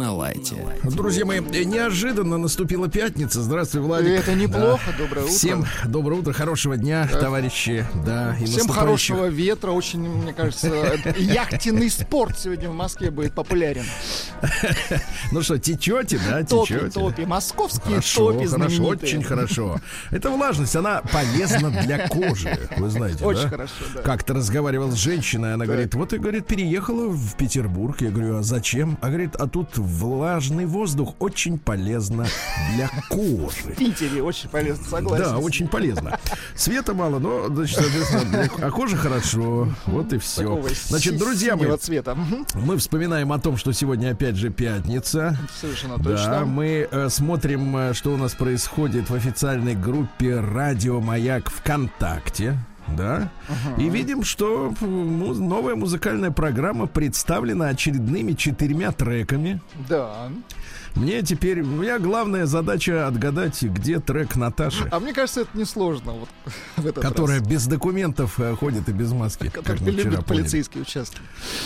На лайте. Друзья мои, неожиданно наступила пятница. Здравствуй, Владик. Это неплохо. Да. Доброе утро. Всем доброе утро, хорошего дня, да. товарищи. Да, и Всем хорошего ветра. Очень, мне кажется, яхтенный спорт сегодня в Москве будет популярен. Ну что, течете, да? Течете. Топи, московские хорошо, топи Хорошо, очень хорошо. Эта влажность, она полезна для кожи. Вы знаете, Очень хорошо, да. Как-то разговаривал с женщиной, она говорит, вот и, говорит, переехала в Петербург. Я говорю, а зачем? А говорит, а тут влажный воздух очень полезно для кожи. В Питере очень полезно, согласен. Да, очень полезно. Света мало, но, значит, соответственно, а кожа хорошо. Вот и все. Значит, друзья мои, цвета. мы вспоминаем о том, что сегодня опять же пятница. Совершенно точно. Да, мы э, смотрим, э, что у нас происходит в официальной группе Радио Маяк ВКонтакте да, uh-huh. и видим, что новая музыкальная программа представлена очередными четырьмя треками. Да. Мне теперь, у меня главная задача отгадать, где трек Наташи. А мне кажется, это несложно. Вот, в этот Которая раз. без документов э, ходит и без маски. Который любит полицейский участок.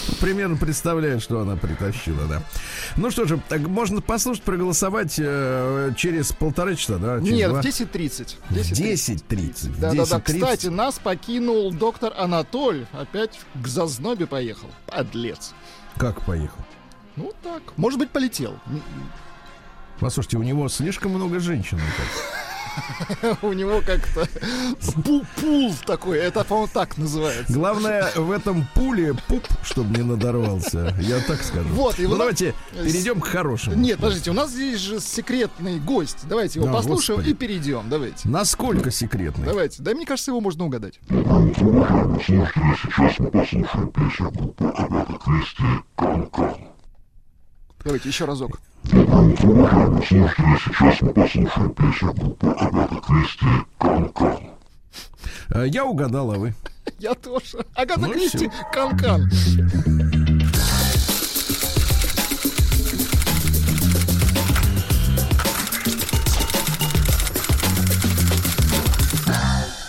Ну, примерно представляю, что она притащила, да. Ну что же, так можно послушать, проголосовать э, через полтора часа, да? Нет, два? в 10.30. 10.30. Да-да-да. Кстати, нас покинул доктор Анатоль. Опять к зазнобе поехал. Подлец. Как поехал? Ну так. Может быть, полетел. Послушайте, у него слишком много женщин. У него как-то пул такой, это, по-моему, так называется. Главное в этом пуле пуп, чтобы не надорвался. Я так скажу. Вот, и ну, давайте перейдем к хорошему. Нет, подождите, у нас здесь же секретный гость. Давайте его а, послушаем господи. и перейдем. Давайте. Насколько секретный? Давайте. Да, мне кажется, его можно угадать. Давайте еще разок. А, я угадал, а вы? Я тоже. Агата ну, Кристи, Канкан.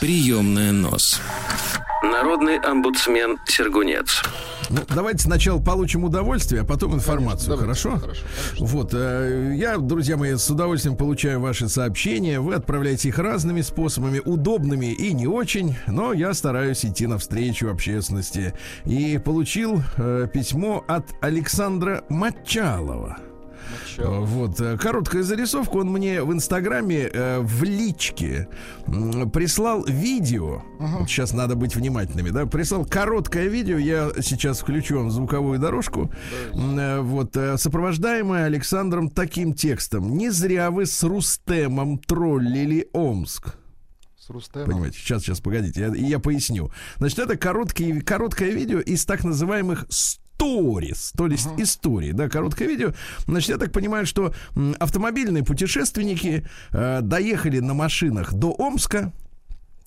Приемная нос. Народный омбудсмен Сергунец. Ну, давайте сначала получим удовольствие, а потом информацию, Конечно, хорошо? Хорошо? Вот, э, я, друзья мои, с удовольствием получаю ваши сообщения. Вы отправляете их разными способами, удобными и не очень, но я стараюсь идти навстречу общественности. И получил э, письмо от Александра Мачалова. Начало. Вот, э, короткая зарисовка. Он мне в Инстаграме э, в личке прислал видео. Ага. Вот сейчас надо быть внимательными, да? Прислал короткое видео. Я сейчас включу вам звуковую дорожку. Да. Э, вот, э, сопровождаемое Александром таким текстом. Не зря вы с Рустемом троллили Омск. С Рустемом. Понимаете, сейчас, сейчас, погодите, я, я поясню. Значит, это короткий, короткое видео из так называемых сторис, то есть uh-huh. истории, да, короткое видео. Значит, я так понимаю, что автомобильные путешественники э, доехали на машинах до Омска,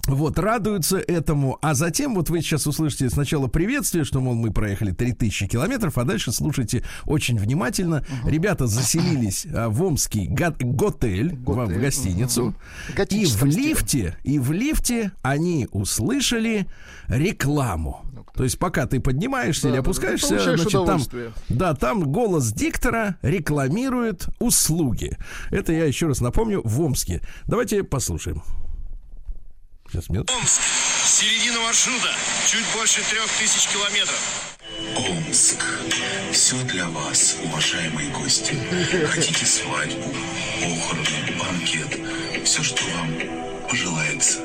вот, радуются этому. А затем, вот вы сейчас услышите сначала приветствие, что, мол, мы проехали 3000 километров, а дальше слушайте очень внимательно. Угу. Ребята заселились а, в Омский го- готель, в, в гостиницу. Угу. И в лифте, и в лифте они услышали рекламу. То есть пока ты поднимаешься да, или опускаешься, да, значит, там, да, там голос диктора рекламирует услуги. Это я еще раз напомню в Омске. Давайте послушаем. Сейчас, минут. Омск. Середина маршрута. Чуть больше трех тысяч километров. Омск. Все для вас, уважаемые гости. Хотите свадьбу, похороны, банкет. Все, что вам пожелается.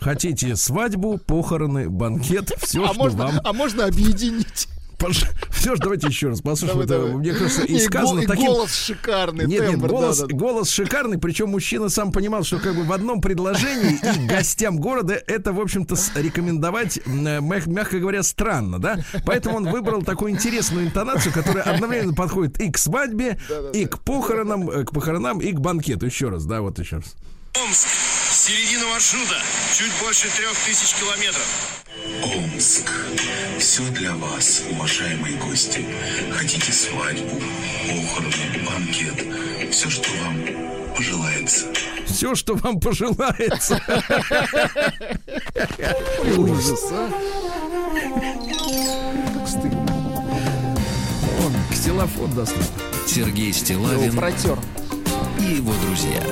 Хотите свадьбу, похороны, банкет, все, а что можно, вам. А можно объединить? Все же давайте еще раз послушаем. Давай, давай. Мне кажется, и, сказано и таким... голос шикарный. Нет, тембр, нет, голос, да, да. голос шикарный, причем мужчина сам понимал, что как бы в одном предложении и гостям города это, в общем-то, рекомендовать, мягко говоря, странно, да? Поэтому он выбрал такую интересную интонацию, которая одновременно подходит и к свадьбе, и к похоронам, э, к похоронам, и к банкету. Еще раз, да, вот еще раз. Омск Середина маршрута. Чуть больше трех тысяч километров. Омск. Все для вас, уважаемые гости. Хотите свадьбу, похороны, банкет. Все, что вам пожелается. Все, что вам пожелается. Ужас, а. Он ксилофон достал. Сергей Его Стилавин протер. и его друзья.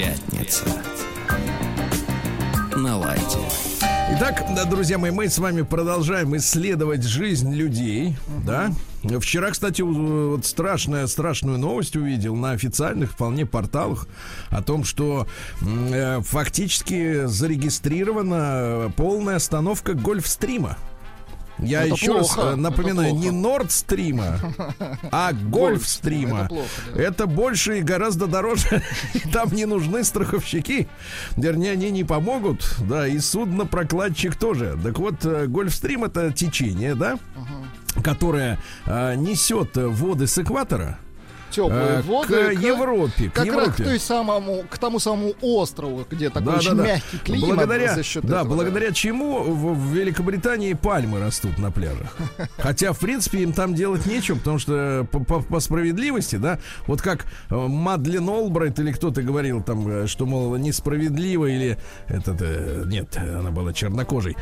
Пятница. На лайте. Итак, да, друзья мои, мы с вами продолжаем исследовать жизнь людей, да. Вчера, кстати, вот страшная, страшную новость увидел на официальных вполне порталах о том, что э, фактически зарегистрирована полная остановка гольфстрима. Я Это еще раз плохо, э, это напоминаю, не плохо. Нордстрима, а Гольфстрима, это плохо, да. Это больше и гораздо дороже. Там не нужны страховщики. Вернее, они не помогут. Да, и судно-прокладчик тоже. Так вот, э, Гольфстрим это течение, да? Которое э, несет э, воды с экватора Теплые э, воды. к Европе. К Как раз к, Европе. той самому, к тому самому острову, где такой Да, очень да, да. мягкий климат благодаря, за счет да, этого, благодаря чему в, в Великобритании пальмы растут на пляжах. Хотя, в принципе, им там делать нечего, потому что по, по- по справедливости, да, вот как э, Мадлен Олбрайт или кто-то говорил там, э, что, мол, несправедливо или этот, нет, она была чернокожей,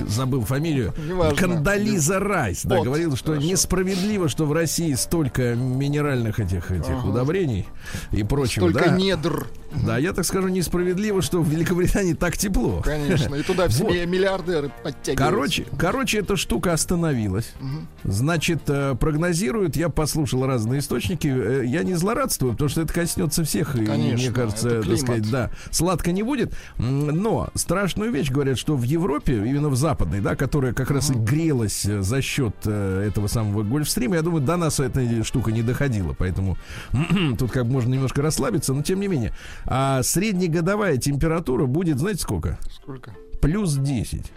забыл фамилию, Неважно. Кандализа Райс, да, Вот, говорил, что хорошо. несправедливо, что в России столько минеральных этих, этих удобрений и прочего, Столько да. недр, Да, я так скажу, несправедливо, что в Великобритании так тепло. конечно. И туда все Вот. миллиардеры подтягиваются. Короче, короче, эта штука остановилась. Значит, э, прогнозируют, я послушал разные источники, э, я не злорадствую, потому что это коснется всех, и Конечно, мне кажется, так сказать, да, сладко не будет. Но страшную вещь говорят, что в Европе, именно в западной, да, которая как раз и грелась э, за счет этого самого гольфстрима, я думаю, до нас эта штука не доходила, поэтому тут как бы можно немножко расслабиться, но тем не менее. А среднегодовая температура будет, знаете сколько? Сколько? Плюс 10.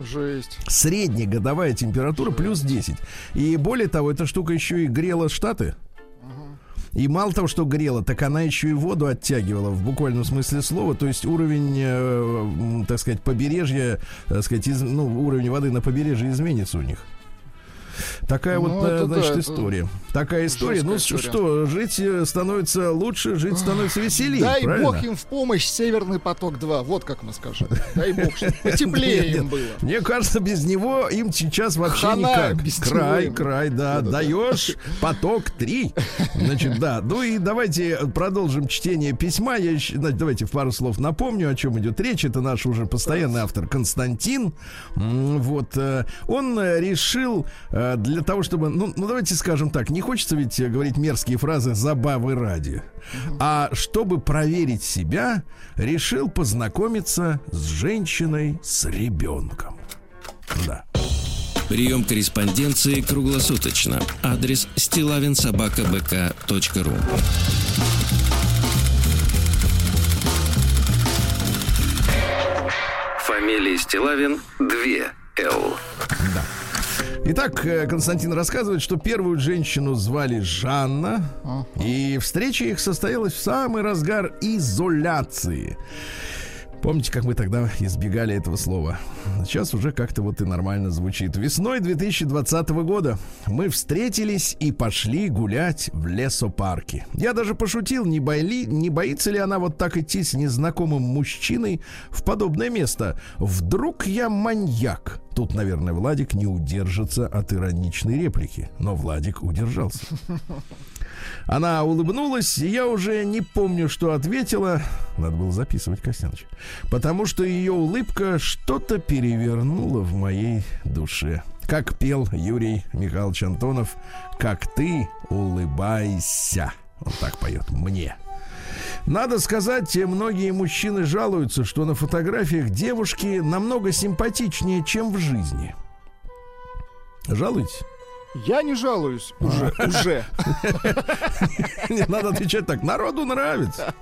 Жесть. Среднегодовая температура плюс 10. И более того, эта штука еще и грела Штаты. И мало того, что грела, так она еще и воду оттягивала в буквальном смысле слова. То есть уровень, э, так сказать, побережья, так сказать, из- ну, уровень воды на побережье изменится у них. Такая Ну, вот, э, это да, значит, это история. Такая история. Ну, история. что, жить э, становится лучше, жить становится веселее. Дай правильно? бог им в помощь Северный поток-2. Вот как мы скажем. Дай бог, чтобы потеплее им было. Мне кажется, без него им сейчас вообще никак. край, край, да. Даешь поток 3. Значит, да. Ну и давайте продолжим чтение письма. Я значит, давайте в пару слов напомню, о чем идет речь. Это наш уже постоянный автор Константин. Вот. э, Он решил для того, чтобы... Ну, ну, давайте скажем так. Не хочется ведь э, говорить мерзкие фразы «забавы ради». А чтобы проверить себя, решил познакомиться с женщиной с ребенком. Да. Прием корреспонденции круглосуточно. Адрес стилавинсобакабк.ру Фамилия Стилавин 2 Л. Итак, э, Константин рассказывает, что первую женщину звали Жанна, и встреча их состоялась в самый разгар изоляции. Помните, как мы тогда избегали этого слова? Сейчас уже как-то вот и нормально звучит. Весной 2020 года мы встретились и пошли гулять в лесопарке. Я даже пошутил, не, бойли, не боится ли она вот так идти с незнакомым мужчиной в подобное место. Вдруг я маньяк? Тут, наверное, Владик не удержится от ироничной реплики. Но Владик удержался. Она улыбнулась, и я уже не помню, что ответила. Надо было записывать, Костяныч. Потому что ее улыбка что-то перевернула в моей душе. Как пел Юрий Михайлович Антонов, «Как ты улыбайся». Он так поет мне. Надо сказать, многие мужчины жалуются, что на фотографиях девушки намного симпатичнее, чем в жизни. Жалуетесь? Я не жалуюсь уже, уже. Не надо отвечать так, народу нравится.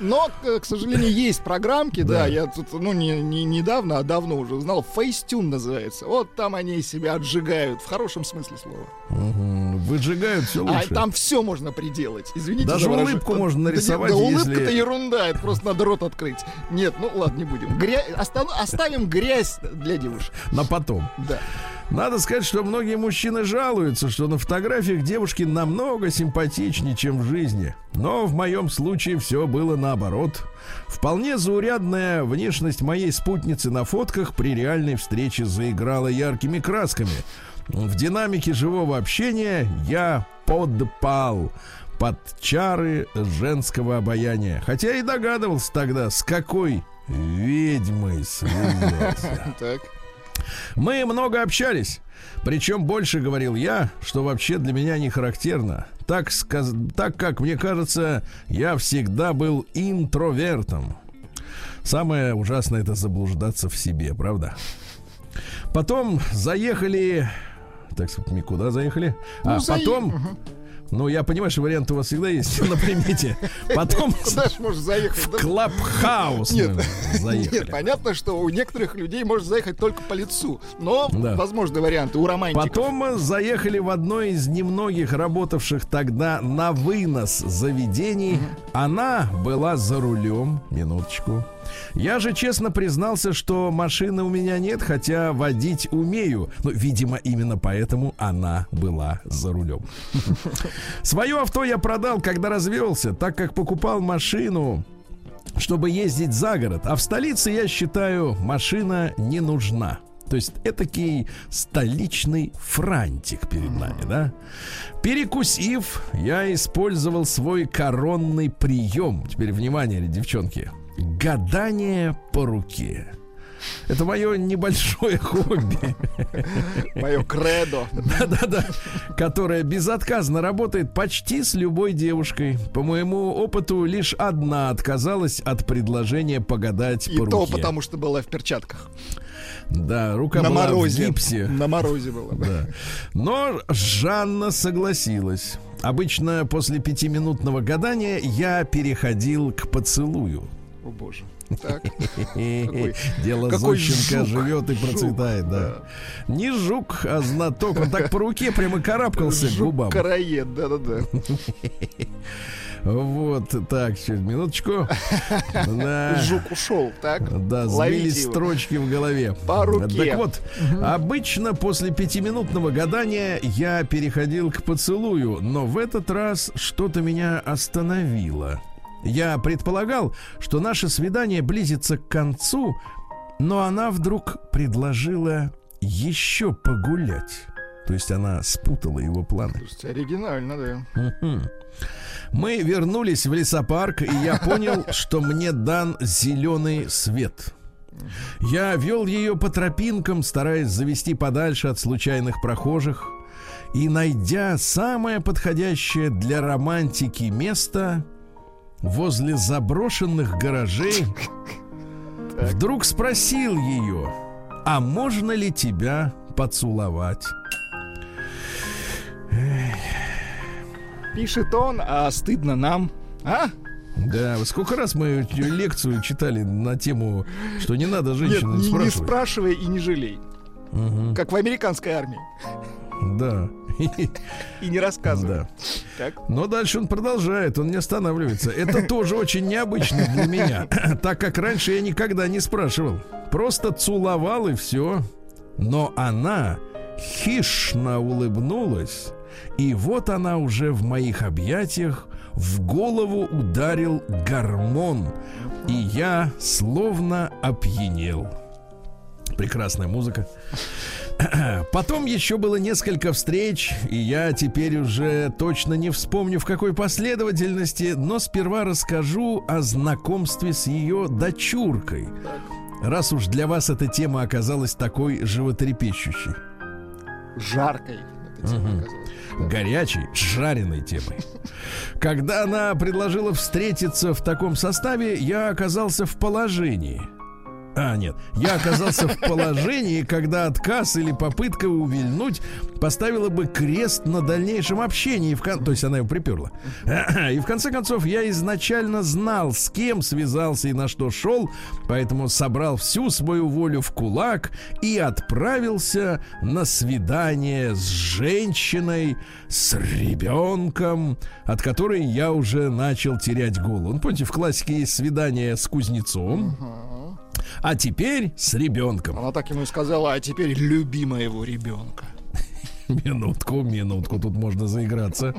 Но, к сожалению, есть программки, Да. я тут, ну, не, не недавно, а давно уже узнал, Facetune называется. Вот там они себя отжигают, в хорошем смысле слова. Мгм. Выжигают все А лучше. там все можно приделать. Извините Даже улыбку можно нарисовать, Да, улыбка-то ерунда, это просто надо рот открыть. Нет, ну ладно, не будем. Оставим грязь для девушек. На потом. Да. Надо сказать, что многие мужчины жалуются, что на фотографиях девушки намного симпатичнее, чем в жизни. Но в моем случае все было наоборот. Вполне заурядная внешность моей спутницы на фотках при реальной встрече заиграла яркими красками. В динамике живого общения я подпал под чары женского обаяния. Хотя и догадывался тогда, с какой ведьмой связался. Так. Мы много общались. Причем больше говорил я, что вообще для меня не характерно. Так, сказ- так как мне кажется, я всегда был интровертом. Самое ужасное это заблуждаться в себе, правда? Потом заехали... Так сказать, куда заехали? а Ну, заи- потом... Ну, я понимаю, что вариант у вас всегда есть на примете. Потом Куда ж можешь заехать? в Клабхаус Нет. понятно, что у некоторых людей может заехать только по лицу. Но Да. возможны варианты у романтиков. Потом заехали в одно из немногих работавших тогда на вынос заведений. Она была за рулем. Минуточку. Я же честно признался, что машины у меня нет, хотя водить умею. Но, видимо, именно поэтому она была за рулем. Свое авто я продал, когда развелся, так как покупал машину чтобы ездить за город. А в столице, я считаю, машина не нужна. То есть этакий столичный франтик перед нами, да? Перекусив, я использовал свой коронный прием. Теперь внимание, девчонки. Гадание по руке. Это мое небольшое хобби. Мое кредо. Да-да-да. Которая безотказно работает почти с любой девушкой. По моему опыту, лишь одна отказалась от предложения погадать И по то руке. потому, что была в перчатках. Да, рука На была морозе. в гипсе. На морозе было. Да. Но Жанна согласилась. Обычно после пятиминутного гадания я переходил к поцелую. О боже. Так. Дело какой Зощенко жук. живет и Жук, процветает, да. Не жук, а знаток. Он так по руке прямо карабкался Жук губам. Караед, да-да-да. Вот, так, через минуточку. Да. Жук ушел, так? Да, сбились строчки в голове. По руке. Так вот, обычно после пятиминутного гадания я переходил к поцелую, но в этот раз что-то меня остановило. Я предполагал, что наше свидание близится к концу, но она вдруг предложила еще погулять. То есть она спутала его планы. Слушайте, оригинально, да. Мы вернулись в лесопарк, и я понял, что мне дан зеленый свет. Я вел ее по тропинкам, стараясь завести подальше от случайных прохожих. И найдя самое подходящее для романтики место возле заброшенных гаражей, вдруг спросил ее, а можно ли тебя поцеловать? Пишет он, а стыдно нам. А? Да, сколько раз мы лекцию читали на тему, что не надо Нет, женщину не, не спрашивать. спрашивай и не жалей. Мгм. Как в американской армии. Да. И не рассказывай. Да. Так. Но дальше он продолжает, он не останавливается. Это тоже очень необычно для меня, так как раньше я никогда не спрашивал. Просто целовал и все. Но она хищно улыбнулась, и вот она уже в моих объятиях в голову ударил гормон, и я словно опьянел. Прекрасная музыка. Потом еще было несколько встреч, и я теперь уже точно не вспомню в какой последовательности, но сперва расскажу о знакомстве с ее дочуркой. Раз уж для вас эта тема оказалась такой животрепещущей, Жаркой. оказалась. горячей, жареной темой. Когда она предложила встретиться в таком составе, я оказался в положении. А, нет. Я оказался в положении, когда отказ или попытка увильнуть поставила бы крест на дальнейшем общении. В кон... То есть она его приперла. И в конце концов я изначально знал, с кем связался и на что шел, поэтому собрал всю свою волю в кулак и отправился на свидание с женщиной, с ребенком, от которой я уже начал терять голову. Ну, помните, в классике есть свидание с кузнецом. А теперь с ребенком. Она так ему и сказала, а теперь люби моего ребенка. Минутку, минутку, тут можно заиграться.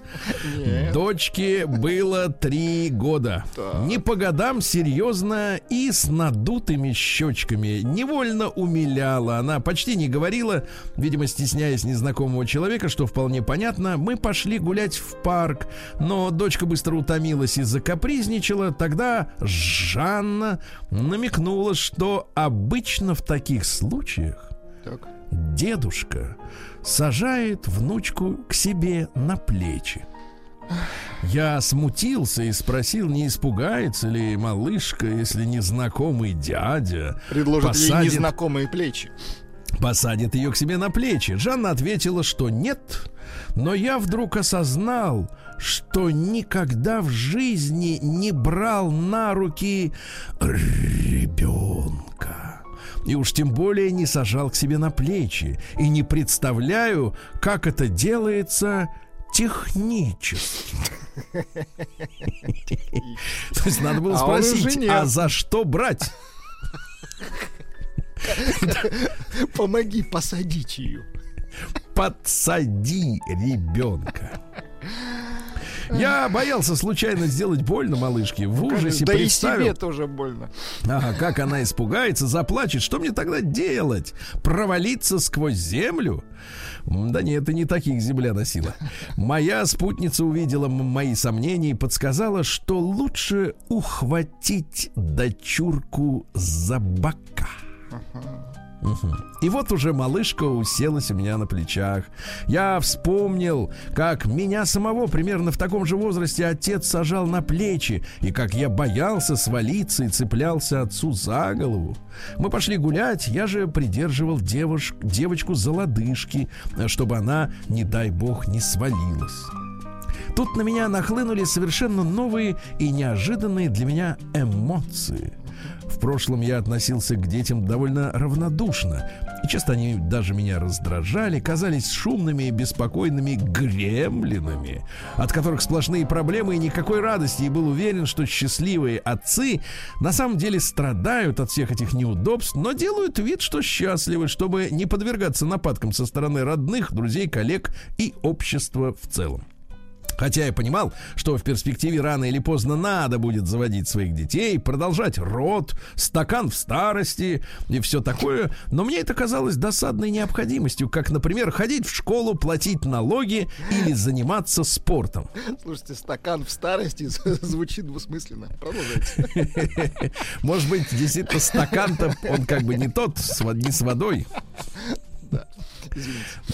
Нет. Дочке было три года. Не по годам серьезно и с надутыми щечками. Невольно умиляла. Она почти не говорила, видимо, стесняясь незнакомого человека, что вполне понятно. Мы пошли гулять в парк, но дочка быстро утомилась и закапризничала. Тогда Жанна намекнула, что обычно в таких случаях Так. дедушка сажает внучку к себе на плечи. Я смутился и спросил, не испугается ли малышка, если незнакомый дядя Предложит ей посадит, незнакомые плечи. посадит ее к себе на плечи. Жанна ответила, что нет, но я вдруг осознал, что никогда в жизни не брал на руки ребенка. И уж тем более не сажал к себе на плечи. И не представляю, как это делается технически. То есть надо было А спросить, а за что брать? Помоги посадить ее. подсади ребенка. Я боялся случайно сделать больно малышке. В ужасе да и представил, себе тоже больно. ага, как она испугается, заплачет. Что мне тогда делать? Провалиться сквозь землю? Да нет, это не таких земля носила. Моя спутница увидела мои сомнения и подсказала, что лучше ухватить дочурку за бока. И вот уже малышка уселась у меня на плечах. Я вспомнил, как меня самого примерно в таком же возрасте отец сажал на плечи, и как я боялся свалиться и цеплялся отцу за голову. Мы пошли гулять, я же придерживал девуш- девочку за лодыжки, чтобы она, не дай бог, не свалилась. Тут на меня нахлынули совершенно новые и неожиданные для меня эмоции. В прошлом я относился к детям довольно равнодушно. И часто они даже меня раздражали, казались шумными и беспокойными гремлинами, от которых сплошные проблемы и никакой радости. И был уверен, что счастливые отцы на самом деле страдают от всех этих неудобств, но делают вид, что счастливы, чтобы не подвергаться нападкам со стороны родных, друзей, коллег и общества в целом. Хотя я понимал, что в перспективе рано или поздно надо будет заводить своих детей, продолжать род, стакан в старости и все такое, но мне это казалось досадной необходимостью, как, например, ходить в школу, платить налоги или заниматься спортом. Слушайте, стакан в старости звучит двусмысленно. Продолжайте. Может быть, действительно, стакан-то он как бы не тот, не с водой.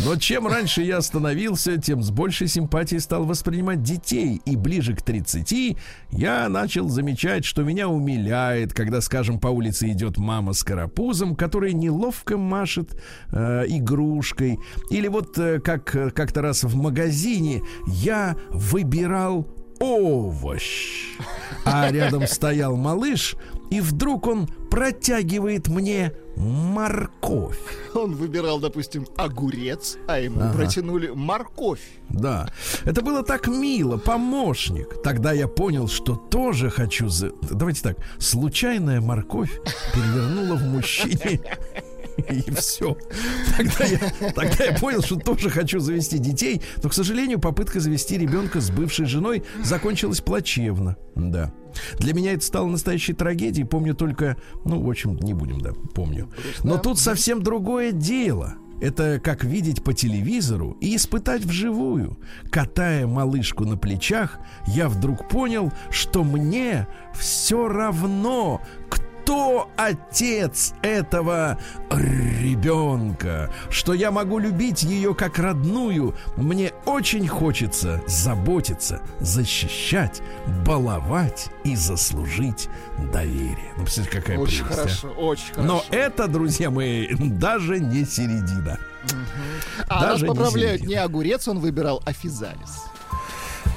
Но чем раньше я остановился, тем с большей симпатией стал воспринимать детей. И ближе к 30 я начал замечать, что меня умиляет, когда, скажем, по улице идет мама с карапузом, которая неловко машет э, игрушкой. Или вот э, как э, как-то раз в магазине я выбирал овощ. А рядом стоял малыш, и вдруг он протягивает мне морковь. Он выбирал, допустим, огурец, а ему Ага. протянули морковь. Да, это было так мило, помощник. Тогда я понял, что тоже хочу за... Давайте так, случайная морковь перевернула в мужчине и все. Тогда я, тогда я понял, что тоже хочу завести детей, но, к сожалению, попытка завести ребенка с бывшей женой закончилась плачевно. Да. Для меня это стало настоящей трагедией. Помню только, ну, в общем, не будем, да, помню. Но тут совсем другое дело. Это как видеть по телевизору и испытать вживую. Катая малышку на плечах, я вдруг понял, что мне все равно, кто отец этого ребенка, что я могу любить ее как родную. Мне очень хочется заботиться, защищать, баловать и заслужить доверие. Ну, представляете, какая Очень прелесть, а? хорошо, очень хорошо. Но это, друзья мои, даже не середина. а нас даже не поправляют, середина. не огурец он выбирал, а физалис.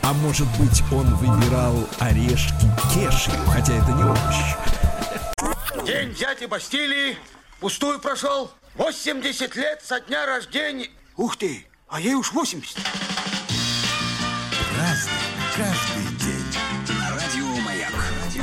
А может быть, он выбирал орешки кешью, хотя это не овощ. День дяди Бастилии пустую прошел. 80 лет со дня рождения. Ух ты, а ей уж 80. Каждый день.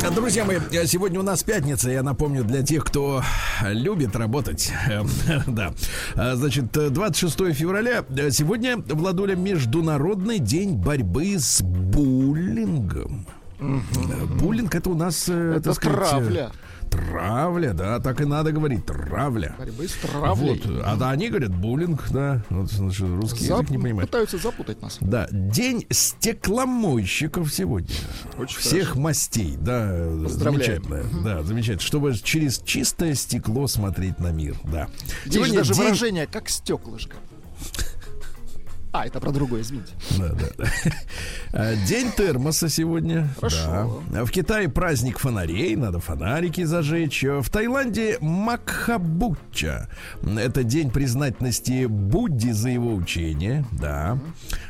А, Друзья мои, сегодня у нас пятница, я напомню, для тех, кто любит работать. Э, Да. А, Значит, э, 26 февраля. Сегодня, Владуля, Международный день борьбы с буллингом. Буллинг это у нас, э, Это так сказать, э, травля. Травля, да, так и надо говорить, травля. Борьбы с травлей. Вот, а да, они говорят буллинг, да. Вот, значит, русский Зап- язык не понимает. Пытаются запутать нас. Да, день стекломойщиков сегодня. Очень Всех мастей, да, замечательно, да, замечательно, чтобы через чистое стекло смотреть на мир, да. Здесь же даже день- выражение, как стеклышко. А, это про другое, извините. Да, да, да. День термоса сегодня. Хорошо. Да. В Китае праздник фонарей, надо фонарики зажечь. В Таиланде Макхабуча. Это день признательности Будде за его учение. Да.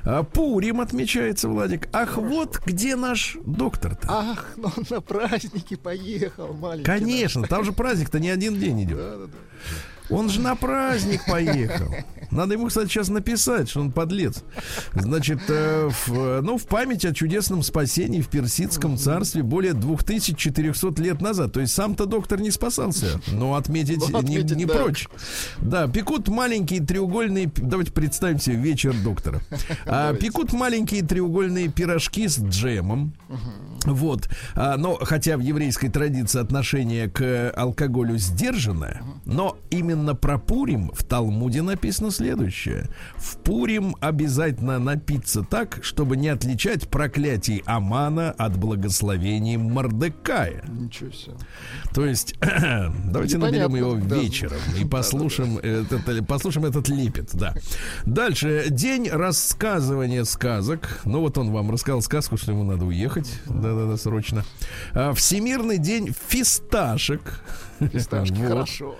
А Пурим отмечается, Владик. Ах, вот где наш доктор-то. Ах, ну он на праздники поехал, маленький. Конечно, там же праздник-то не один день идет. Он же на праздник поехал. Надо ему, кстати, сейчас написать, что он подлец. Значит, э, в, ну, в память о чудесном спасении в Персидском царстве более 2400 лет назад. То есть сам-то доктор не спасался, но отметить, Ну, не, отметить, не да. прочь. Да, пекут маленькие треугольные... Давайте представим себе вечер доктора. А, пекут маленькие треугольные пирожки с джемом. Вот. А, но хотя в еврейской традиции отношение к алкоголю сдержанное, но именно про Пурим в Талмуде написано следующее. В Пурим обязательно напиться так, чтобы не отличать проклятий Амана от благословений Мордекая. Ничего себе. То есть, давайте Непонятно, наберем его да. вечером и послушаем, Этот, послушаем этот лепет, да. Дальше. День рассказывания сказок. Ну, вот он вам рассказал сказку, что ему надо уехать. Да-да-да, срочно. А, Всемирный день фисташек. Фисташки, Вот. хорошо.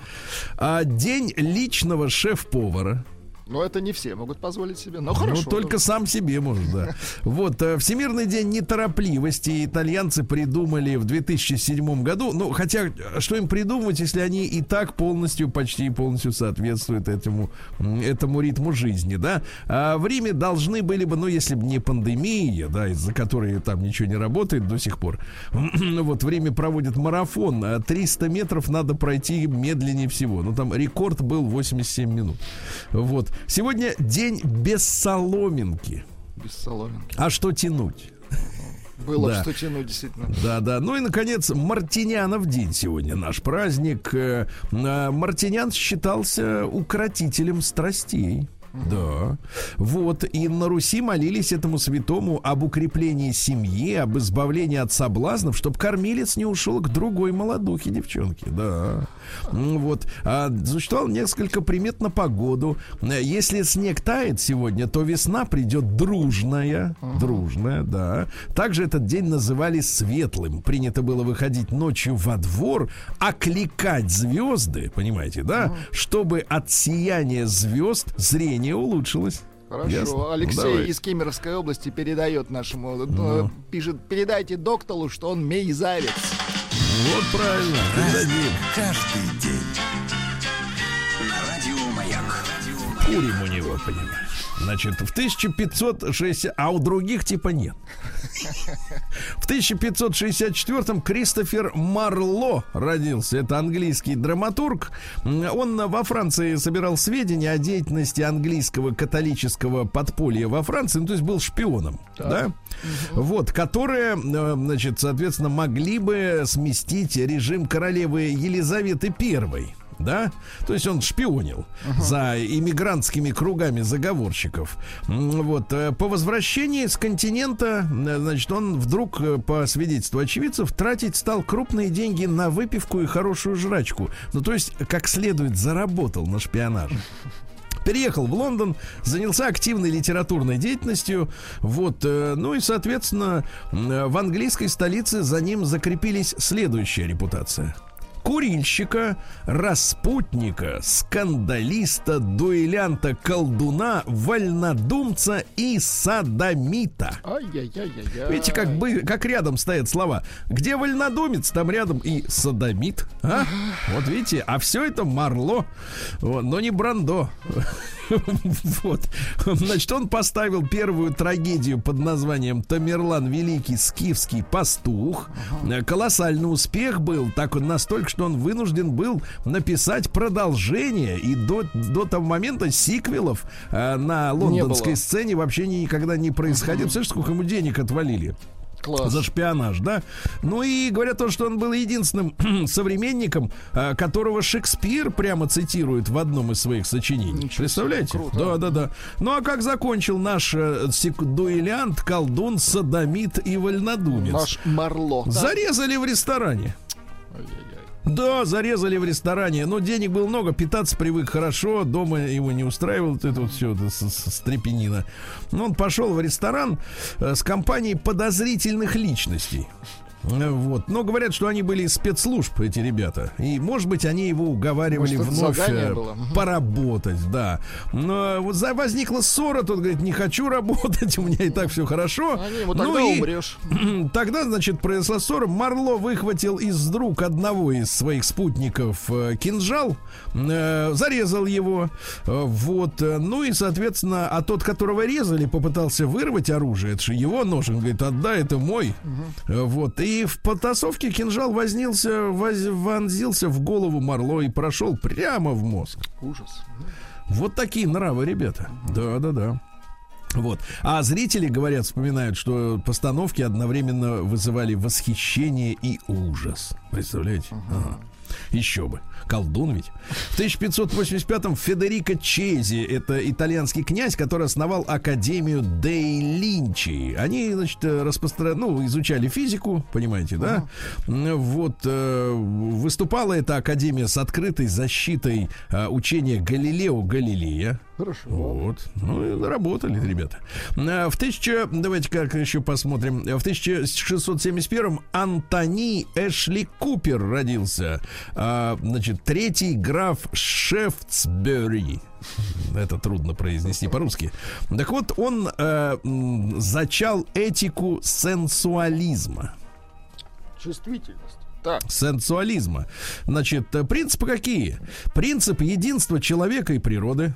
А, День личного шеф-повара. Но это не все могут позволить себе. Но хорошо. Ну, только сам себе может, да. Вот, э, Всемирный день неторопливости итальянцы придумали в 2007 году. Ну, хотя, что им придумывать, если они и так полностью, почти полностью соответствуют этому, этому ритму жизни, да? А в Риме должны были бы, ну, если бы не пандемия, да, из-за которой там ничего не работает до сих пор, ну, вот в Риме проводят марафон, а 300 метров надо пройти медленнее всего. Ну, там рекорд был 87 минут. Вот. Сегодня день без соломинки. Без соломинки. А что тянуть? Было Да. что тянуть, действительно. Да, да. Ну и, наконец, Мартинянов день сегодня наш праздник. Э, э, Мартинян считался укротителем страстей. Да. Вот. И на Руси молились этому святому об укреплении семьи, об избавлении от соблазнов, чтобы кормилец не ушел к другой молодухе девчонке. Да. Вот. А, существовало несколько примет на погоду. Э, Если снег тает сегодня, то весна придет дружная. Дружная, да. Также этот день называли светлым. Принято было выходить ночью во двор, окликать звезды, понимаете, да? Чтобы от сияния звезд зрение улучшилось. Хорошо. Ясно? Алексей Ну, давай. из Кемеровской области передает нашему, э, пишет, передайте доктору, что он мейзавец. Вот правильно. Передадим. Каждый день. На радио Маяк. Курим у него, понимаешь. Значит, в 1560... А у других типа нет. В 1564-м Кристофер Марло родился. Это английский драматург. Он во Франции собирал сведения о деятельности английского католического подполья во Франции. Ну, то есть был шпионом. Да? Вот, которые, э, значит, соответственно, могли бы сместить режим королевы Елизаветы I. да, то есть он шпионил за иммигрантскими кругами заговорщиков. Вот, э, по возвращении с континента, э, значит, он вдруг, э, по свидетельству очевидцев, тратить стал крупные деньги на выпивку и хорошую жрачку. Ну, то есть, как следует, заработал на шпионаже. Переехал в Лондон, занялся активной литературной деятельностью. Вот, ну и, соответственно, в английской столице за ним закрепились следующая репутация. Курильщика, распутника, скандалиста, дуэлянта, колдуна, вольнодумца и садомита. Видите, как, бы, как рядом стоят слова. Где вольнодумец, там рядом и садомит. А? Вот видите, а все это Марло, вот, но не Брандо. Вот. Значит, он поставил первую трагедию под названием Тамерлан Великий Скифский пастух. Колоссальный успех был, так он настолько, что он вынужден был написать продолжение. И до, до того момента сиквелов э, на лондонской сцене вообще никогда не происходило. Представляешь, сколько ему денег отвалили? Класс. За шпионаж, да? Ну и говорят то, что он был единственным современником, а, которого Шекспир прямо цитирует в одном из своих сочинений. Ничего Представляете? круто. Да, да, да. Ну а как закончил наш э, дуэлянт, колдун, садомит и вольнодумец? Наш Марло. Да. Зарезали в ресторане. Ай-яй-яй. Да, зарезали в ресторане. Но денег было много, питаться привык хорошо, дома его не устраивало это вот все это стрепенина. Но он пошел в ресторан э, с компанией подозрительных личностей. Э, Вот. Но говорят, что они были из спецслужб, эти ребята. И, может быть, они его уговаривали Может, вновь э, поработать, да. Но вот возникла ссора, тот говорит, не хочу работать, у меня и так все хорошо. Они ему Ну тогда и- умрешь. Тогда, значит, произошла ссора. Марло выхватил из рук одного из своих спутников э, кинжал, зарезал его. вот. Ну и, соответственно, а тот, которого резали, попытался вырвать оружие. Это же его нож. Он говорит, отдай, это мой. Э, Вот. И в потасовке кинжал вознился, воз- вонзился в голову Марло и прошел прямо в мозг. Ужас. Вот такие нравы, ребята. Да, да, да. Вот. А зрители, говорят, вспоминают, что постановки одновременно вызывали восхищение и ужас. Представляете? Ага. Еще бы. Колдун ведь. В 1585-м Федерико Чези, это итальянский князь, который основал Академию Дей Линчи. Они, значит, распространяли, ну, изучали физику, понимаете, да? М, Вот. э, Выступала эта академия с открытой защитой э, учения Галилео Галилея. Хорошо. Вот. Ну, и работали ребята. А, В 1000... Давайте как еще посмотрим. В 1671-м Антони Эшли Купер родился. А, Значит, третий граф Шефтсбери. Это трудно произнести по-русски. Так вот, он э, зачал этику сенсуализма. Чувствительность. Так. Сенсуализма. Значит, э, принципы какие? Принцип единства человека и природы.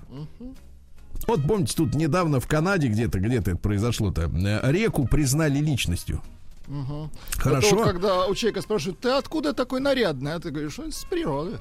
Вот помните, тут недавно в Канаде где-то, где-то это произошло-то, э, реку признали личностью. Это Хорошо. вот, когда у человека спрашивают, ты откуда такой нарядный? А ты говоришь, что с природы.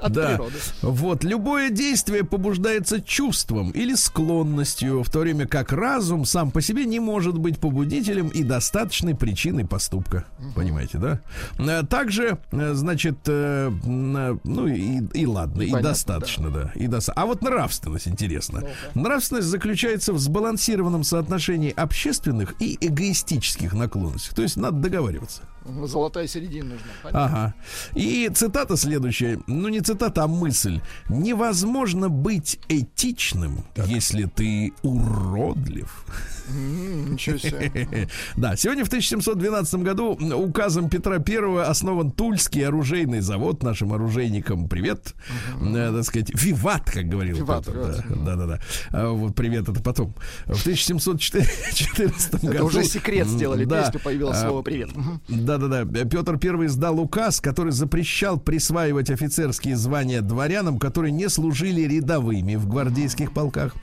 От Да. природы. Вот, любое действие побуждается чувством или склонностью, в то время как разум сам по себе не может быть побудителем и достаточной причиной поступка. Понимаете, да? Э, Также, э, значит, э, ну и, и ладно, и Понятно, достаточно, да. и доста- А вот нравственность интересно. Нравственность заключается в сбалансированном соотношении общественных и эгоистических наклонностей. То есть надо договариваться. Золотая середина нужна. Понятно. Ага. И цитата следующая. Ну, не цитата, а мысль. Невозможно быть этичным, если ты уродлив. Ничего себе. Да, сегодня в 1712 году указом Петра I основан Тульский оружейный завод нашим оружейникам. Привет. Э, Так сказать, виват, как говорил Виват. Да, да, да. А Вот привет, это потом. В 1714 году... Это уже секрет сделали Да. песню, появилось А, слово «привет». Да-да-да. Петр I издал указ, который запрещал присваивать офицерские звания дворянам, которые не служили рядовыми в гвардейских полках.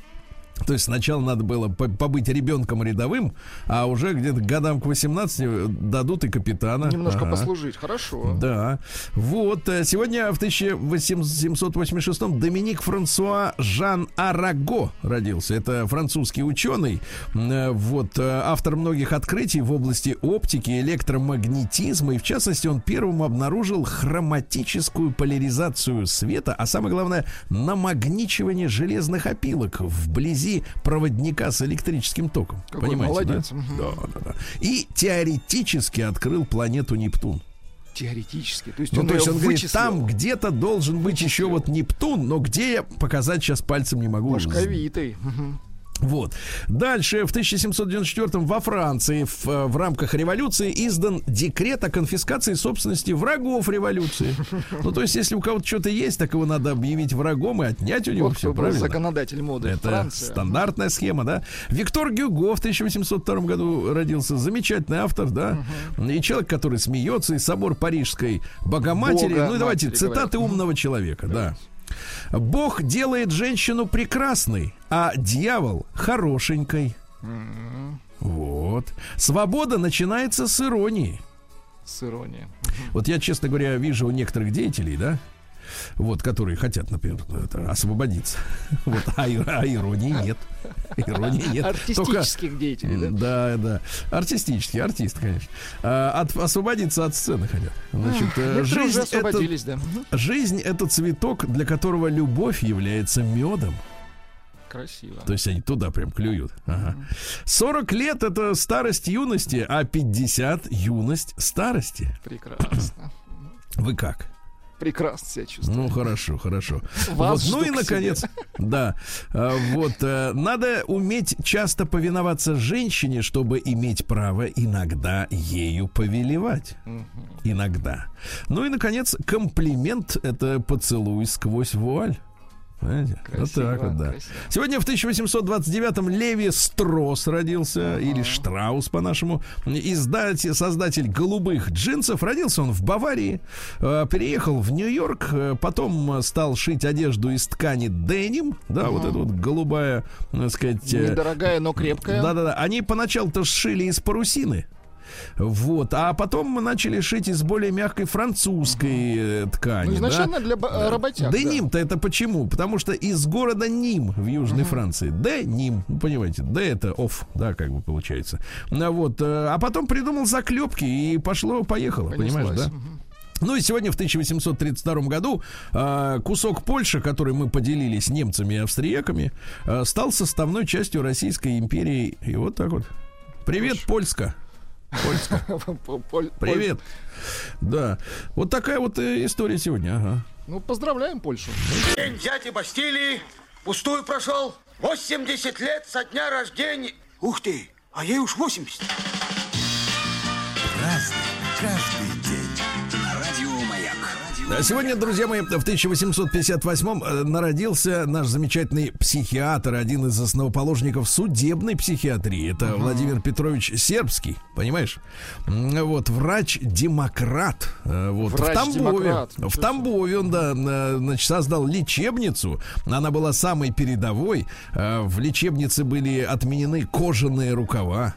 То есть сначала надо было по- побыть ребенком рядовым, а уже где-то годам к 18 дадут и капитана. Немножко Ага. послужить, хорошо. Да. Вот. э, Сегодня в 1786 Доминик Франсуа Жан Араго родился. Это французский ученый. Э, Вот. э, Автор многих открытий в области оптики, электромагнетизма. И в частности, он первым обнаружил хроматическую поляризацию света, а самое главное, намагничивание железных опилок вблизи проводника с электрическим током. Какой Понимаете, молодец. да? Мгм. Да, да, да. И теоретически открыл планету Нептун. Теоретически. То есть Ну, он, то есть он говорит, вычислил. там где-то должен быть еще вот Нептун, но где я показать сейчас пальцем не могу. Ложковитый. Мгм. Вот. Дальше, в 1794 во Франции в, э, в рамках революции издан декрет о конфискации собственности врагов революции. Ну, то есть, если у кого-то что-то есть, так его надо объявить врагом и отнять у него Вот все, правильно? законодатель моды. Это Франция. стандартная схема, да. Виктор Гюго в 1802 году родился. Замечательный автор, да. И человек, который смеется, и собор Парижской Богоматери. Бога ну и давайте цитаты говорят. умного человека, да. Бог делает женщину прекрасной, а дьявол хорошенькой. Вот. Свобода начинается с иронии. С иронией. Вот я, честно говоря, вижу у некоторых деятелей, да, вот, которые хотят, например, это, освободиться. Вот, а, а иронии нет. Иронии нет. Только- Артистических деятелей, да? да, да. Артистический, артист, конечно. А, от- освободиться от сцены хотят. Значит, э, Некоторые жизнь это, да. Жизнь это цветок, для которого любовь является медом. Красиво. То есть они туда прям клюют. Ага. 40 лет это старость юности, а 50 юность старости. Прекрасно. Вы как? Прекрасно себя чувствую. Ну хорошо, хорошо. Вас Вот, ну и наконец, да, а, вот э, надо уметь часто повиноваться женщине, чтобы иметь право иногда ею повелевать. Иногда. Ну и наконец, комплимент это поцелуй сквозь вуаль. Понимаете? вот Красиво, так вот, да. красиво. Сегодня в 1829-м Леви Строс родился, или Штраус по-нашему. Издатель, создатель голубых джинсов. Родился он в Баварии, э, переехал в Нью-Йорк, э, потом стал шить одежду из ткани деним, да, вот эта вот голубая, так сказать... э, Недорогая, но крепкая. да-да-да. Они поначалу-то шили из парусины. Вот, а потом мы начали шить из более мягкой французской э, ткани. Ну, изначально да? для бо- Да. работяг. да. Деним-то это почему? Потому что из города Ним в Южной Франции. Деним, ну, понимаете, Д это оф, да, как бы получается. Ну, вот, э, а потом придумал заклепки и пошло-поехало, понимаешь, да? Мгм. Ну и сегодня в 1832 году э, кусок Польши, который мы поделили с немцами и австрияками, э, стал составной частью Российской империи. И вот так вот. Привет, Польска. Польска. Привет. Да. Вот такая вот э, история сегодня. Ага. Ну, поздравляем Польшу. День дяди Бастилии пустую прошел. 80 лет со дня рождения. Ух ты, а ей уж 80. Разный, каждый Сегодня, друзья мои, в 1858 э, народился наш замечательный психиатр, один из основоположников судебной психиатрии. Это Владимир Петрович Сербский, понимаешь? Вот, врач-демократ. Э, Вот, в Тамбове. В Тамбове он, да, э, значит, создал лечебницу. Она была самой передовой. В лечебнице были отменены кожаные рукава.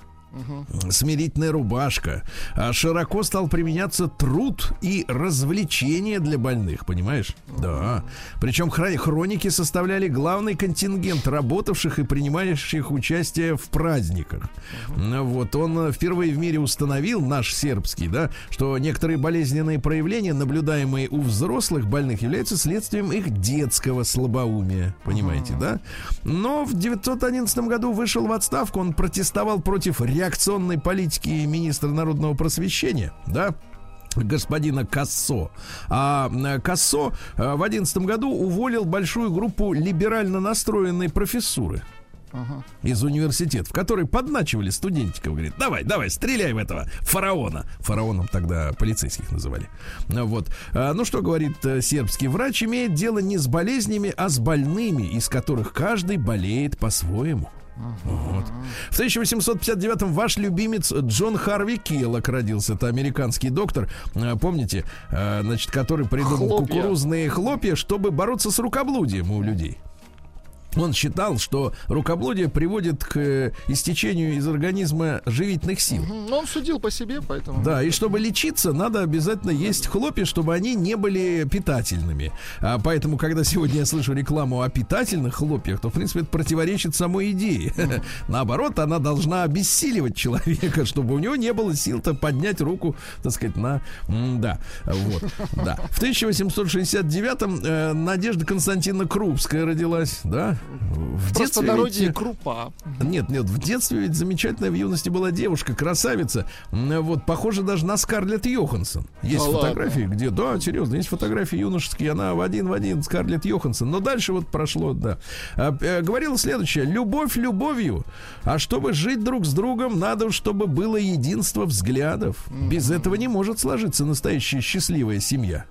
Смирительная рубашка. А Широко стал применяться труд и развлечения для больных, понимаешь? Да. Причем хроники составляли главный контингент работавших и принимающих участие в праздниках. Ну Вот он э, впервые в мире установил, наш сербский, да, что некоторые болезненные проявления, наблюдаемые у взрослых больных, являются следствием их детского слабоумия, понимаете, да? Но в 1911 году вышел в отставку, он протестовал против реакционной политики министра народного просвещения, да, господина Кассо. А э, Кассо э, в 11 году уволил большую группу либерально настроенной профессуры из университетов, которые подначивали студентиков, говорит, давай, давай, стреляй в этого фараона. Фараоном тогда полицейских называли. Ну Вот. А, Ну, что говорит э, сербский врач, имеет дело не с болезнями, а с больными, из которых каждый болеет по-своему. Вот. В 1859-м ваш любимец Джон Харви Келлок родился. Это американский доктор, э, помните, э, значит, который придумал Хлопья. кукурузные хлопья, чтобы бороться с рукоблудием у людей. Он считал, что рукоблудие приводит к э, истечению из организма живительных сил. Но он судил по себе, поэтому... Да, и чтобы лечиться, надо обязательно есть хлопья, чтобы они не были питательными. А поэтому, когда сегодня я слышу рекламу о питательных хлопьях, то, в принципе, это противоречит самой идее. Наоборот, она должна обессиливать человека, чтобы у него не было сил-то поднять руку, так сказать, на... Да, вот, да. В 1869-м э, Надежда Константиновна Крупская родилась, да? В В простонародье ведь- крупа. нет, нет, в детстве ведь замечательная в юности была девушка, красавица. Вот, похоже даже на Скарлетт Йоханссон. Есть Да фотографии, где, да, серьезно, есть фотографии юношеские, она в один в один Скарлетт Йоханссон. Но дальше вот прошло, да. А, э, говорила следующее. Любовь любовью, а чтобы жить друг с другом, надо, чтобы было единство взглядов. Без этого не может сложиться настоящая счастливая семья.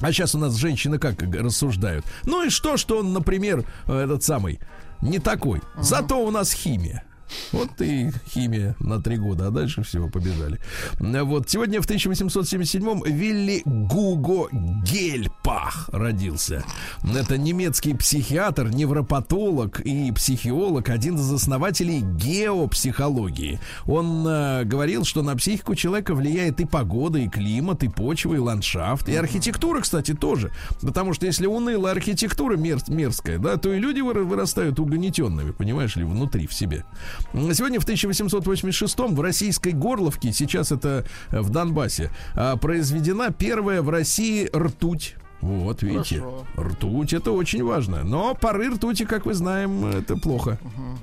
А сейчас у нас женщины как рассуждают? Ну и что, что он, например, э, этот самый, не такой. Зато у нас химия. Вот и химия на три года, а дальше все, побежали. Вот, сегодня в 1877-м Вилли Гуго Гельпах родился. Это немецкий психиатр, невропатолог и психиолог, один из основателей геопсихологии. Он э, говорил, что на психику человека влияет и погода, и климат, и почва, и ландшафт, и архитектура, кстати, тоже. Потому что если унылая архитектура мер- мерзкая, да, то и люди выра- вырастают угнетенными, понимаешь ли, внутри, в себе. Сегодня в 1886 в российской Горловке, сейчас это э, в Донбассе, а, произведена первая в России ртуть. Вот, видите, Хорошо. ртуть это очень важно. Но пары ртути, как мы знаем, это плохо.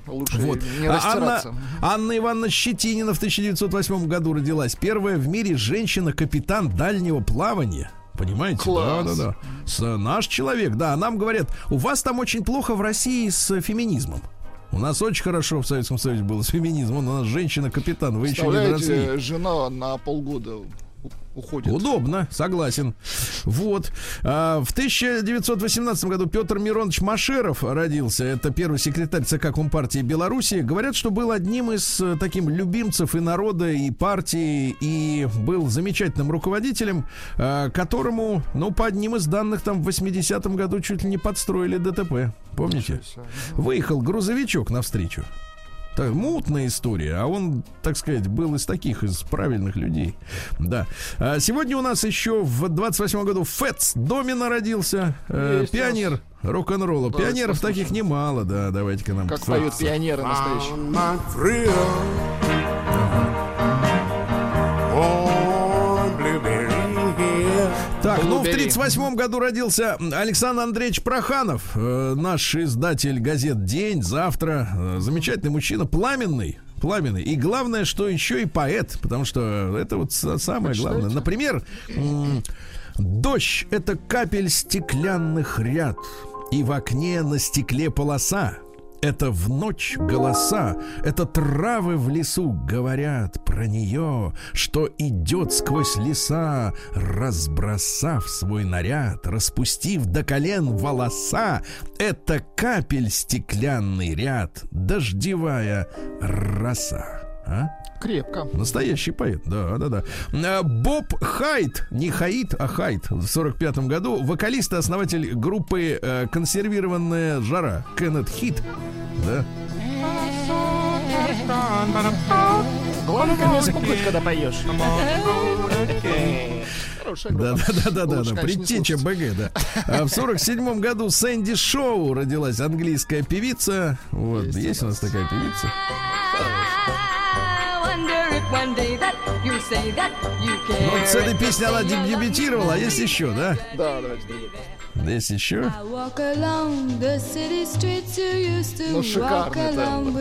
Лучше Вот. не А. Анна, Анна Ивановна Щетинина в 1908 году родилась. Первая в мире женщина-капитан дальнего плавания. Понимаете? Класс. Да, да, да. С, наш человек, да. Нам говорят, у вас там очень плохо в России с феминизмом. У нас очень хорошо в Советском Союзе было с феминизмом. У нас женщина-капитан. Вы еще не доросли. Жена на полгода уходит. Удобно, согласен. Вот. А, в 1918 году Петр Миронович Машеров родился. Это первый секретарь ЦК Компартии Беларуси. Говорят, что был одним из э, таким любимцев и народа, и партии, и был замечательным руководителем, э, которому, ну, по одним из данных, там в 80-м году чуть ли не подстроили ДТП. Помните? Выехал грузовичок навстречу. Так, мутная история, а он, так сказать, был из таких, из правильных людей. Да. А сегодня у нас еще в 28 году Фэтс Домина родился. э, пионер рок-н-ролла. Давайте Пионеров таких немало, да. Давайте-ка нам Как Фэтса. поют пионеры настоящие. Так, ну в Блубери. 38 году родился Александр Андреевич Проханов, э, наш издатель газет «День», «Завтра». Э, замечательный мужчина, пламенный. Пламенный. И главное, что еще и поэт, потому что это вот са- самое главное. Например, дождь — это капель стеклянных ряд, и в окне на стекле полоса. Это в ночь голоса, это травы в лесу говорят про нее, что идет сквозь леса, разбросав свой наряд, распустив до колен волоса. Это капель стеклянный ряд, дождевая роса. А? Крепко. Настоящий поэт, да, да, да. А, Боб Хайт, не Хаит, а Хайт, в 45 году, вокалист и основатель группы э, «Консервированная жара», Кеннет Хит, да. Главное, не спугнуть, когда поешь. Хорошая Да, да, да, да, да, Предтеча. БГ, да. А в 47 году Сэнди Шоу родилась английская певица. Вот, есть, Есть у у нас такая певица. Ну, вот с этой песней она деб- дебютировала, а есть еще, да? Да, давайте. Есть еще. Ну, шикарный тембр.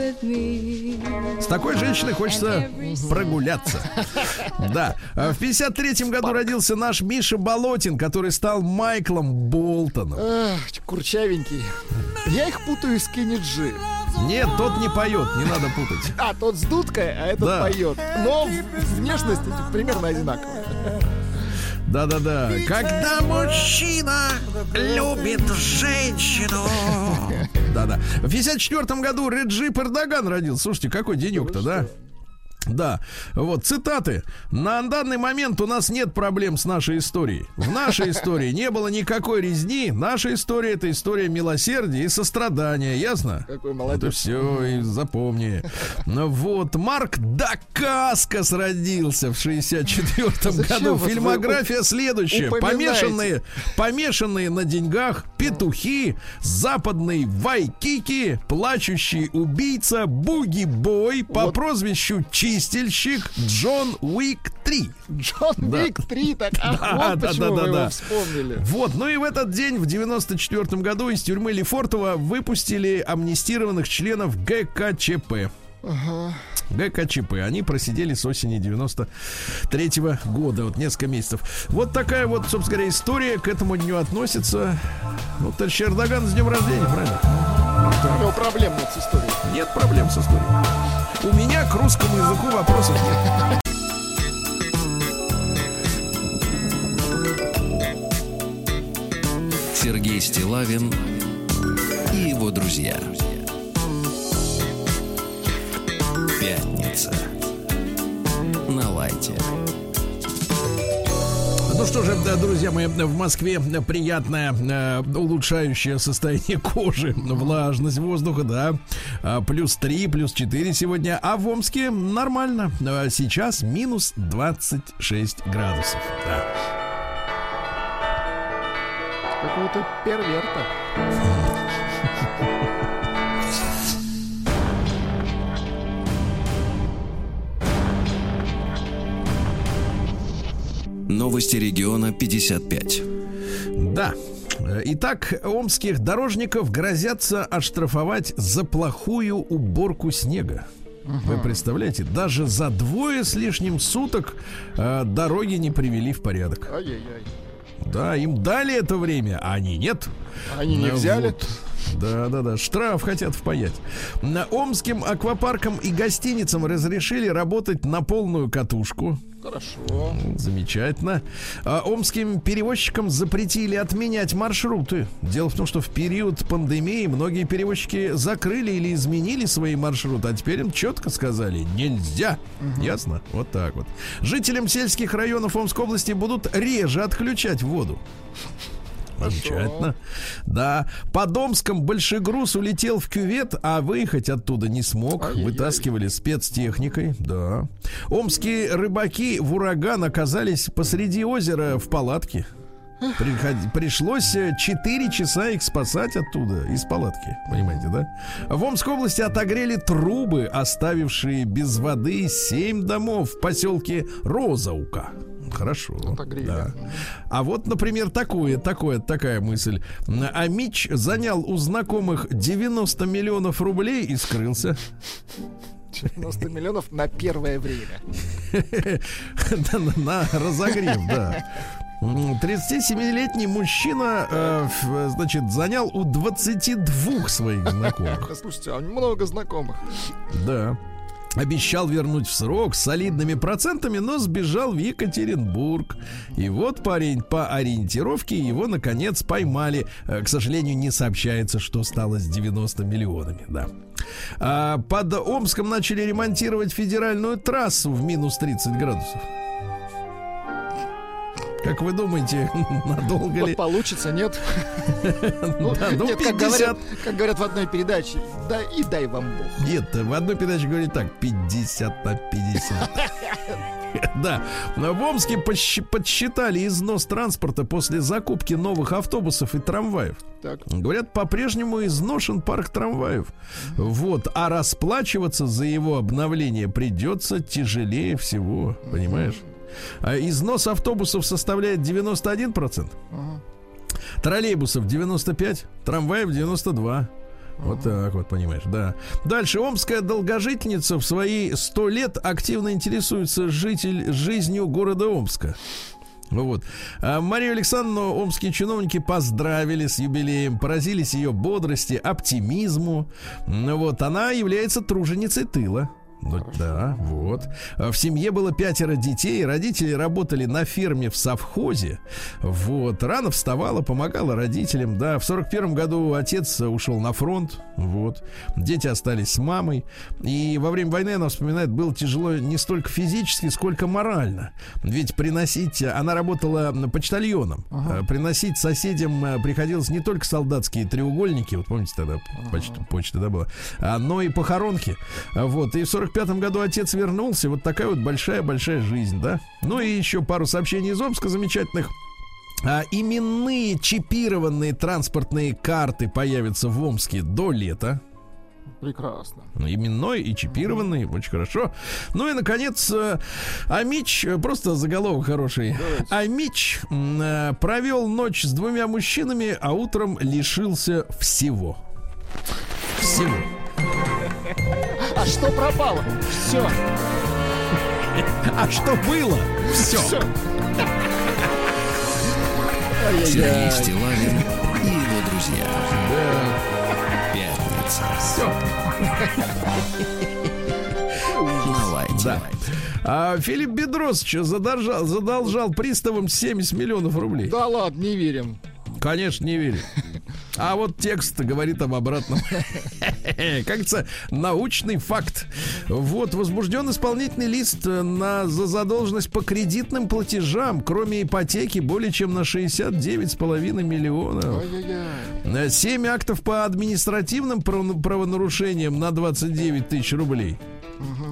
С такой женщиной хочется прогуляться. Да. А В 53 году родился наш Миша Болотин, который стал Майклом Болтоном. Эх, курчавенький. Я их путаю с Кенни Джи. Нет, тот не поет, не надо путать. А, тот с дудкой, а этот Да. поет. Но внешность примерно одинаковая. Да-да-да. Когда мужчина любит женщину. Да-да. В 54 году Реджи Эрдоган родился. Слушайте, какой денек-то, да? Да, вот цитаты. На данный момент у нас нет проблем с нашей историей. В нашей истории не было никакой резни. Наша история это история милосердия и сострадания, ясно? Какой молодец. все, и запомни. Ну вот, Марк Дакаскас родился в 64 Зачем году. вот вы Фильмография следующая. Помешанные, помешанные на деньгах, петухи, западный Вайкики, плачущий убийца, буги-бой по прозвищу Чистильщик Джон Уик 3. Джон Да. Вик 3, так, ах, Да, вот да, почему да, да, его да. вспомнили. Вот, ну и в этот день, в 94 году, из тюрьмы Лефортово выпустили амнистированных членов ГКЧП. ГКЧП. Они просидели с осени 93 года, вот несколько месяцев. Вот такая вот, собственно говоря, история к этому дню относится. Ну, товарищ Эрдоган с днем рождения, правильно? У него проблем нет с историей. Нет проблем с историей. У меня к русскому языку вопросов нет. Сергей Стилавин и его друзья. Пятница. На лайте. Ну что же, да, друзья мои, в Москве приятное э, улучшающее состояние кожи, влажность воздуха, да, А, плюс 3, плюс 4 сегодня, а в Омске нормально, А сейчас минус 26 градусов. Да. Какого-то перверта. Новости региона 55. Да. Э, Итак, омских дорожников грозятся оштрафовать за плохую уборку снега. Вы представляете, даже за двое с лишним суток э, дороги не привели в порядок. Ай-яй-яй. Да, им дали это время, а они нет. Они не Ну, взяли. вот. Да, да, да. Штраф хотят впаять. На омским аквапаркам и гостиницам разрешили работать на полную катушку. Хорошо. Замечательно. А омским перевозчикам запретили отменять маршруты. Дело в том, что в период пандемии многие перевозчики закрыли или изменили свои маршруты, а теперь им четко сказали нельзя. Ясно? Вот так вот. Жителям сельских районов Омской области будут реже отключать воду. Замечательно. Да. По Домском большегруз улетел в кювет, а выехать оттуда не смог. Ай-яй-яй. Вытаскивали спецтехникой. Да. Омские рыбаки в ураган оказались посреди озера в палатке. Приход- Пришлось 4 часа их спасать оттуда, из палатки. Понимаете, да? В Омской области отогрели трубы, оставившие без воды 7 домов в поселке Розаука. Хорошо. Да. А вот, например, такое, такое, такая мысль. А Мич занял у знакомых 90 миллионов рублей и скрылся. 90 миллионов на первое время. На- разогрев, да. М, 37-летний мужчина, э, значит, занял у 22 своих знакомых. Слушайте, а много знакомых. Да. Обещал вернуть в срок с солидными процентами, но сбежал в Екатеринбург. И вот парень по ориентировке его наконец поймали. Э, К сожалению, не сообщается, что стало с 90 миллионами. Да. А, под Омском начали ремонтировать федеральную трассу в минус 30 градусов. Как вы думаете, надолго ли? Вот получится, нет? Ну, ну, нет, как 50. говорят, как говорят в одной передаче, да и дай вам Бог. Нет, в одной передаче говорит так, 50 на 50. Да, в Омске подсчитали износ транспорта после закупки новых автобусов и трамваев. Так. Говорят, по-прежнему изношен парк трамваев. Вот, а расплачиваться за его обновление придется тяжелее всего, понимаешь? А износ автобусов составляет 91%. Троллейбусов 95, трамваев 92. Вот так вот, понимаешь, да. Дальше. Омская долгожительница в свои 100 лет активно интересуется житель жизнью города Омска. Вот. А Марию Александровну омские чиновники поздравили с юбилеем, поразились ее бодрости, оптимизму. Ну Вот. Она является труженицей тыла. Ну, да, вот. А В семье было пятеро детей, родители работали на ферме в совхозе. Вот. Рано вставала, помогала родителям. Да, в сорок первом году отец ушел на фронт. Вот. Дети остались с мамой. И во время войны, она вспоминает, было тяжело не столько физически, сколько морально. Ведь приносить... Она работала почтальоном. Э, Приносить соседям э, приходилось не только солдатские треугольники, вот помните тогда почта, почта да, была, а, но и похоронки. А, Вот. И в сорок пятом году отец вернулся. Вот такая вот большая-большая жизнь, да? Ну и еще пару сообщений из Омска замечательных. А, именные чипированные транспортные карты появятся в Омске до лета. Прекрасно. Ну, Именной и чипированный, очень хорошо. Ну и, наконец, э, Амич, э, просто заголовок хороший. Амич м, э, провел ночь с двумя мужчинами, а утром лишился всего. Всего. А что пропало? Все. А что было? Все. Сергей Стилавин и его друзья. Пятница. Все. На лайте. Да. А Филипп Бедросович задолжал, задолжал приставам 70 миллионов рублей. Да ладно, не верим. Конечно, не верю. А вот текст говорит об обратном. Как говорится, научный факт. Вот, возбужден исполнительный лист на, за задолженность по кредитным платежам, кроме ипотеки, более чем на 69,5 миллионов. 7 актов по административным право- правонарушениям на 29 тысяч рублей.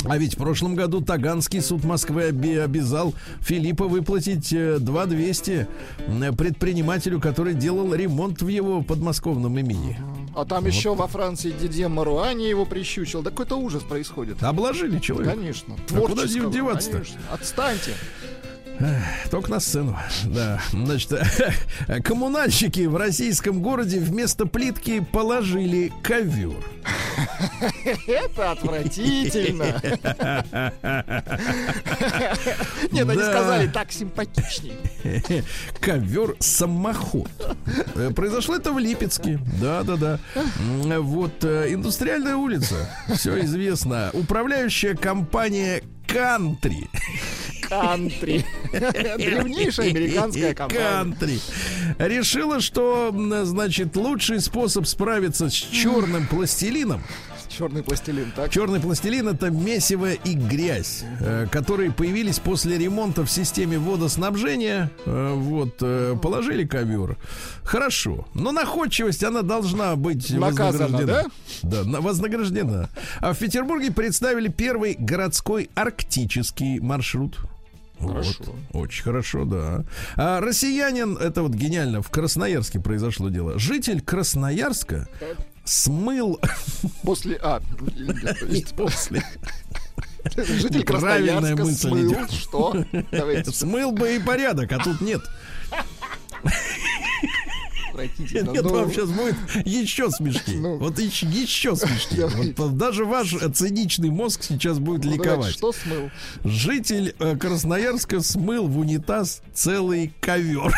А ведь в прошлом году Таганский суд Москвы обязал Филиппа выплатить э, 2200 э, предпринимателю, который делал ремонт в его подмосковном имени. А там еще во Франции Дидье Маруани его прищучил. Да какой-то ужас происходит. Обложили человека. Конечно. А куда деваться-то? Отстаньте. Только на сцену. Да. Значит, коммунальщики в российском городе вместо плитки положили ковер. Это отвратительно. Нет, они Да. сказали так симпатичней. Ковер самоход. Э, Произошло это в Липецке. Да, да, да. Вот э, индустриальная улица. Все известно. Управляющая компания Кантри. Кантри. Древнейшая американская компания. Кантри. Решила, что, значит, лучший способ справиться с черным пластилином Черный пластилин, так? Черный пластилин это месиво и грязь, э, которые появились после ремонта в системе водоснабжения. Э, Вот, э, положили ковер. Хорошо. Но находчивость, она должна быть Наказана, вознаграждена. Да, на- вознаграждена. А в Петербурге представили первый городской арктический маршрут. Хорошо. Вот. Очень хорошо, да. А россиянин, это вот гениально, в Красноярске произошло дело. Житель Красноярска смыл После... А, после. житель Правильная Красноярска мысль смыл. идет. Что? Давайте. Смыл бы и порядок, а тут нет. Нет, вам сейчас будет еще смешнее. Ну. Вот еще, еще смешнее. Давайте. Вот даже ваш циничный мозг сейчас будет ну, давайте, ликовать. Что смыл? Житель э, Красноярска смыл в унитаз целый ковер.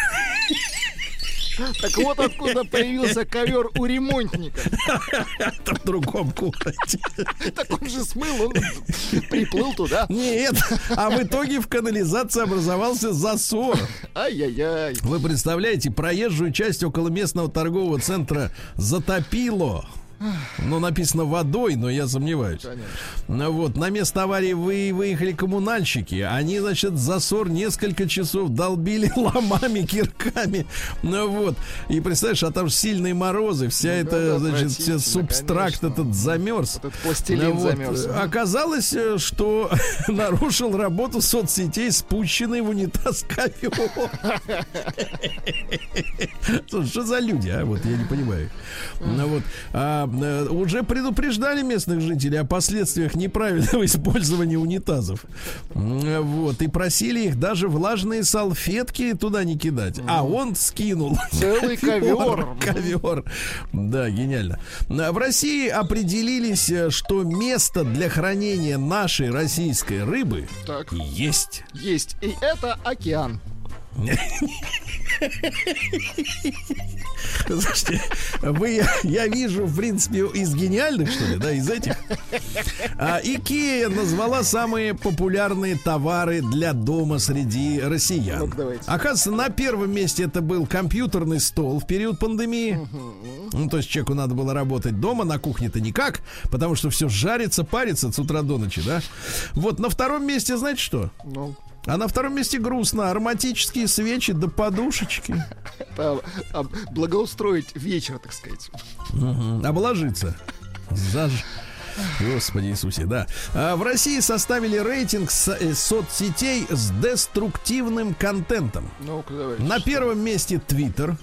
Так вот откуда появился ковер у ремонтника. Это в другом городе. Так он же смыл, он приплыл туда. Нет, а в итоге в канализации образовался засор. Ай-яй-яй. Вы представляете, проезжую часть около местного торгового центра затопило. Ну, написано водой, но я сомневаюсь. Ну, вот, на место аварии вы, выехали коммунальщики. Они, значит, засор несколько часов долбили ломами, кирками. Ну, вот. И представляешь, а там сильные морозы. Вся Ну, эта, да, значит, отвратительно, субстракт конечно. этот замерз. Вот этот пластилин Вот. замерз. Оказалось, э, что нарушил работу соцсетей, спущенный в унитаз ковер. Слушай, что за люди, а? Вот я не понимаю. Ну, вот, а, уже предупреждали местных жителей о последствиях неправильного использования унитазов. Вот, и просили их даже влажные салфетки туда не кидать. А он скинул. Целый ковер. Ковер. Да, гениально. А В России определились, э, что место для хранения нашей российской рыбы Так. есть. Есть. И это океан. Слушайте, вы, я вижу, в принципе, из гениальных, что ли, да, из этих. А, Икея назвала самые популярные товары для дома среди россиян. Давайте. Оказывается, на первом месте это был компьютерный стол в период пандемии. Ну, то есть человеку надо было работать дома, на кухне-то никак, потому что все жарится, парится с утра до ночи, да. Вот на втором месте, знаете что? Ну, А на втором месте грустно. Ароматические свечи да подушечки. а, благоустроить вечер, так сказать. Обложиться. Заж... Господи Иисусе, да. А в России составили рейтинг со- э, соцсетей с деструктивным контентом. Ну-ка, давайте. На первом месте Твиттер.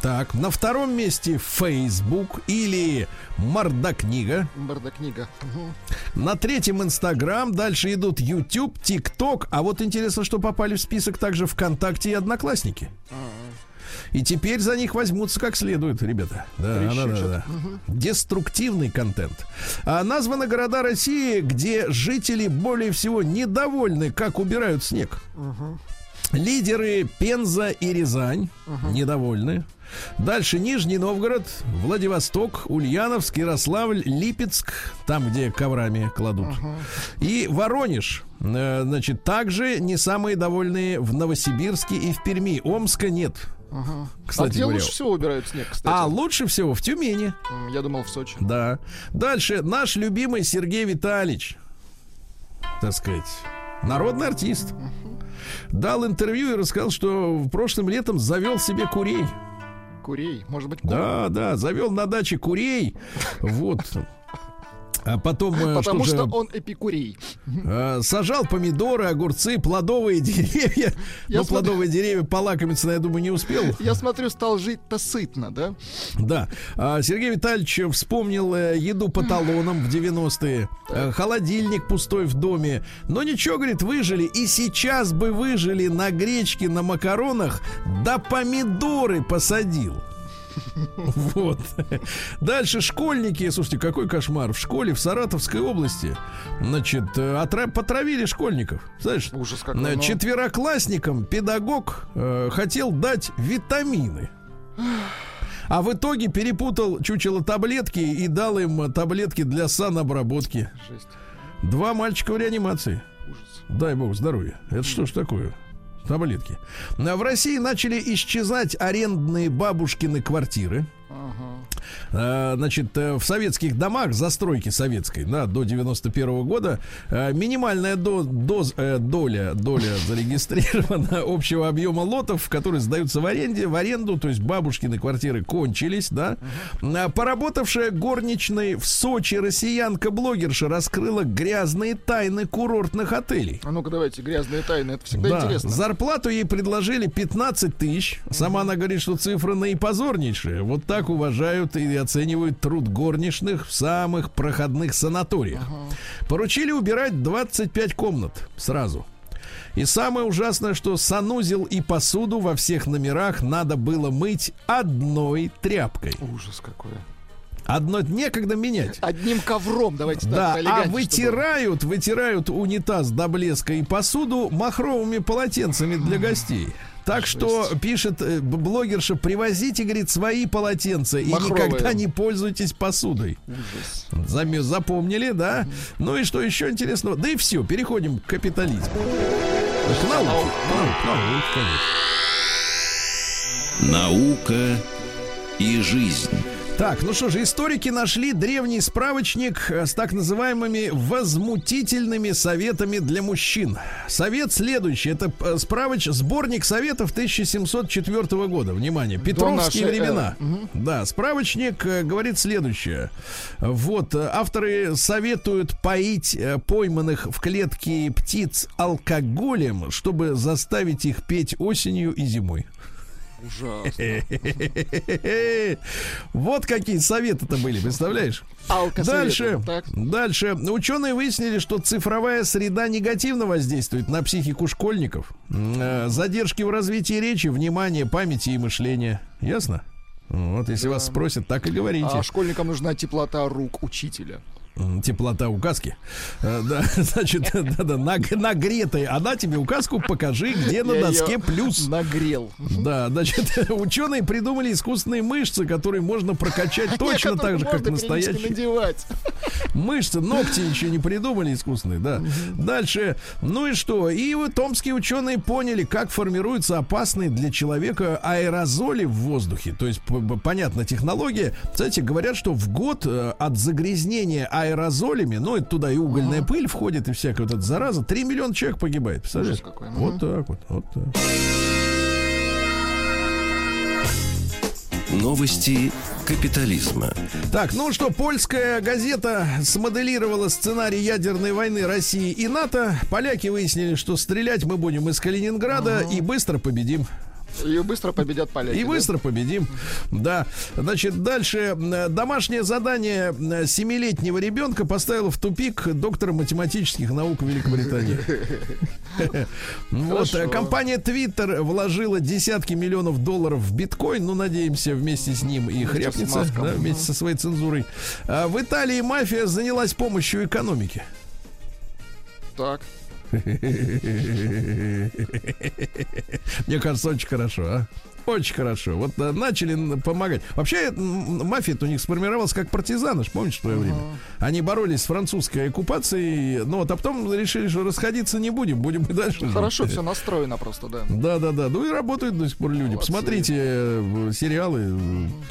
Так, на втором месте Facebook или Мордокнига. Бардакнига. Мгм. На третьем Инстаграм, дальше идут YouTube, ТикТок. А вот интересно, что попали в список также ВКонтакте и Одноклассники. И теперь за них возьмутся как следует, ребята. Да, да, да, да. Деструктивный контент. А названы города России, где жители более всего недовольны, как убирают снег. Лидеры Пенза и Рязань недовольны. Дальше Нижний Новгород, Владивосток, Ульяновск, Ярославль, Липецк, там, где коврами кладут. И Воронеж. Э, Значит, также не самые довольные в Новосибирске и в Перми. Омска нет. а Кстати где говоря. лучше всего убирают снег, кстати? А лучше всего в Тюмени. Я думал, в Сочи. Да. Дальше наш любимый Сергей Витальевич, так сказать, народный артист, дал интервью и рассказал, что в прошлом летом завел себе курей. Курей. Может быть, кур? Да, да, завел на даче курей. Вот. А потом э, Потому что, что же, он эпикурей. э, сажал помидоры, огурцы, плодовые деревья. Я Но смотрю- плодовые деревья полакомиться, я думаю, не успел. Я смотрю, стал жить-то сытно, да? Да. А, Сергей Витальевич вспомнил э, еду по талонам в 90-е. э, Холодильник пустой в доме. Но ничего, говорит, выжили. И сейчас бы выжили на гречке, на макаронах. Да помидоры посадил. Вот. Дальше школьники. Слушайте, какой кошмар. В школе в Саратовской области, значит, э, отра- потравили школьников. Знаешь, Ужас какой. э, ну. четвероклассникам педагог э, хотел дать витамины. А в итоге перепутал чучело таблетки и дал им таблетки для санобработки. Жесть. Два мальчика в реанимации. Ужас. Дай бог здоровья. Это что ж такое? Таблетки. А В России начали исчезать арендные бабушкины квартиры. Ага. Э, Значит, э, в советских домах застройки советской, да, до 91 года э, минимальная до- доз- доля, доля зарегистрирована общего объема лотов, которые сдаются в аренде, в аренду, то есть бабушкины квартиры кончились, да. А Поработавшая горничной в Сочи россиянка-блогерша раскрыла грязные тайны курортных отелей. А ну-ка давайте, грязные тайны. Это всегда Да, интересно. зарплату ей предложили 15 тысяч. Сама она говорит, что цифра наипозорнейшая. Вот так уважают и оценивают труд горничных в самых проходных санаториях. Поручили убирать 25 комнат сразу. И самое ужасное, что санузел и посуду во всех номерах надо было мыть одной тряпкой. Ужас какой. Одно некогда менять. Одним ковром, давайте Да, так, а элегантнее, чтобы вытирают, вытирают унитаз до блеска и посуду махровыми полотенцами для гостей. Так что пишет э, блогерша, привозите, говорит, свои полотенца и никогда не пользуйтесь посудой. Ужас. Запомнили, да? Ну и что еще интересного? Да и все, переходим к капитализму. К науке, конечно. Наука и жизнь. Так, ну что же, историки нашли древний справочник э, с так называемыми возмутительными советами для мужчин. Совет следующий. Это э, справоч, сборник советов 1704 года. Внимание, Петровские нашей времена. Да, справочник э, говорит следующее. Вот, э, авторы советуют поить э, пойманных в клетке птиц алкоголем, чтобы заставить их петь осенью и зимой. Ужасно. Вот какие советы-то были, представляешь? Дальше, Так. дальше. Ученые выяснили, что цифровая среда негативно воздействует на психику школьников. Э, Задержки в развитии речи, внимания, памяти и мышления. Ясно? Вот, если вас спросят, так и говорите. А школьникам нужна теплота рук учителя. Теплота указки. Э, Да, значит, да-да, наг- нагретой. Она тебе указку покажи, где на доске плюс. Нагрел. Да, значит, ученые придумали искусственные мышцы, которые можно прокачать точно Некоторых так же, как настоящие. надевать. Мышцы, ногти еще не придумали искусственные, да. Дальше, ну и что? И вот томские ученые поняли, как формируются опасные для человека аэрозоли в воздухе. То есть, понятно, технология. Кстати, говорят, что в год э, от загрязнения аэрозолями, ну, это туда и угольная пыль входит, и всякая вот эта зараза, 3 миллиона человек погибает. Представляешь? Какой. Вот так вот, вот так. Новости капитализма. Так, ну что, польская газета смоделировала сценарий ядерной войны России и НАТО. Поляки выяснили, что стрелять мы будем из Калининграда и быстро победим. Ее быстро победят поляки. И да? быстро победим. Да. Значит, дальше. Домашнее задание э, семилетнего ребенка поставило в тупик доктора математических наук Великобритании. Вот. э. Компания Twitter вложила десятки миллионов долларов в биткоин. Ну, надеемся, вместе с ним и да, Вместе со своей цензурой. А В Италии мафия занялась помощью экономики. Так. Мне кажется, очень хорошо, а? Очень хорошо. Вот э, начали помогать. Вообще, мафия у них сформировалась как партизаны, ж помните, в свое время? Они боролись с французской оккупацией, ну вот, а потом решили, что расходиться не будем, будем и дальше. Хорошо все настроено просто, да. Да, да, да. Ну и работают до сих пор люди. Молодцы. Посмотрите э, сериалы,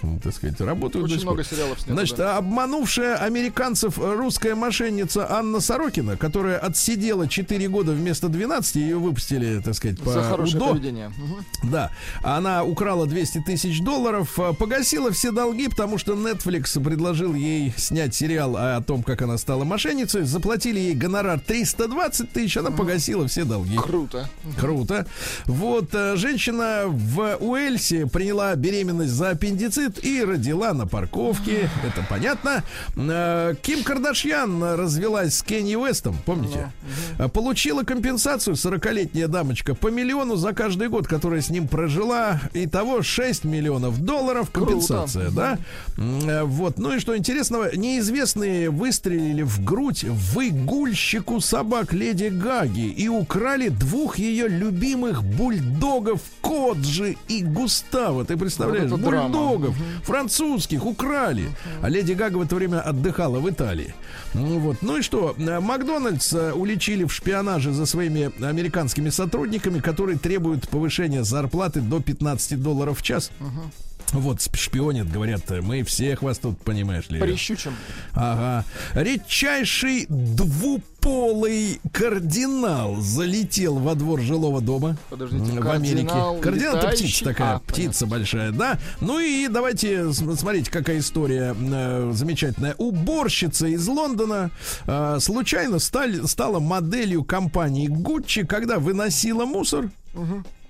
э, так сказать, работают до Очень сих пор. много сериалов снято. Значит, да. обманувшая американцев русская мошенница Анна Сорокина, которая отсидела 4 года вместо 12, ее выпустили, так сказать, по За хорошее УДО. поведение. Мгм. Да, она украла 200 тысяч долларов, а, погасила все долги, потому что Netflix предложил ей снять сериал о том, как она стала мошенницей. Заплатили ей гонорар 320 тысяч, она погасила все долги. Круто. Круто. Вот э, женщина в Уэльсе приняла беременность за аппендицит и родила на парковке. Это понятно. Э, Ким Кардашьян развелась с Кенни Уэстом, помните? Э, Получила компенсацию 40-летняя дамочка по миллиону за каждый год, которая с ним прожила. Итого 6 миллионов долларов компенсация, да? М, э, Вот. Ну и что интересного, неизвестные выстрелили в грудь выгульщику собак леди Гаги и украли двух ее любимых бульдогов Коджи и Густава. Ты представляешь, Вот это драма. бульдогов французских украли. А леди Гага в это время отдыхала в Италии. Ну вот. Ну и что? э, Макдональдс э, уличили в шпионаже за своими американскими сотрудниками, которые требуют повышения зарплаты до 15 долларов в час. Вот, шпионят, говорят, мы всех вас тут, понимаешь ли. Прищучим. Ага. Редчайший двуполый кардинал залетел во двор жилого дома Подождите, в Америке. Кардинал это птица такая, А, птица большая, да. Ну и давайте смотрите, какая история э, замечательная. Уборщица из Лондона э, случайно стали, стала моделью компании Гуччи, когда выносила мусор.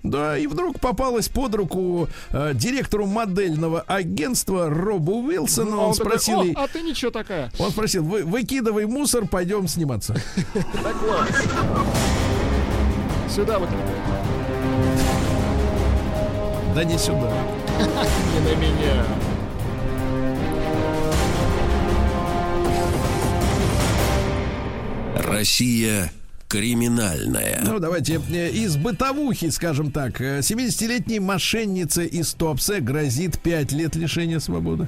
Да, и вдруг попалась под руку э, директору модельного агентства Робу Уилсону. Ну, Он он такой, спросил «О, ей, а ты ничего такая. он спросил, Вы, выкидывай мусор, пойдем сниматься. Да класс. Сюда вот. Да не сюда. Не на меня. Россия криминальная. Ну, давайте э, из бытовухи, скажем так. Э, 70-летней мошеннице из Туапсе грозит 5 лет лишения свободы.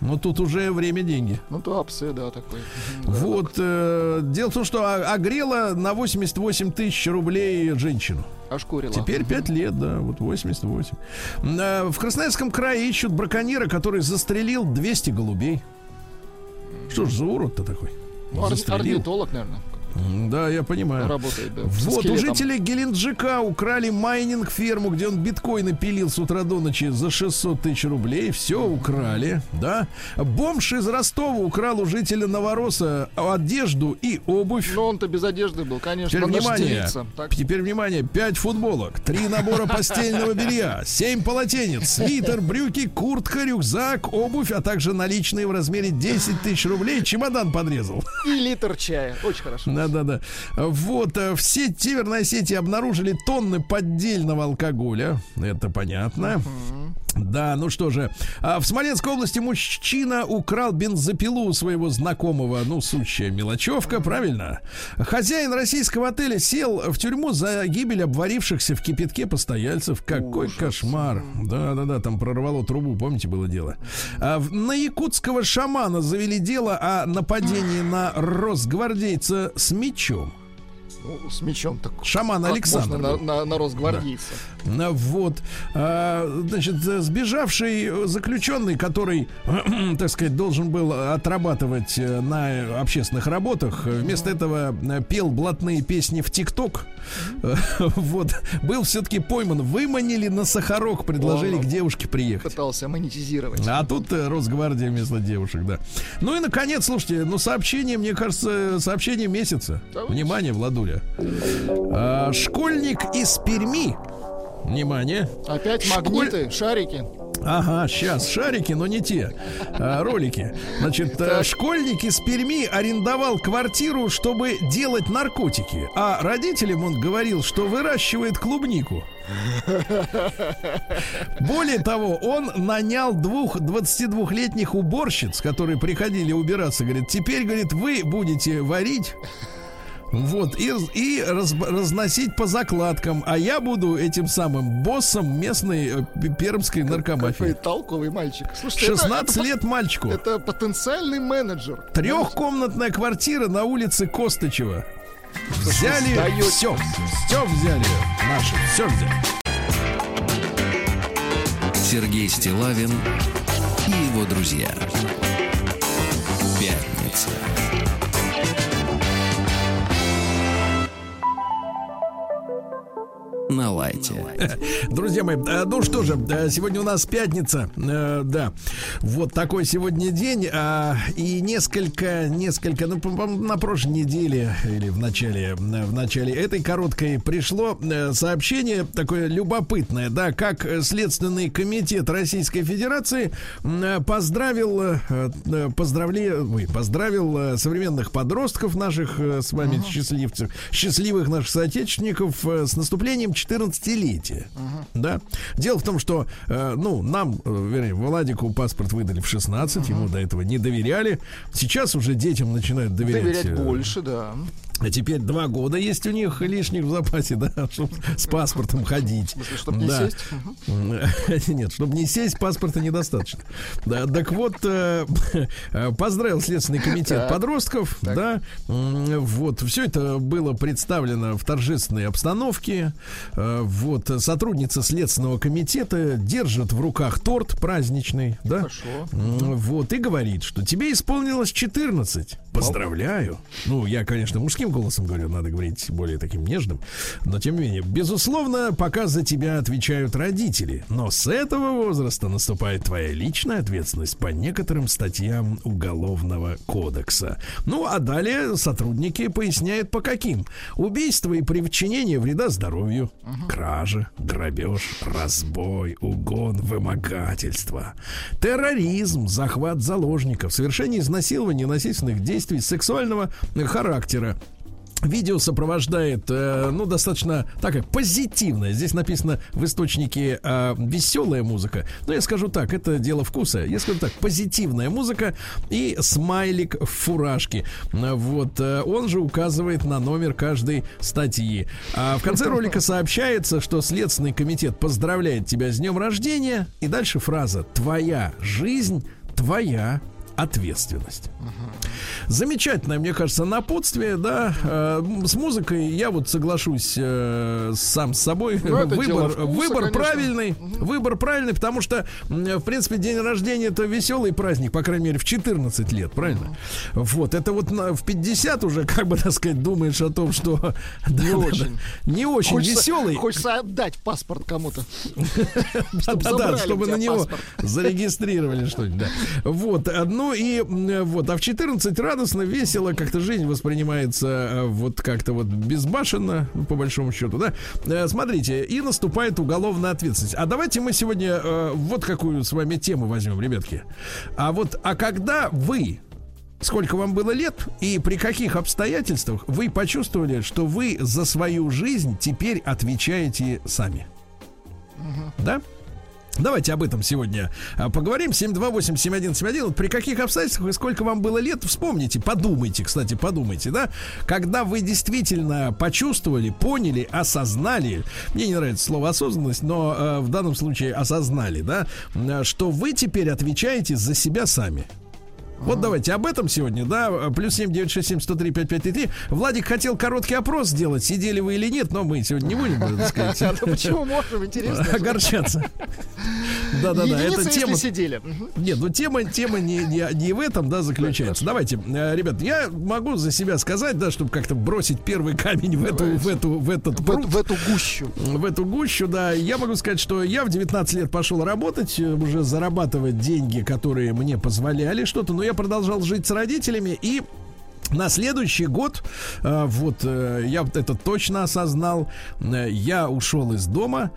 Ну, тут уже время деньги. Ну, туапсе, да, такой. Вот. э, дело в том, что о- огрела на 88 тысяч рублей женщину. Ошкурила. Теперь 5 лет, да, вот 88. Э, В Красноярском крае ищут браконьера, который застрелил 200 голубей. Что ж за урод-то такой? Ну, орнитолог, наверное, Да, я понимаю. работает, да. Вот, у скелетом. жителей Геленджика украли майнинг-ферму, где он биткоины пилил с утра до ночи за 600 тысяч рублей. Все украли, да. Бомж из Ростова украл у жителя Новороса одежду и обувь. Ну, он-то без одежды был, конечно. Теперь внимание, теперь внимание, 5 футболок, 3 набора постельного белья, 7 полотенец, свитер, брюки, куртка, рюкзак, обувь, а также наличные в размере 10 тысяч рублей. Чемодан подрезал. И литр чая. Очень хорошо. Да-да-да. Вот, э, в сеть, Северной Осетии обнаружили тонны поддельного алкоголя. Это понятно. Да, ну что же, а в Смоленской области мужчина украл бензопилу у своего знакомого, ну, сущая мелочевка, правильно? Хозяин российского отеля сел в тюрьму за гибель обварившихся в кипятке постояльцев. Какой кошмар. Да-да-да, там прорвало трубу, помните, было дело. А на якутского шамана завели дело о нападении на росгвардейца с мечом. Ну, с мечом так. Шаман Александр. можно на, на, на росгвардейца. А, Вот, А, значит, э, сбежавший заключенный, который, так сказать, должен был отрабатывать э, на общественных работах, э, вместо этого пел блатные песни в ТикТок. Вот, был все-таки пойман, выманили на Сахарок, предложили к девушке приехать. Пытался монетизировать. А тут Росгвардия вместо девушек, да. Ну и наконец, слушайте, ну сообщение, мне кажется, сообщение месяца. Внимание, Владуля. А, школьник из Перми. Внимание. Опять Школь- магниты, шарики. Ага, сейчас шарики, но не те а, ролики. Значит, э, школьник из Перми арендовал квартиру, чтобы делать наркотики, а родителям он говорил, что выращивает клубнику. Более того, он нанял двух 22-летних уборщиц, которые приходили убираться. Говорит, теперь, говорит, вы будете варить. Вот, и, и раз- разносить по закладкам. А я буду этим самым боссом местной э, пермской Какой наркомафии. толковый мальчик. Слушайте, это- 16 это, лет мальчику. Это потенциальный менеджер. Трехкомнатная квартира на улице Костычева. Взяли сдаете все. Все взяли. Наши. Все взяли. Сергей Стилавин и его друзья. На лайте. Друзья мои, э, ну что же, э, сегодня у нас пятница, э, да, вот такой сегодня день, а, и несколько, несколько, ну, на прошлой неделе или в начале, в начале этой короткой пришло сообщение такое любопытное, да, как Следственный комитет Российской Федерации поздравил, поздравле, ой, поздравил современных подростков наших с вами счастливцев, счастливых наших соотечественников с наступлением 14-летия. Да. Дело в том, что, э, ну, нам, э, вернее, Владику паспорт выдали в 16, ему до этого не доверяли. Сейчас уже детям начинают доверять. Доверять э, больше, да. А теперь два года есть у них лишних в запасе, да, чтобы с паспортом ходить. смысле, чтоб не Да. сесть? Нет, чтобы не сесть, паспорта недостаточно. Да, так вот, э, поздравил Следственный комитет подростков, да, вот, все это было представлено в торжественной обстановке, Э, вот, сотрудница Следственного комитета держит в руках торт праздничный, да, Хорошо. Вот, и говорит, что тебе исполнилось 14. Поздравляю. Ну, я, конечно, мужским голосом говорю, надо говорить более таким нежным. Но, тем не менее, безусловно, пока за тебя отвечают родители. Но с этого возраста наступает твоя личная ответственность по некоторым статьям Уголовного кодекса. Ну, а далее сотрудники поясняют, по каким. Убийство и причинение вреда здоровью, кража, грабеж, разбой, угон, вымогательство, терроризм, захват заложников, совершение изнасилования, насильственных действий сексуального характера. Видео сопровождает, э, ну, достаточно такая позитивная. Здесь написано в источнике э, веселая музыка. Но я скажу так, это дело вкуса. Я скажу так, позитивная музыка и смайлик в фуражке. Э, Вот, э, он же указывает на номер каждой статьи. А в конце ролика сообщается, что Следственный комитет поздравляет тебя с днем рождения. И дальше фраза «Твоя жизнь, твоя ответственность». Замечательное, мне кажется, напутствие, да. Э, с музыкой я вот соглашусь э, сам с собой. Ну, выбор вкуса, выбор конечно. правильный. Выбор правильный, потому что, в принципе, день рождения это веселый праздник, по крайней мере, в 14 лет, правильно? Вот, это вот на- в 50 уже, как бы, так сказать, думаешь о том, что... да, да, да, очень. Не очень Хочется- веселый. Хочется отдать паспорт кому-то. Да, да, да, забрали чтобы на него зарегистрировали что-нибудь, да. Вот, а, ну и м, вот, а в 14 радостно, весело, как-то жизнь воспринимается э, вот как-то вот безбашенно, ну, по большому счету, да. Э, Смотрите, и наступает уголовная ответственность. А давайте мы сегодня э, вот какую с вами тему возьмем, ребятки. А вот, а когда вы Сколько вам было лет и при каких обстоятельствах вы почувствовали, что вы за свою жизнь теперь отвечаете сами? Да? Давайте об этом сегодня а, поговорим. 728-7171. Вот При каких обстоятельствах и сколько вам было лет, вспомните, подумайте, кстати, подумайте, да? Когда вы действительно почувствовали, поняли, осознали, мне не нравится слово осознанность, но э, в данном случае осознали, да, что вы теперь отвечаете за себя сами. Вот давайте об этом сегодня, да, плюс 7 967 103 5533. Владик хотел короткий опрос сделать, сидели вы или нет, но мы сегодня не будем, так сказать, Ну почему можем, интересно? огорчаться. Да-да-да, это тема... сидели. Нет, ну тема, тема не, не, не в этом, да, заключается. Давайте, э, ребят, я могу за себя сказать, да, чтобы как-то бросить первый камень в эту, в эту, в этот В, пруд, эту- в эту гущу. в эту гущу, да. Я могу сказать, что я в 19 лет пошел работать, э, уже зарабатывать деньги, которые мне позволяли что-то, но я продолжал жить с родителями и на следующий год, э, вот э, я это точно осознал, э, я ушел из дома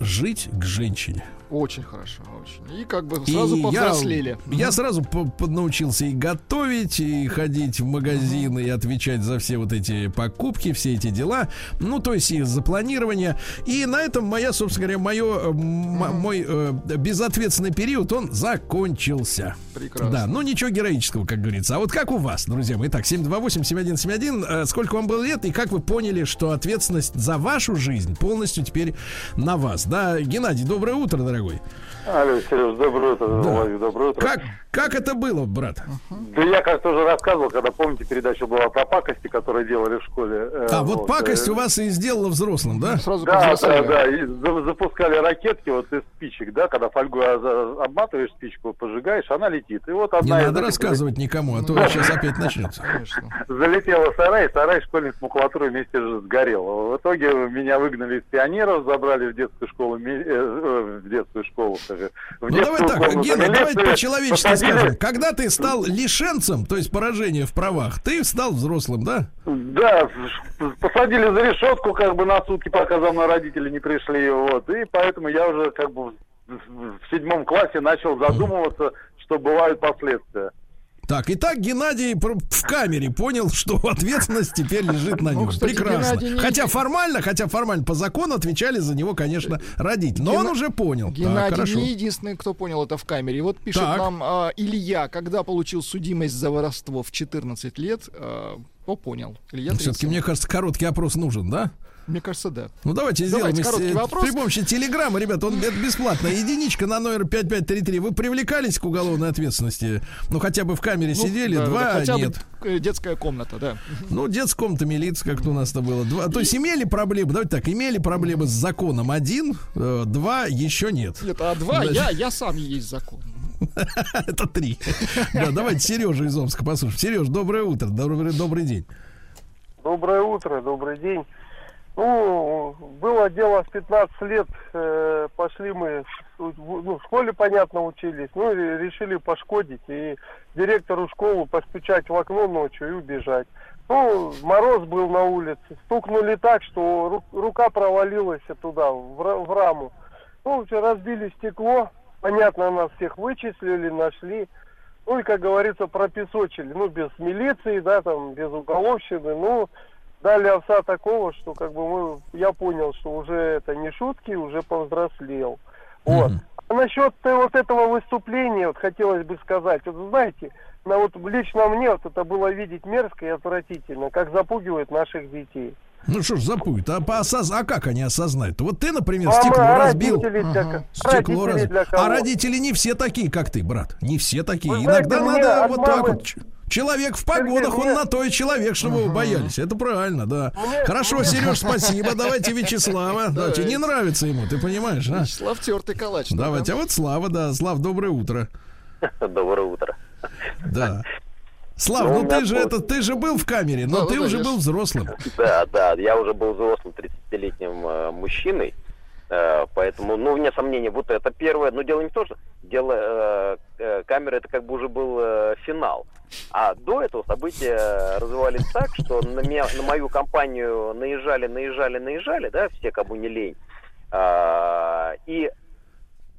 жить к женщине. Очень хорошо, очень. И как бы сразу И повзрослели. Я, я сразу по- по- научился и готовить, и ходить в магазин, и отвечать за все вот эти покупки, все эти дела. Ну, то есть и за планирование. И на этом моя, собственно говоря, мое, э, мой э, безответственный период, он закончился. Прекрасно. Да, ну ничего героического, как говорится. А вот как у вас, друзья мои? Итак, 728-7171. Э, Сколько вам было лет и как вы поняли, что ответственность за вашу жизнь полностью теперь на вас? Да, Геннадий, доброе утро, дорогой. Алло, Сереж, доброе утро, Да. Доброе утро. Как, как это было, брат? Да я как-то уже рассказывал, когда, помните, передача была про пакости, которые делали в школе. э, А, вот пакость э, у вас и сделала взрослым, да? Сразу Да, да, да, и за- запускали ракетки вот из спичек, да, когда фольгу обматываешь спичку, пожигаешь, она летит. И вот Не одна из надо этих рассказывать никому, а то сейчас опять начнется. Конечно. залетела в сарай, и сарай школьник с макулатурой вместе же сгорел. В итоге меня выгнали из пионеров, забрали в детскую школу, э, э, в детскую школу, в Ну давай детскую так, комнату Гена, милиции, давайте по-человечески скажем. Когда ты стал лишенцем, то есть поражение в правах, ты стал взрослым, да? Да, посадили за решетку как бы на сутки, пока за мной родители не пришли, вот, и поэтому я уже как бы в седьмом классе начал задумываться, что бывают последствия. Так, итак, Геннадий пр- в камере понял, что ответственность теперь лежит на Ну, нем. кстати, Прекрасно. Геннадий не- Хотя формально, хотя формально по закону отвечали за него, конечно, родители. Но он Гена- уже понял. Так, Геннадий хорошо. не единственный, кто понял это в камере. И Вот пишет Так. нам а, Илья, когда получил судимость за воровство в 14 лет, кто понял? Илья Все-таки, 37. мне кажется, короткий опрос нужен, да? Мне кажется, да. Ну давайте сделаем Давайте из- короткий э, вопрос. при помощи телеграмма, ребят, он это бесплатно. Единичка на номер 5533. Вы привлекались к уголовной ответственности? Ну хотя бы в камере Ну, сидели, да, два да, хотя бы, нет. э, детская комната, да. Ну, детская комната милиция, как-то у нас-то было. Два. То есть имели проблемы, давайте так, имели проблемы с законом один, э, два еще нет. Нет, а два, Значит- я, я сам есть закон. Это три. Да, давайте Сережа из Омска послушаем. Сереж, доброе утро, добрый, добрый день. Доброе утро, добрый день. Ну, было дело в 15 лет, э, пошли мы, ну, в школе, понятно, учились, ну, решили пошкодить, и директору школы постучать в окно ночью и убежать. Ну, мороз был на улице, стукнули так, что ру- рука провалилась туда, в, ра- в раму. Ну, разбили стекло, понятно, нас всех вычислили, нашли. Ну и, как говорится, пропесочили. Ну, без милиции, да, там, без уголовщины. Ну, дали овса такого, что как бы мы, я понял, что уже это не шутки, уже повзрослел. Вот. А насчет э, вот этого выступления, вот хотелось бы сказать, вот знаете, на вот лично мне вот это было видеть мерзко и отвратительно, как запугивают наших детей. Ну что ж, запуют. А, по осоз- а как они осознают? Вот ты, например, А стекло а разбил. родители для Стекло родители разбил. для кого? А родители не все такие, как ты, брат. Не все такие. Вы знаете, Иногда мне надо от вот так мамы- вот. Ч- Человек в погонах, он на то и человек, чтобы вы боялись. Это правильно, да. Хорошо, Сереж, спасибо. Давайте Вячеслава. Давайте. Не нравится ему, ты понимаешь, а? Вячеслав тертый калач. да, Давайте. А вот Слава, да. Слав, доброе утро. Доброе утро. Да. Слав, Ну, ну ты же тоже. это, ты же был в камере, но Да, ты да, уже был взрослым. Да, да, я уже был взрослым 30-летним э, мужчиной, э, поэтому, ну, вне сомнения, вот это первое. Но дело не в том, что дело э, э, камеры, это как бы уже был э, финал. А до этого события развивались так, что на, меня, на мою компанию наезжали, наезжали, наезжали, да, все, кому не лень. А, и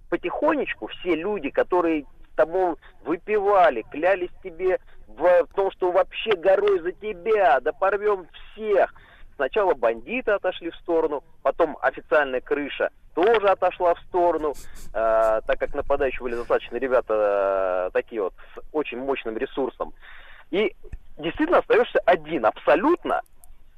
потихонечку все люди, которые тобой выпивали, клялись тебе в том, что вообще горой за тебя, да порвем всех, сначала бандиты отошли в сторону, потом официальная крыша тоже отошла в сторону, э, так как нападающие были достаточно ребята э, такие вот с очень мощным ресурсом. И действительно остаешься один абсолютно,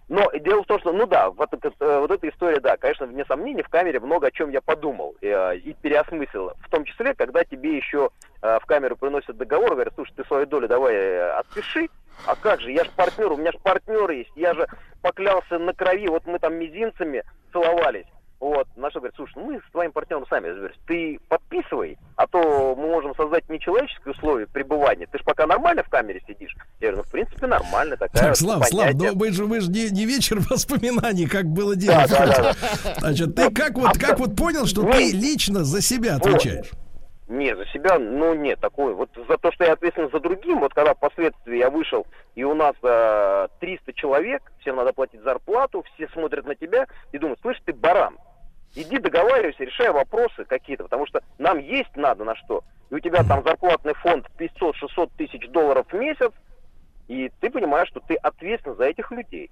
но дело в том, что, ну да, вот, это, э, вот эта история, да, конечно, вне сомнений, в камере много о чем я подумал э, и переосмыслил. В том числе, когда тебе еще э, в камеру приносят договор, говорят, слушай, ты свою долю давай отпиши, а как же, я же партнер, у меня же партнер есть, я же поклялся на крови, вот мы там мизинцами целовались. Вот, на что говорит, слушай, ну мы с твоим партнером сами разберемся. Ты подписывай, а то мы можем создать нечеловеческие условия пребывания. Ты же пока нормально в камере сидишь. Я говорю, ну, в принципе, нормально. Такая Так, вот Слав, Слав, но вы же, вы же не, не вечер воспоминаний, как было дело. Да, да, да, Значит, ты как вот, как вот понял, что ты лично за себя отвечаешь? Не, за себя, ну нет, такое. Вот за то, что я ответственен за другим, вот когда впоследствии я вышел, и у нас э, 300 человек, всем надо платить зарплату, все смотрят на тебя и думают, слышь, ты баран, иди договаривайся, решай вопросы какие-то, потому что нам есть надо на что. И у тебя там зарплатный фонд 500-600 тысяч долларов в месяц, и ты понимаешь, что ты ответственен за этих людей.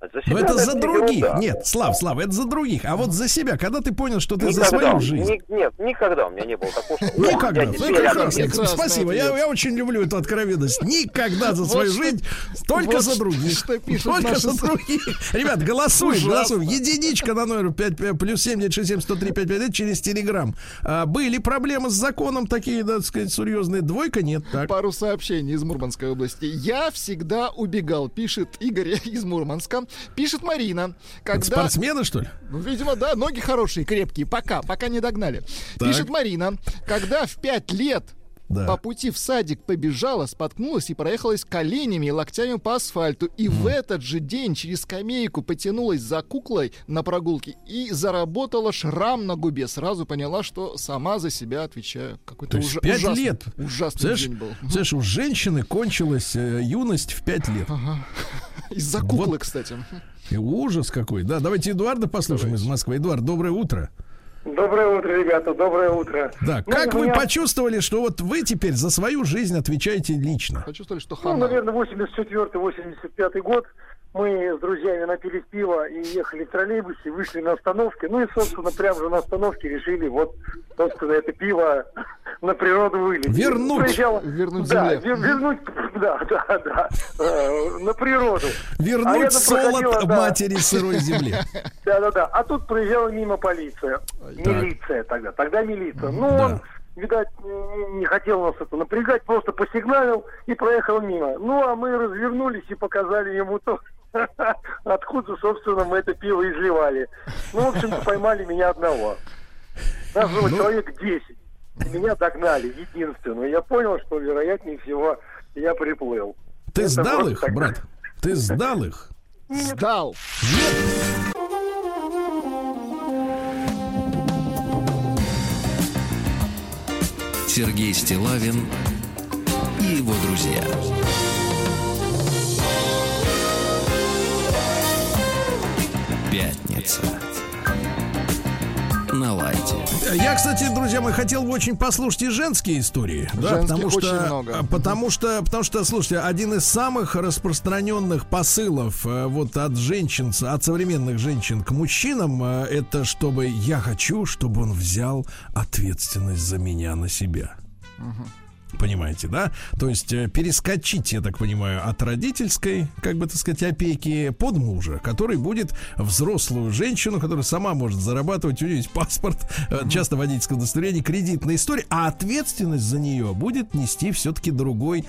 За Но себя это за других. ерунда. Нет, Слав, Слав, это за других. А вот за себя, когда ты понял, что ты за Никогда. свою жизнь? Ни- нет, никогда у меня не было такого, что... Никогда. Я Ну, прекрасно. Спасибо. Я, я очень люблю эту откровенность. Никогда за свою жизнь, только вот за других. что пишут Только наши за других. Ребят, голосуем, голосуем. Единичка на номер 5, плюс 7 967 103 559 через Телеграм. А, были проблемы с законом такие, да, так сказать, серьезные. Двойка нет. Так. Пару сообщений из Мурманской области. Я всегда убегал, пишет Игорь из Мурманска. Пишет Марина. Когда... Спортсмены, что ли? Ну, видимо, да, ноги хорошие, крепкие. Пока, пока не догнали. Так. Пишет Марина. Когда в пять лет Да. по пути в садик побежала, споткнулась и проехалась коленями и локтями по асфальту. И в этот же день через скамейку потянулась за куклой на прогулке и заработала шрам на губе. Сразу поняла, что сама за себя отвечаю. Какой-то ужа- пять ужасный, лет. ужасный Представляешь, день был. представляешь, у женщины кончилась э, юность в 5 лет. Из-за куклы, Вот. кстати. И ужас какой. Да, давайте Эдуарда послушаем из Москвы. Эдуард, доброе утро. Доброе утро, ребята, доброе утро. Да, Ну, как вы меня- почувствовали, что вот вы теперь за свою жизнь отвечаете лично? Почувствовали, что Ну, хана. наверное, 84-85 год. Мы с друзьями напились пива и ехали в троллейбусе, вышли на остановке. Ну и, собственно, прямо же на остановке решили вот, собственно, это пиво на природу вылить. Вернуть. Проезжало- Вернуть да, земле. вер- вернуть, да, да, да, э, на природу. А Вернуть рядом солод да. матери сырой земли. Да, да, да. А тут проезжала мимо полиция. Милиция тогда. Тогда милиция. Ну, он, видать, не- не хотел нас это напрягать, просто посигналил и проехал мимо. Ну, а мы развернулись и показали ему то, откуда, собственно, мы это пиво изливали. Ну, в общем-то, поймали меня одного. Нас было Ну. человек 10. И Меня догнали, единственного. Я понял, что, вероятнее всего, я приплыл. Ты Это сдал их, так. брат? Ты сдал их? Сдал. Сергей Стилавин и его друзья. Пятница. На лайте. Я, кстати, друзья мои, хотел бы очень послушать и женские истории. Да, Женских потому очень что, много. а, потому что, потому что, слушайте, один из самых распространенных посылов э, вот от женщин, от современных женщин к мужчинам, э, это чтобы я хочу, чтобы он взял ответственность за меня на себя. Понимаете, да? То есть э, перескочить, я так понимаю, от родительской, как бы так сказать, опеки под мужа, который будет взрослую женщину, которая сама может зарабатывать, у нее есть паспорт, э, часто водительское удостоверение, кредитная история, а ответственность за нее будет нести все-таки другой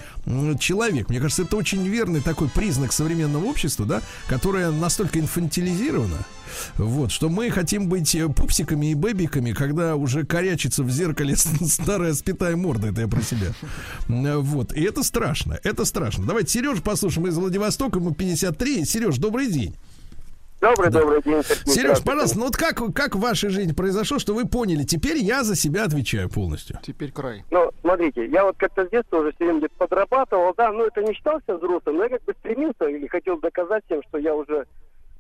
человек. Мне кажется, это очень верный такой признак современного общества, да, которое настолько инфантилизировано, вот, что мы хотим быть э, пупсиками и бэбиками, когда уже корячится в зеркале старая спитая морда, это я про себя. М, Вот, и это страшно, это страшно. Давайте Сереж послушаем из Владивостока, ему 53. Сереж, добрый день. Добрый, добрый день. Сергей. Сереж, пожалуйста, ну вот как, как в вашей жизни произошло, что вы поняли, теперь я за себя отвечаю полностью. Теперь край. Ну, смотрите, я вот как-то с детства уже все время где-то подрабатывал, да, ну это не считался взрослым, но я как бы стремился или хотел доказать всем, что я уже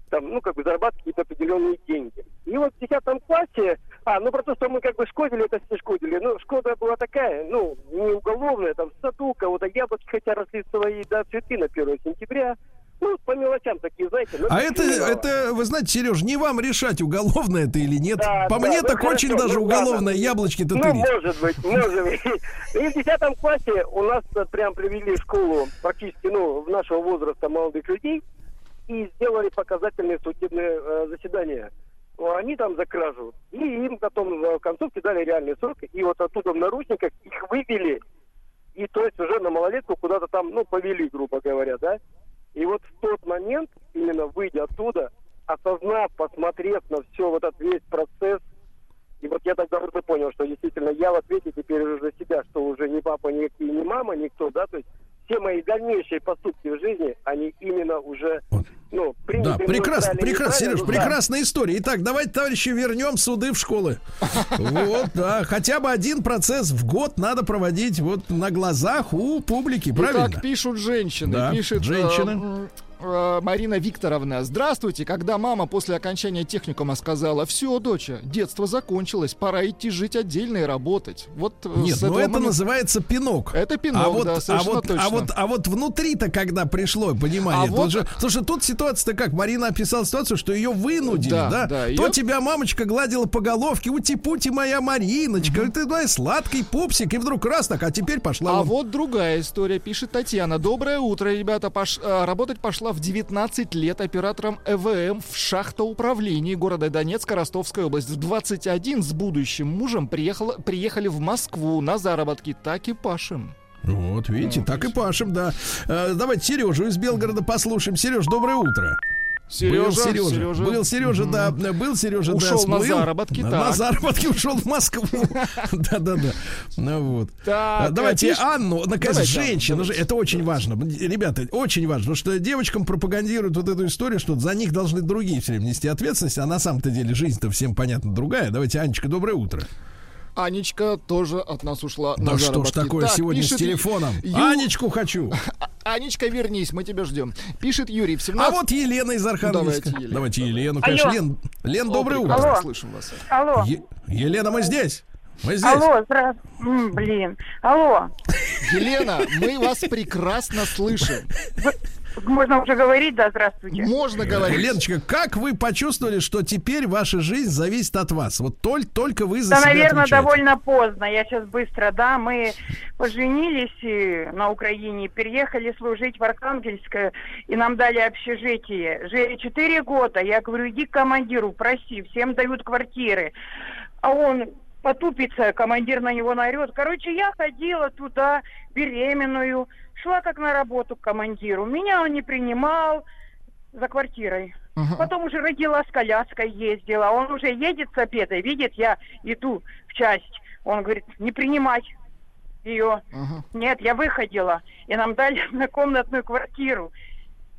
там, ну, как бы зарабатываю какие-то определенные деньги. И вот в 10 классе, а, ну, про то, что мы как бы шкодили, это все шкодили. Ну, шкода была такая, ну, не уголовная, там, в саду, кого-то яблоки хотя росли свои, да, цветы на 1 сентября. Ну, по мелочам такие, знаете. ну, А это, это, вы знаете, Сереж, не вам решать, уголовно это или нет. Да, По да, мне ну, так очень хорошо, даже ну, уголовное ладно. яблочки-то Ну, тырить. может быть, может быть. И в 10 классе у нас прям привели в школу практически, ну, в нашего возраста молодых людей и сделали показательные судебные э, заседания. Они там за кражу. И им потом в концовке дали реальный срок. И вот оттуда в наручниках их вывели. И то есть уже на малолетку куда-то там, ну, повели, грубо говоря, да. И вот в тот момент, именно выйдя оттуда, осознав, посмотрев на все вот этот весь процесс, и вот я тогда уже понял, что действительно я в ответе теперь уже за себя, что уже ни папа, никакие, ни мама, никто, да, то есть все мои дальнейшие поступки в жизни, они именно уже, ну, приняты. Да, прекрасно, прекрасно, Сереж, ну, да. прекрасная история. Итак, давайте, товарищи, вернем суды в школы. Вот, да, хотя бы один процесс в год надо проводить вот на глазах у публики, правильно? Итак, пишут женщины. Да, пишет э, женщины. Э, Марина Викторовна. Здравствуйте. Когда мама после окончания техникума сказала, все, доча, детство закончилось, пора идти жить отдельно и работать. Вот э, Нет, с ну это момента- называется пинок. Это пинок, а вот, да, а вот, точно. А вот, а вот внутри-то, когда пришло понимание, А тут вот- же- слушай, тут ситуация-то как? Марина описала ситуацию, что ее вынудили, Да, да? да, То её- тебя мамочка гладила по головке, ути-пути моя Мариночка, ты давай сладкий пупсик, и вдруг раз так, а теперь пошла А вон. вот другая история, пишет Татьяна. Доброе утро, ребята. Пош- э, Работать пошла в 19 лет оператором ЭВМ в шахтоуправлении города Донецка, Ростовская область. В 21 с будущим мужем приехала, приехали в Москву на заработки. Так и пашем. Вот, видите, так и пашем, да. Э, давайте Сережу из Белгорода послушаем. Сереж, доброе утро. Сережа, был Сережа, Сережа. был Сережа, да, был Сережа, да, Ушел на сплыл. заработки, на, на заработки ушел в Москву. Да-да-да. Ну вот. Так, А, Давайте пиш- Анну, наконец, женщина, же, это очень важно. Ребята, очень важно, потому что девочкам пропагандируют вот эту историю, что за них должны другие все время нести ответственность, а на самом-то деле жизнь-то всем понятно другая. Давайте, Анечка, доброе утро. Анечка тоже от нас ушла Да на что ж такое Так, сегодня пишет с телефоном? Ю- Анечку хочу. Анечка, вернись, мы тебя ждем. Пишет Юрий в А 17... вот Елена из Архангельска. Давайте Елену. Давайте Елену, конечно. Алло. Лен, Лен, доброе утро. Слышим вас. Алло. Е- Елена, мы здесь. Мы здесь. Алло, здра... М, блин. Алло. Елена, мы вас прекрасно слышим. Можно уже говорить, да, здравствуйте. Можно говорить. Леночка, как вы почувствовали, что теперь ваша жизнь зависит от вас? Вот только, только вы за Да, себя наверное, отвечаете. довольно поздно. Я сейчас быстро, да. Мы поженились э, на Украине, переехали служить в Архангельское, и нам дали общежитие. Жили четыре года. Я говорю, иди к командиру, проси, всем дают квартиры. А он потупится, командир на него наорет. Короче, я ходила туда, беременную, шла как на работу к командиру. Меня он не принимал за квартирой. Потом уже родила с коляской ездила. Он уже едет с обеда, видит, я иду в часть. Он говорит, не принимать ее. Нет, я выходила. И нам дали однокомнатную квартиру.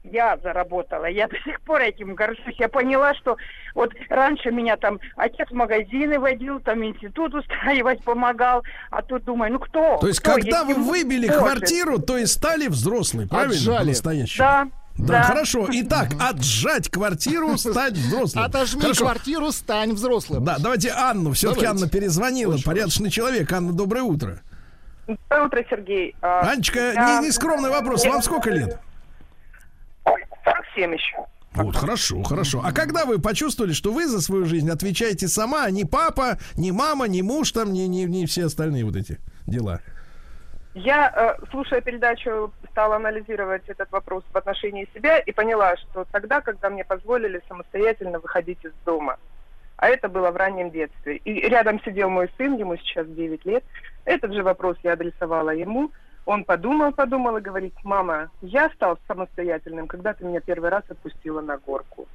Я заработала. Я до сих пор этим горжусь. Я поняла, что вот раньше меня там отец в магазины водил, там институт устраивать помогал. А тут думаю, ну кто? То есть, кто, когда вы выбили может? квартиру, то и стали взрослой, правильно? Отжали. Да. Да, да. хорошо. Итак, отжать квартиру, стать взрослым. Отожми Хорошо. квартиру, стань взрослым. Да, давайте Анну. Все-таки. Анна перезвонила. Порядочный человек. Анна, доброе утро. Доброе утро, Сергей. А, Анечка, я- не, не скромный вопрос. Вам сколько лет? 47 еще. Вот, хорошо, хорошо. А когда вы почувствовали, что вы за свою жизнь отвечаете сама, а не папа, не мама, не муж, там, не, не, не все остальные вот эти дела? Я, э, слушая передачу, стала анализировать этот вопрос в отношении себя и поняла, что тогда, когда мне позволили самостоятельно выходить из дома, а это было в раннем детстве, и рядом сидел мой сын, ему сейчас 9 лет, этот же вопрос я адресовала ему, он подумал, подумал и говорит, мама, я стал самостоятельным, когда ты меня первый раз отпустила на горку.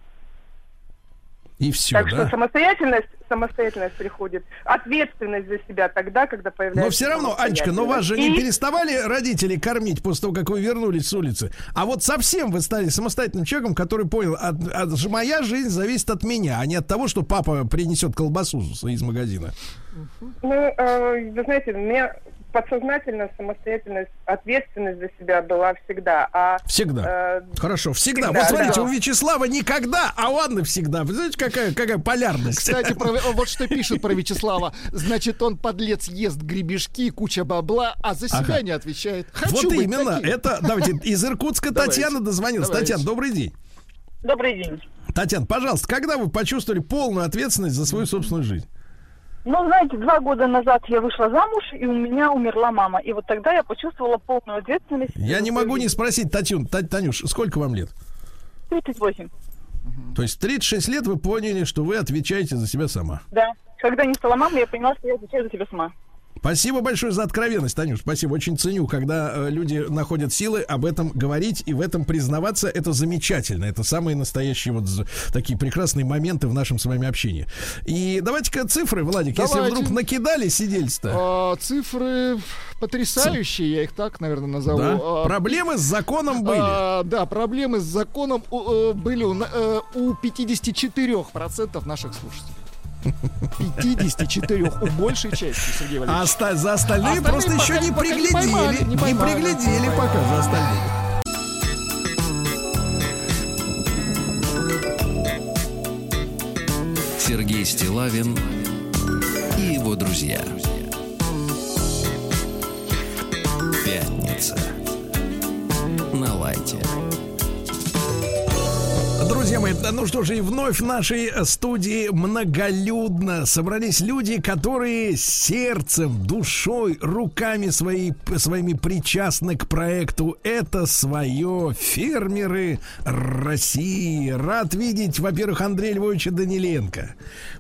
И все, так да? что самостоятельность, самостоятельность приходит, ответственность за себя тогда, когда появляется Но все равно, Анечка, но вас же не И- переставали родители кормить после того, как вы вернулись с улицы. А вот совсем вы стали самостоятельным человеком, который понял, от, от- моя жизнь зависит от меня, а не от того, что папа принесет колбасу из магазина. Ну, э, вы знаете, меня подсознательно самостоятельность, ответственность за себя была всегда. А, Всегда. э, Хорошо, всегда. всегда, вот смотрите, да. у Вячеслава никогда, а у Анны всегда. Вы знаете, какая, какая полярность? Кстати, про- вот что пишут про Вячеслава. Значит, он, подлец, ест гребешки, куча бабла, а за себя Ага. не отвечает. Хочу вот именно. таким. Это, давайте, из Иркутска Давайте. Татьяна дозвонилась. Давайте. Татьяна, добрый день. Добрый день. Татьяна, пожалуйста, когда вы почувствовали полную ответственность за свою собственную жизнь? Ну, знаете, два года назад я вышла замуж, и у меня умерла мама. И вот тогда я почувствовала полную ответственность. Я не могу не спросить, Татюн, Та- Танюш, сколько вам лет? 38. То есть в 36 лет вы поняли, что вы отвечаете за себя сама. Да. Когда не стала мамой, я поняла, что я отвечаю за себя сама. Спасибо большое за откровенность, Танюш. Спасибо. Очень ценю, когда э, люди находят силы об этом говорить и в этом признаваться. Это замечательно. Это самые настоящие вот такие прекрасные моменты в нашем с вами общении. И давайте-ка цифры, Владик, если Давайте. вдруг накидали сидельство. А, цифры потрясающие, я их так, наверное, назову. Да? А, Проблемы с законом были. а, да, проблемы с законом у, э, были у, э, у 54% наших слушателей. 54 у большей части, Сергей А Валерьевич. оста- за остальные, Остальные просто еще не пока не приглядели. поймали, не не поймали. приглядели пока за остальными. Сергей Стилавин и его друзья. Пятница. На лайте. Друзья мои, да, ну что же, и вновь в нашей э, студии многолюдно собрались люди, которые сердцем, душой, руками своей, своими причастны к проекту «Это свое». Фермеры России. Рад видеть, во-первых, Андрея Львовича Даниленко.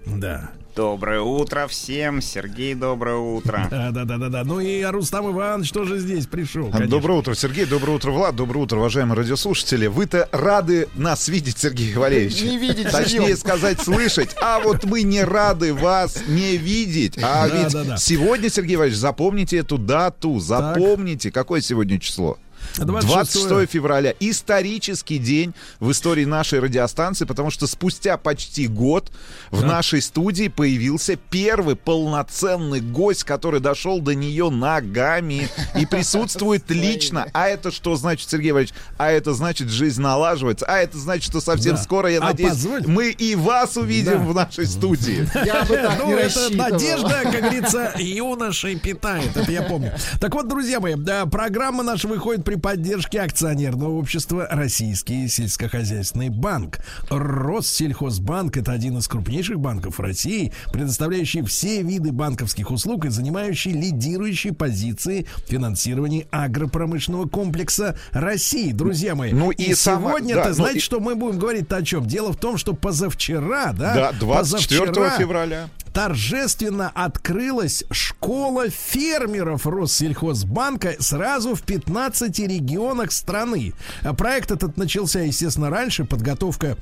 Да. Доброе утро всем. Сергей, доброе утро. Да, да, да, да, да. Ну и Рустам Иванович тоже здесь пришел. конечно. Доброе утро, Сергей. Доброе утро, Влад. Доброе утро, уважаемые радиослушатели. Вы-то рады нас видеть, Сергей Валерьевич. Не видеть Точнее сказать, слышать. А вот мы не рады вас не видеть. А Да, ведь да, да. сегодня, Сергей Валерьевич, запомните эту дату. Запомните, какое сегодня число. 26 26 февраля. Исторический день в истории нашей радиостанции, потому что спустя почти год в Да. нашей студии появился первый полноценный гость, который дошел до нее ногами и присутствует лично. А это что значит, Сергей Валерьевич? А это значит, жизнь налаживается. А это значит, что совсем Да. скоро, я А надеюсь, позволь- мы и вас увидим Да. в нашей студии. Я бы так Ну, не это надежда, как говорится, юношей питает. Это я помню. Так вот, друзья мои, программа наша выходит при поддержке акционерного общества «Российский сельскохозяйственный банк». Россельхозбанк – это один из крупнейших банков России, предоставляющий все виды банковских услуг и занимающий лидирующие позиции в финансировании агропромышленного комплекса России. Друзья мои, Ну и сама- сегодня-то, да, ну знаете, и- что мы будем говорить о чем? Дело в том, что позавчера, да, Да, 24 позавчера февраля. торжественно открылась школа фермеров Россельхозбанка сразу в 15 регионах страны. Проект этот начался, естественно, раньше. Подготовка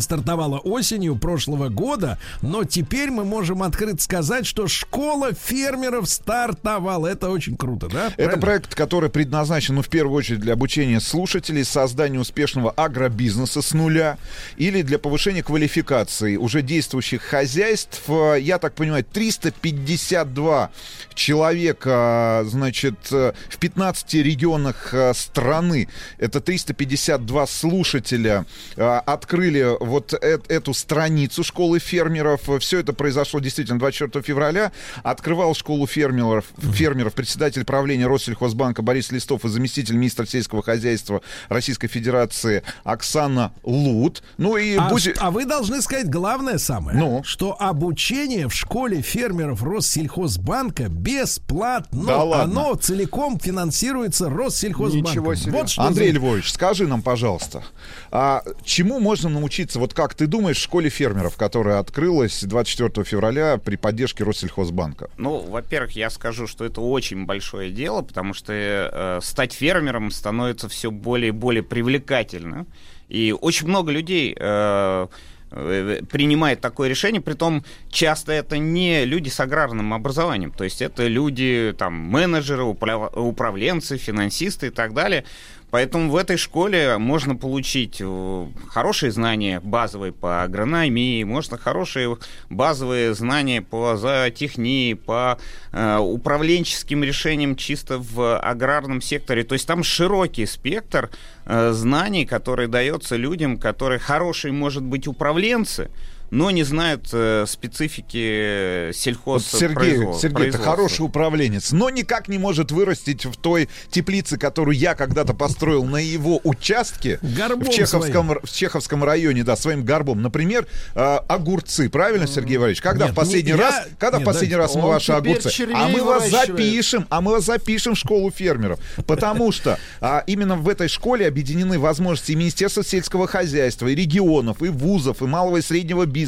стартовала осенью прошлого года, но теперь мы можем открыто сказать, что школа фермеров стартовала. Это очень круто, да? Это Правильно? проект, который предназначен, ну, в первую очередь, для обучения слушателей, создания успешного агробизнеса с нуля или для повышения квалификации уже действующих хозяйств. Э, Я так понимаю, 352 человека, значит, э, в 15 регионах э, страны. Это 352 слушателя э, открыли вот э- эту страницу школы фермеров. Все это произошло действительно 24 февраля. Открывал школу фермеров, фермеров председатель правления Россельхозбанка Борис Листов и заместитель министра сельского хозяйства Российской Федерации Оксана Лут. Ну и А, будет... а вы должны сказать главное самое, Ну? что обучение в школе фермеров Россельхозбанка бесплатно. Да ладно? Оно целиком финансируется Россельхозбанком. Ничего себе. Вот что Андрей за- Львович, скажи нам, пожалуйста, а чему можно научиться, вот как ты думаешь, в школе фермеров, которая открылась 24 февраля при поддержке Россельхозбанка? Ну, во-первых, я скажу, что это очень большое дело, потому что э, стать фермером становится все более и более привлекательно. И очень много людей э, э, принимает такое решение, притом часто это не люди с аграрным образованием, то есть это люди, там, менеджеры, управленцы, финансисты и так далее. Поэтому в этой школе можно получить э, хорошие знания базовые по агрономии, можно хорошие базовые знания по зоотехнии, по э, управленческим решениям чисто в аграрном секторе. То есть там широкий спектр э, знаний, который дается людям, которые хорошие, может быть, управленцы, но не знают э, специфики сельхоз Вот Сергей, Сергей это хороший управленец, но никак не может вырастить в той теплице, которую я когда-то построил на его участке Горбом в Чеховском, в Чеховском районе, да, своим горбом. Например, э, огурцы, правильно, Сергей Валерьевич? Когда Нет, в последний не- я- раз, когда Нет, в последний да, раз мы ваши огурцы, а мы вас запишем, а мы вас запишем в школу фермеров, потому что а, именно в этой школе объединены возможности и Министерства сельского хозяйства, и регионов, и вузов, и малого и среднего бизнеса,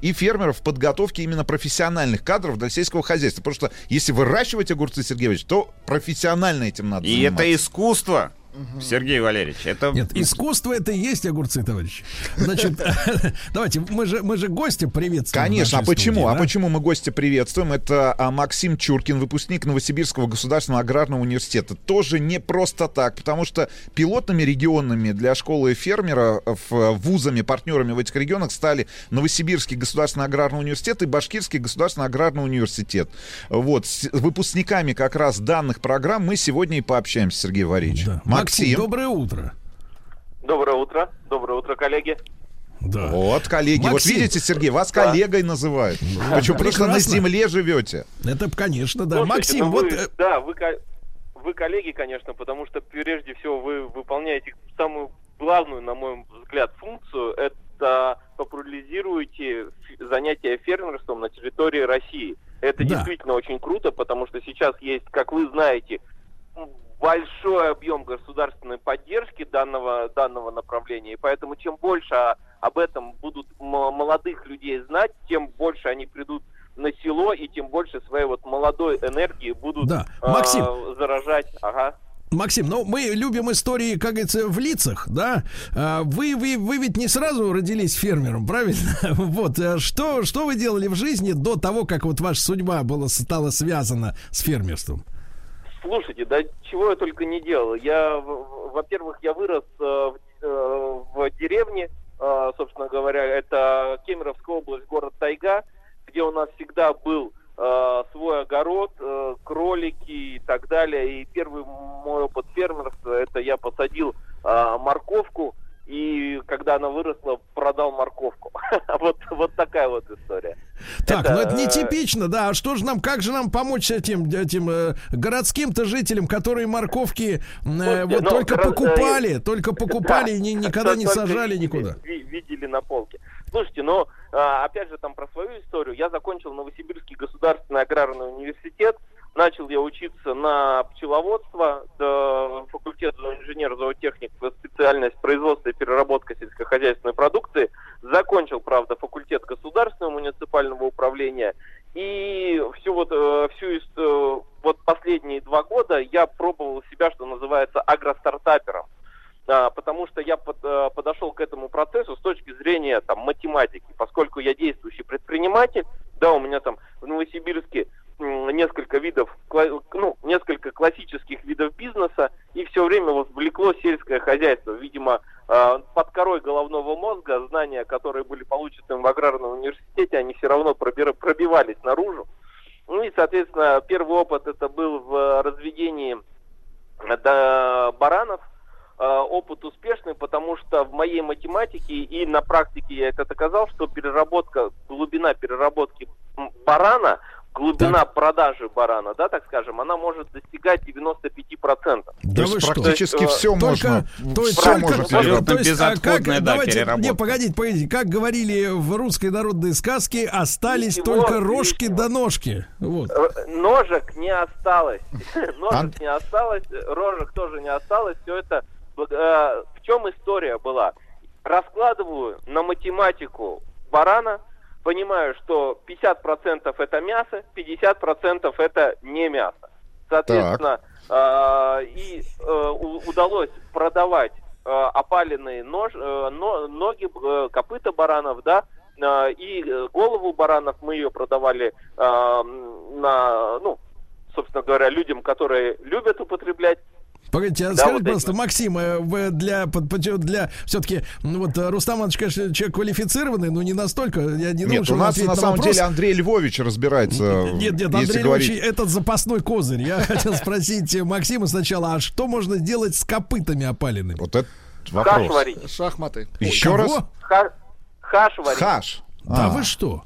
и фермеров в подготовке именно профессиональных кадров для сельского хозяйства. Потому что если выращивать огурцы, Сергей Ильич, то профессионально этим надо И заниматься. это искусство, Сергей Валерьевич. Это Нет, искусство это и есть огурцы, товарищи. Значит, давайте, мы же, мы же гостя приветствуем. Конечно, а почему? студии, А да? почему мы гостя приветствуем? Это а, Максим Чуркин, выпускник Новосибирского государственного аграрного университета. Тоже не просто так, потому что пилотными регионами для школы фермера в вузами, партнерами в этих регионах стали Новосибирский государственный аграрный университет и Башкирский государственный аграрный университет. Вот, с выпускниками как раз данных программ мы сегодня и пообщаемся, Сергей Валерьевич. Максим, доброе утро. Доброе утро. Доброе утро, коллеги. Да. Вот, коллеги, вот Максим. видите, Сергей, вас Да. коллегой называют. Причем потому что на земле живете. Это, конечно, да. Слушайте, Максим, ну вот... вы- э, Да, вы, вы коллеги, конечно, потому что прежде всего вы выполняете самую главную, на мой взгляд, функцию. Это популяризируете занятия фермерством на территории России. Это Да. действительно очень круто, потому что сейчас есть, как вы знаете, большой объем государственной поддержки данного, данного направления. И поэтому чем больше об этом будут молодых людей знать, тем больше они придут на село и тем больше своей вот молодой энергии будут Да. Максим. заражать. Ага. Максим, ну мы любим истории, как говорится, в лицах, да? А, Вы, вы, вы ведь не сразу родились фермером, правильно? Вот, а что, что вы делали в жизни до того, как вот ваша судьба была, стала связана с фермерством? Слушайте, да чего я только не делал. Я, во-первых, я вырос э, э, в деревне, э, собственно говоря, это Кемеровская область, город Тайга, где у нас всегда был э, свой огород, э, кролики и так далее. И первый мой опыт фермерства, это я посадил э, морковку, и когда она выросла, продал морковку. вот, вот такая вот история. Так, Это, ну это э, нетипично, да. А что же нам, как же нам помочь этим, этим э, городским-то жителям, которые морковки э, вот ну, только город- покупали, только покупали и ни- никогда не сажали видели- никуда? ви- Видели на полке. Слушайте, ну, а, опять же, там про свою историю. Я закончил Новосибирский государственный аграрный университет. Начал я учиться на пчеловодство, до факультета инженер-зоотехник, специальность производства и переработка сельскохозяйственной продукции. Закончил, правда, факультет государственного муниципального управления. И всю вот, э, всю э, вот последние два года я пробовал себя, что называется, агростартапером. А, потому что я под- э, подошел к этому процессу с точки зрения там, математики, поскольку я действующий предприниматель, да, у меня там в Новосибирске несколько видов, ну, несколько классических видов бизнеса, и все время вот влекло сельское хозяйство. Видимо, э, под корой головного мозга знания, которые были получены в аграрном университете, они все равно пробивались наружу. Ну и, соответственно, первый опыт это был в разведении баранов. Э, Опыт успешный, потому что в моей математике и на практике я это доказал, что переработка, глубина переработки барана, глубина продажи барана, да, так скажем, она может достигать 95%. То есть практически э, все Только- можно. то есть всё только- можно то есть, переработать. а как, давайте, не, погодите, погодите, как говорили в русской народной сказке, остались Ничего только рожки да ножки. Вот. Э, Ножек не осталось. Ножек не осталось, рожек тоже не осталось. Все это... э, В чем история была? Раскладываю на математику барана, понимаю, что 50% это мясо, 50% это не мясо. Соответственно, э, и э, удалось продавать э, опаленные нож, э, но- ноги, э, копыта баранов, да, э, и э, голову баранов. Мы ее продавали э, на, ну, собственно говоря, людям, которые любят употреблять Погодите, а Да, скажите, вот пожалуйста, Максим, э, вы для, под- под- для все-таки, ну вот э, Рустам Иванович, конечно, человек квалифицированный, но не настолько. Я не думаю, Нет, что у он нас ответит на самом вопрос. деле Андрей Львович разбирается. Нет, нет, Андрей говорить. Львович, этот запасной козырь. Я хотел спросить Максима сначала, а что можно сделать с копытами опаленными? Вот это Хаш варить. Шахматы. Еще Кого? раз? Ха- Хаш варить. Хаш. Да А. вы что?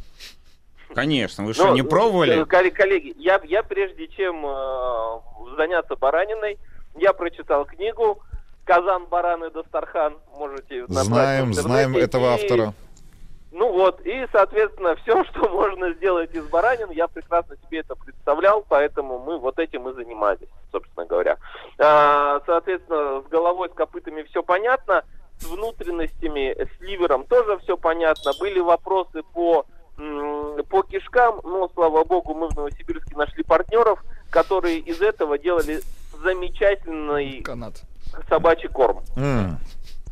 Конечно, вы что, Ну, не пробовали? э, коллеги, коллеги, я, я прежде чем э, заняться бараниной, я прочитал книгу «Казан, баран и, Дастархан». Можете Знаем, знаем этого И, автора. Ну вот, и, соответственно, все, что можно сделать из баранин, я прекрасно себе это представлял, поэтому мы вот этим и занимались, собственно говоря. А, соответственно, с головой, с копытами все понятно, с внутренностями, с ливером тоже все понятно. Были вопросы по по кишкам, но, слава богу, мы в Новосибирске нашли партнеров, которые из этого делали замечательный Канат. собачий корм. М.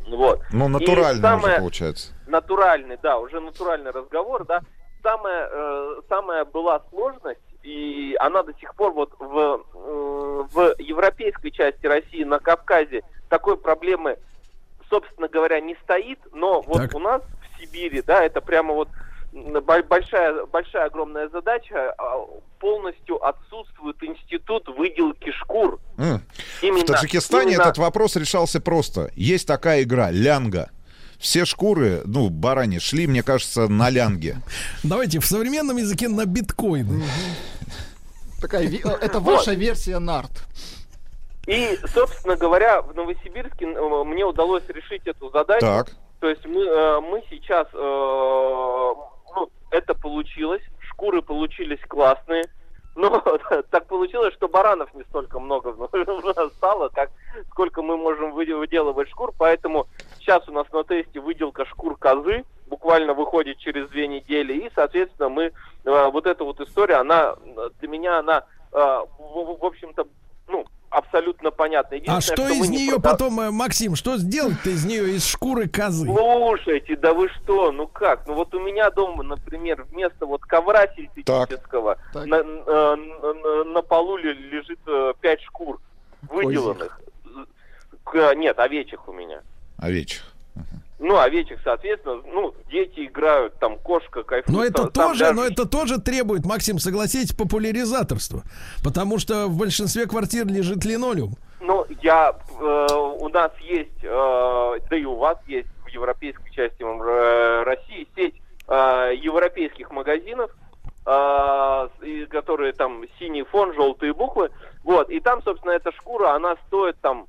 Вот. Ну, И натурально самое- уже получается. натуральный, да, уже натуральный разговор, да. Самая, э, самая была сложность, и она до сих пор вот в, м, в европейской части России, на Кавказе, такой проблемы, собственно говоря, не стоит, но вот Так. у нас в Сибири, да, это прямо вот большая, большая огромная задача, а, полностью отсутствует институт выделки шкур. М. Именно- В Таджикистане именно- этот вопрос решался просто. Есть такая игра лянга. Все шкуры, ну, барани, шли, мне кажется, на лянге. Давайте в современном языке на биткоины. Такая, э, это ваша версия нарт. И, собственно говоря, в Новосибирске э, мне удалось решить эту задачу. Так. То есть мы, э, мы сейчас, это получилось, шкуры получились классные, но так получилось, что баранов не столько много стало, как сколько мы можем вы- выделывать шкур, поэтому сейчас у нас на тесте выделка шкур козы, буквально выходит через две недели, и, соответственно, мы, э, вот эта вот история, она, э, для меня, она, э, в общем-то, ну, абсолютно понятна. А что мы из не нее прода- потом, э, Максим, что сделать-то из нее из шкуры козы? Слушайте, да вы что, ну как? Ну вот у меня дома, например, вместо вот ковра синтетического Так. на, на- на- на полу ле- лежит э, пять шкур выделанных. К- Нет, овечек у меня. Овечьих. Ну, овечек, соответственно, ну, дети играют, там кошка кайфует. Но это там- тоже, даже- но это тоже требует, Максим, согласитесь, популяризаторства. Потому что в большинстве квартир лежит линолеум. Ну, я, э, у нас есть, э, да и у вас есть в европейской части э, России сеть э, европейских магазинов, э, которые там синий фон, желтые буквы, вот, и там, собственно, эта шкура, она стоит там,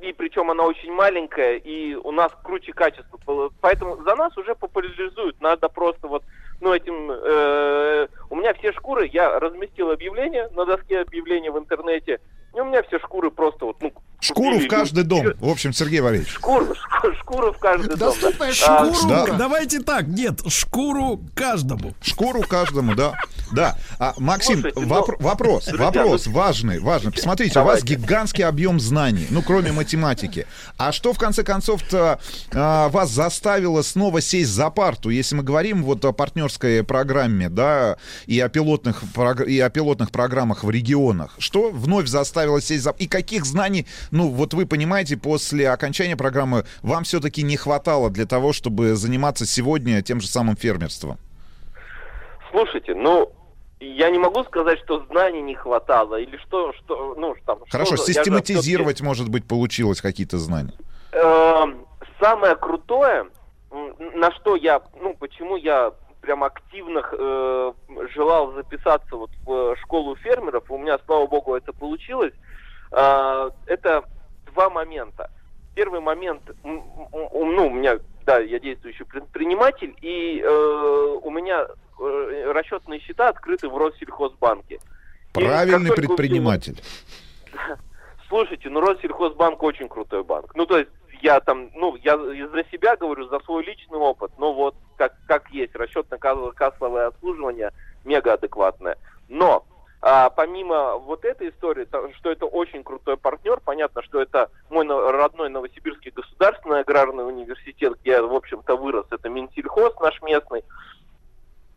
и причем она очень маленькая, и у нас круче качество, поэтому за нас уже популяризуют, надо просто вот, ну, этим, э, у меня все шкуры, я разместил объявление на доске объявлений в интернете, и у меня все шкуры просто вот, ну, Шкуру в каждый люди. дом. В общем, Сергей Валерьевич. Шкуру, шку- шкуру в каждый дом. Доступная А. Шкуру, да. давайте так, нет, шкуру каждому. Шкуру каждому, да. Да. А, Максим, Слушайте, ну, вопро- вопрос, друзья, вопрос ну, важный, важный. Посмотрите, у вас давайте. гигантский объем знаний, ну, кроме математики. А что, в конце концов-то, а, вас заставило снова сесть за парту? Если мы говорим вот о партнерской программе, да, и о пилотных, и о пилотных программах в регионах, что вновь заставило сесть за... И каких знаний, ну, вот вы понимаете, после окончания программы вам все-таки не хватало для того, чтобы заниматься сегодня тем же самым фермерством? Слушайте, ну, я не могу сказать, что знаний не хватало, или что, что ну, там... Хорошо, что, я же систематизировать, может быть, получилось какие-то знания. Эм, самое крутое, на что я, ну, почему я прям активно э, желал записаться вот в школу фермеров, у меня, слава богу, это получилось, это два момента. Первый момент, ну, у меня, да, я действующий предприниматель, и э, у меня э, расчетные счета открыты в Россельхозбанке. Правильный предприниматель. Слушайте, ну Россельхозбанк очень крутой банк. Ну, то есть я там, ну, я за себя говорю, за свой личный опыт, но вот как, как есть, расчетно-кассовое обслуживание мега адекватное. Но а, помимо вот этой истории, то, что это очень крутой партнер, понятно, что это мой но- родной Новосибирский государственный аграрный университет, где я, в общем-то, вырос, это Минсельхоз наш местный.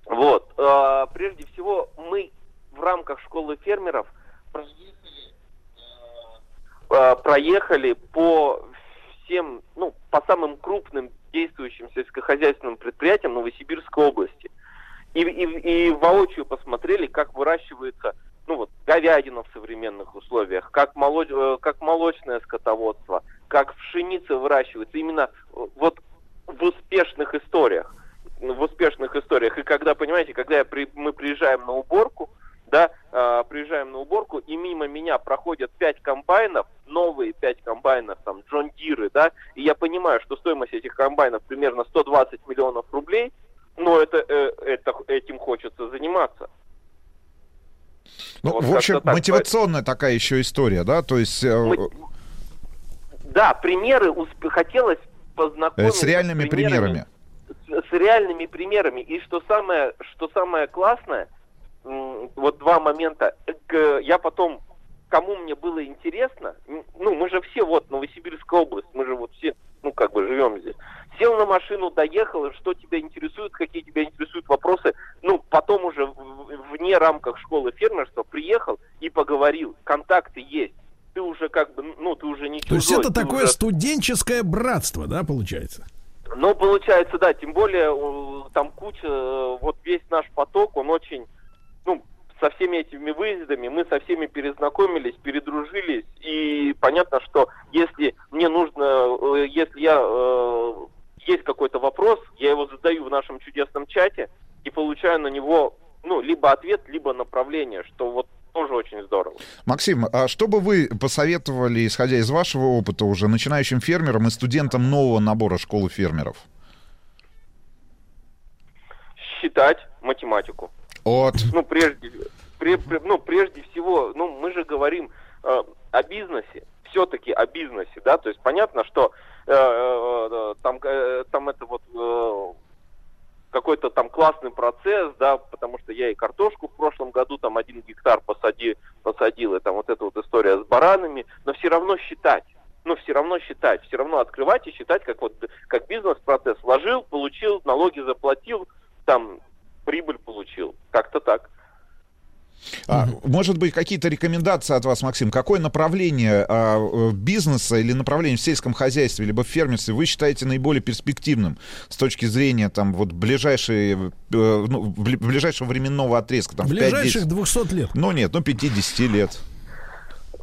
Вот. а, прежде всего, мы в рамках школы фермеров проектировали, э, поехали по всем, ну, по самым крупным действующим сельскохозяйственным предприятиям Новосибирской области. И, и, и воочию посмотрели, как выращивается ну вот, говядина в современных условиях, как, молоч, э, как молочное скотоводство, как пшеница выращивается именно э, вот в успешных историях. В успешных историях. И когда, понимаете, когда я при, мы приезжаем на уборку, да, э, приезжаем на уборку, и мимо меня проходят пять комбайнов, новые пять комбайнов, там, Джон Диры, да, и я понимаю, что стоимость этих комбайнов примерно 120 миллионов рублей, но это, э, это, этим хочется заниматься. Ну, вот в общем, так, мотивационная так. такая еще история, да, то есть... Э, Мы... Да, примеры усп... хотелось познакомиться... С реальными с примерами. примерами. С, с реальными примерами. И что самое, что самое классное, вот два момента. Я потом, кому мне было интересно, ну, мы же все, вот, Новосибирская область, мы же вот все, ну, как бы живем здесь. Сел на машину, доехал, что тебя интересует, какие тебя интересуют вопросы. Ну, потом уже вне рамках школы фермерства приехал и поговорил. Контакты есть. Ты уже как бы, ну, ты уже не чужой. То есть это такое уже... студенческое братство, да, получается? Ну, получается, да, тем более там куча, вот весь наш поток, он очень, ну, со всеми этими выездами мы со всеми перезнакомились, передружились, и понятно, что если мне нужно, э, если я э, есть какой-то вопрос, я его задаю в нашем чудесном чате и получаю на него, ну, либо ответ, либо направление, что вот тоже очень здорово. Максим, а что бы вы посоветовали, исходя из вашего опыта, уже начинающим фермерам и студентам нового набора школы фермеров? Считать математику. От. Ну, прежде, при, при, ну, прежде всего, ну, мы же говорим э, о бизнесе, все-таки о бизнесе, да, то есть понятно, что Э, э, там, э, там это вот какой-то там классный процесс, да, потому что я и картошку в прошлом году там один гектар посади, посадил, и там вот эта вот история с баранами, но все равно считать, ну, все равно считать, все равно открывать и считать, как вот, как бизнес-процесс. Вложил, получил, налоги заплатил, там, прибыль получил. Как-то так. А, может быть, какие-то рекомендации от вас, Максим? Какое направление а, э, бизнеса или направление в сельском хозяйстве, либо в фермерстве вы считаете наиболее перспективным с точки зрения там, вот, ближайшей, э, ну, ближайшего временного отрезка? Там, Ближайших 200 лет. Ну нет, ну 50 лет.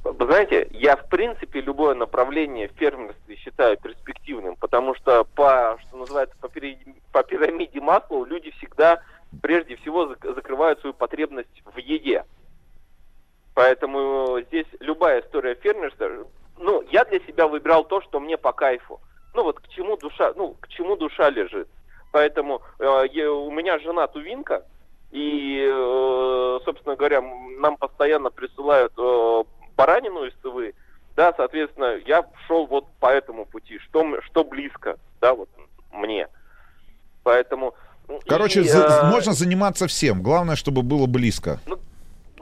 Вы знаете, я в принципе любое направление в фермерстве считаю перспективным, потому что по, что называется, по пирамиде, по пирамиде Маслоу люди всегда прежде всего закрывают свою потребность в еде. Поэтому здесь любая история фермерства, ну, я для себя выбирал то, что мне по кайфу. Ну, вот к чему душа, ну, к чему душа лежит. Поэтому э, у меня жена тувинка, и, э, собственно говоря, нам постоянно присылают э, баранину из Тывы, да, соответственно, я шел вот по этому пути, что, что близко, да, вот мне. Поэтому Короче, и, за, э... можно заниматься всем. Главное, чтобы было близко. Ну,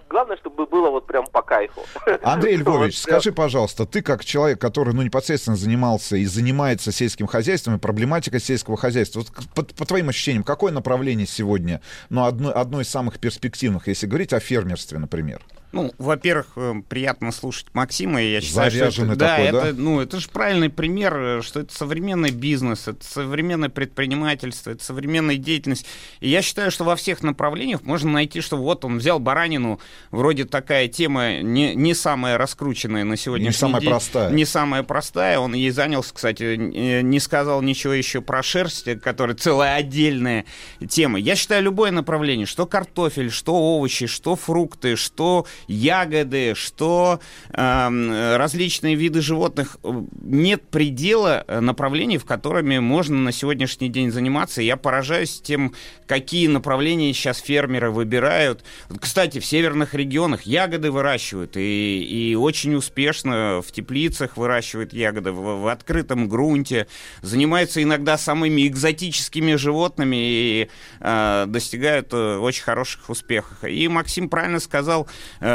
главное, чтобы было вот прям по кайфу. Андрей Львович, скажи, пожалуйста, ты как человек, который ну, непосредственно занимался и занимается сельским хозяйством и проблематикой сельского хозяйства, вот, по, по твоим ощущениям, какое направление сегодня, ну, одно, одно из самых перспективных, если говорить о фермерстве, например? Ну, во-первых, э, приятно слушать Максима, и я считаю, Заряженный что это, да, да? это, ну, это же правильный пример, э, что это современный бизнес, это современное предпринимательство, это современная деятельность. И я считаю, что во всех направлениях можно найти, что вот он взял баранину, вроде такая тема не, не самая раскрученная на сегодняшний не самая день. простая. Не самая простая. Он ей занялся, кстати, не сказал ничего еще про шерсть, которая целая отдельная тема. Я считаю, любое направление, что картофель, что овощи, что фрукты, что ягоды, что э, различные виды животных. Нет предела э, направлений, в которыми можно на сегодняшний день заниматься. Я поражаюсь тем, какие направления сейчас фермеры выбирают. Кстати, в северных регионах ягоды выращивают, и, и очень успешно в теплицах выращивают ягоды, в, в открытом грунте, занимаются иногда самыми экзотическими животными и э, достигают э, очень хороших успехов. И Максим правильно сказал, э,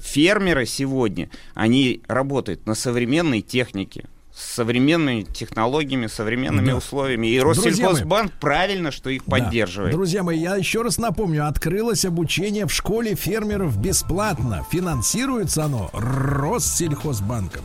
фермеры сегодня, они работают на современной технике, с современными технологиями, современными да. условиями. И Россельхозбанк правильно, что их да. поддерживает. Друзья мои, я еще раз напомню, открылось обучение в школе фермеров бесплатно. Финансируется оно Россельхозбанком.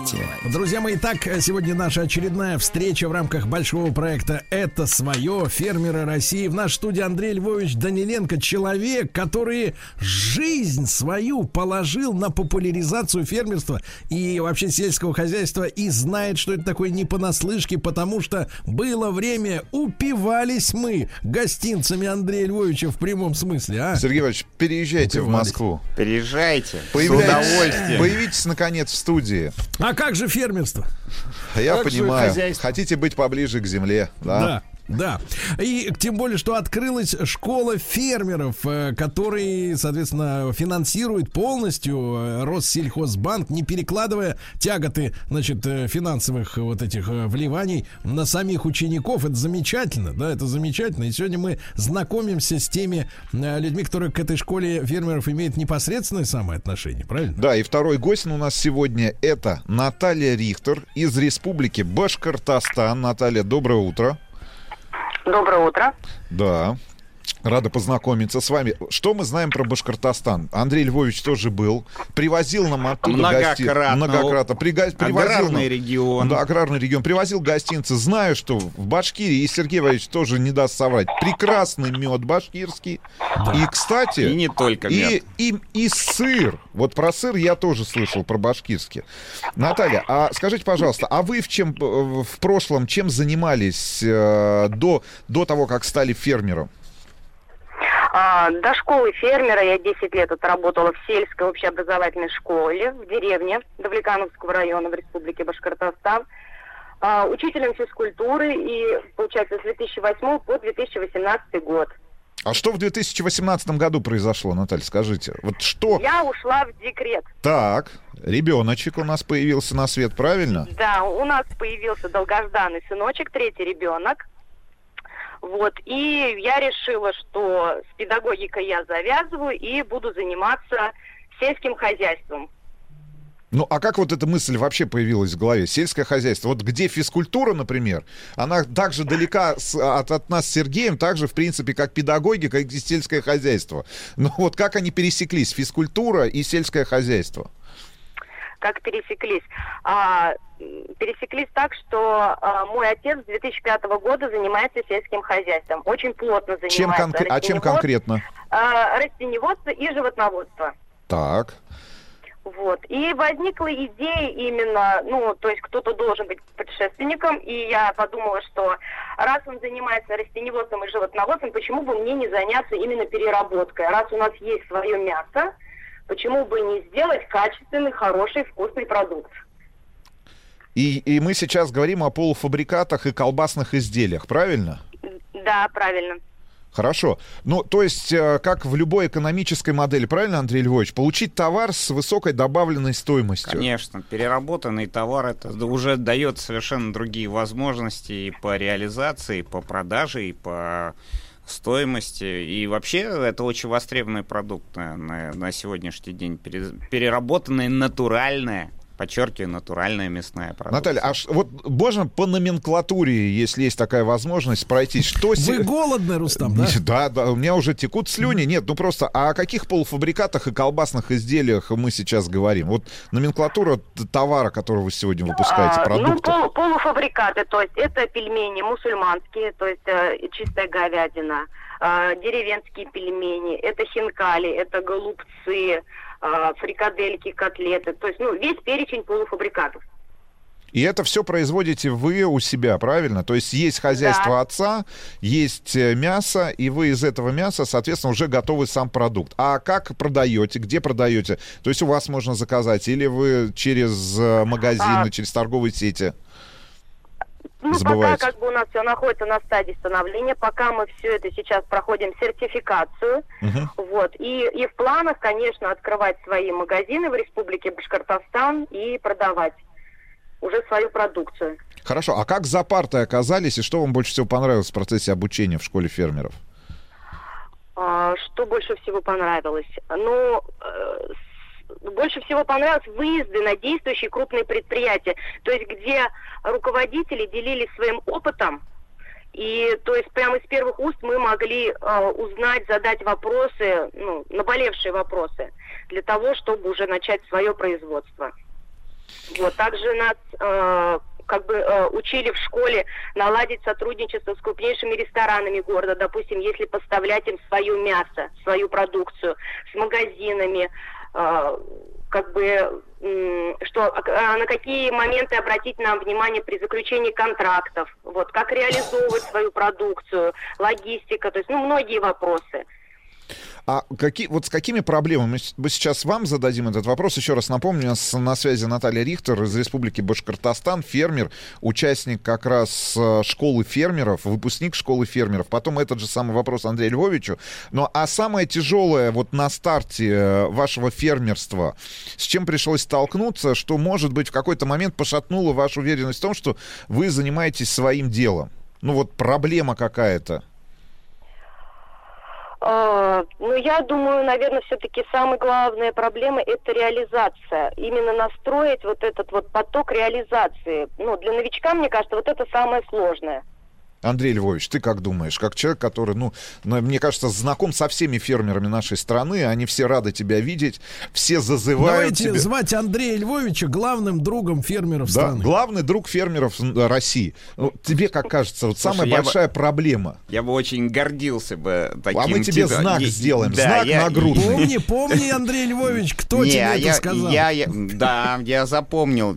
На лайте. Друзья мои, так сегодня наша очередная встреча в рамках большого проекта «Это свое. Фермеры России». В нашей студии Андрей Львович Даниленко, человек, который жизнь свою положил на популяризацию фермерства и вообще сельского хозяйства и знает, что это такое не понаслышке, потому что было время, упивались мы гостинцами Андрея Львовича в прямом смысле, а? Сергей Иванович, переезжайте в Упивались. Москву. Переезжайте. Появляйтесь- С удовольствием. Появитесь, наконец, в студии. А как же фермерство? Я Как понимаю. Хотите быть поближе к земле, да? Да. Да. И тем более, что открылась школа фермеров, э, который, соответственно, финансирует полностью э, Россельхозбанк, не перекладывая тяготы, значит, э, финансовых вот этих вливаний на самих учеников. Это замечательно, да, это замечательно. И сегодня мы знакомимся с теми людьми, которые к этой школе фермеров имеют непосредственное самое отношение, правильно? Да, и второй гость у нас сегодня это Наталья Рихтер из Республики Башкортостан. Наталья, доброе утро. Доброе утро. Да. Рада познакомиться с вами. Что мы знаем про Башкортостан? Андрей Львович тоже был. Привозил нам оттуда гости- Многократно. Многократно. Прига- привозил Аграрный нам- регион. Да, аграрный регион. Привозил гостинцы. Знаю, что в Башкирии, и Сергей Валерьевич тоже не даст соврать, прекрасный мед башкирский. И, кстати... И не только мед. и, и сыр. Вот про сыр я тоже слышал, про башкирский. Наталья, а скажите, пожалуйста, а вы в, чем, э, в прошлом чем занимались э, до, до того, как стали фермером? А, до школы фермера я 10 лет отработала в сельской общеобразовательной школе в деревне Давлекановского района в Республике Башкортостан. А, учителем физкультуры и, получается, с 2008 по 2018 год. А что в 2018 году произошло, Наталья, скажите? Вот что... Я ушла в декрет. Так, ребеночек у нас появился на свет, правильно? Да, у нас появился долгожданный сыночек, третий ребенок. Вот, и я решила, что с педагогикой я завязываю и буду заниматься сельским хозяйством. Ну, а как вот эта мысль вообще появилась в голове? Сельское хозяйство. Вот где физкультура, например, она так же далека с- от, от нас с Сергеем, так же, в принципе, как педагогика и сельское хозяйство. Но вот как они пересеклись, физкультура и сельское хозяйство? Как пересеклись? А, пересеклись так, что а, мой отец с 2005 года занимается сельским хозяйством. Очень плотно занимается. Чем конкре- а чем конкретно? а, растениеводство и животноводство. Так. Вот. И возникла идея именно, ну, то есть кто-то должен быть предшественником, и я подумала, что раз он занимается растениеводством и животноводством, почему бы мне не заняться именно переработкой? Раз у нас есть свое мясо, почему бы не сделать качественный, хороший, вкусный продукт? И, и мы сейчас говорим о полуфабрикатах и колбасных изделиях, правильно? Да, правильно. Хорошо. Ну, то есть, э, как в любой экономической модели, правильно, Андрей Львович, получить товар с высокой добавленной стоимостью. Конечно, переработанный товар это уже дает совершенно другие возможности и по реализации, и по продаже, и по стоимости. И вообще это очень востребованный продукт на, на- на сегодняшний день. Пере- Переработанная натуральная, подчеркиваю, натуральная мясная продукция. Наталья, а ш- вот можно по номенклатуре, если есть такая возможность, пройтись? Что се- Вы голодны, Рустам, да? Да, да, у меня уже текут слюни. Нет, ну просто, а о каких полуфабрикатах и колбасных изделиях мы сейчас говорим? Вот номенклатура товара, который вы сегодня выпускаете, А, ну, продукты. пол- полуфабрикаты, то есть это пельмени мусульманские, то есть э, чистая говядина, э, деревенские пельмени, это хинкали, это голубцы, фрикадельки, котлеты, то есть ну, весь перечень полуфабрикатов. И это все производите вы у себя, правильно? То есть есть хозяйство Да. отца, есть э, мясо, и вы из этого мяса, соответственно, уже готовый сам продукт. А как продаете? Где продаете? То есть у вас можно заказать, или вы через э, магазины, А. через торговые сети? Ну, Забывайте. пока как бы у нас все находится на стадии становления, пока мы все это сейчас проходим сертификацию, вот, и, и в планах, конечно, открывать свои магазины в Республике Башкортостан и продавать уже свою продукцию. Хорошо, а как за партой оказались, и что вам больше всего понравилось в процессе обучения в школе фермеров? А, Что больше всего понравилось? Ну, э, больше всего понравилось выезды на действующие крупные предприятия, то есть где руководители делились своим опытом, и то есть прямо из первых уст мы могли э, узнать, задать вопросы, ну, наболевшие вопросы, для того, чтобы уже начать свое производство. Вот также нас э, как бы э, учили в школе наладить сотрудничество с крупнейшими ресторанами города, допустим, если поставлять им свое мясо, свою продукцию, с магазинами, как бы что а, на какие моменты обратить нам внимание при заключении контрактов, вот как реализовывать свою продукцию, логистика, то есть ну многие вопросы. А какие, вот с какими проблемами мы сейчас вам зададим этот вопрос? Еще раз напомню, нас на связи Наталья Рихтер из Республики Башкортостан, фермер, участник как раз э, школы фермеров, выпускник школы фермеров. Потом этот же самый вопрос Андрею Львовичу. Ну, а самое тяжелое вот на старте э, вашего фермерства, с чем пришлось столкнуться, что, может быть, в какой-то момент пошатнуло вашу уверенность в том, что вы занимаетесь своим делом? Ну, вот проблема какая-то. А, ну, я думаю, наверное, все-таки самая главная проблема – это реализация. Именно настроить вот этот вот поток реализации. Ну, для новичка, мне кажется, вот это самое сложное. Андрей Львович, ты как думаешь? Как человек, который, ну, мне кажется, знаком со всеми фермерами нашей страны, они все рады тебя видеть, все зазывают Давайте тебя. звать Андрея Львовича главным другом фермеров да, страны. главный друг фермеров России. Ну, тебе как кажется, вот Слушай, самая большая бы, проблема? Я бы очень гордился бы таким. А мы тебе типа, знак не, сделаем, да, знак я, на грудь. Помни, помни, Андрей Львович, кто не, тебе я, это сказал. Я, я, да, я запомнил.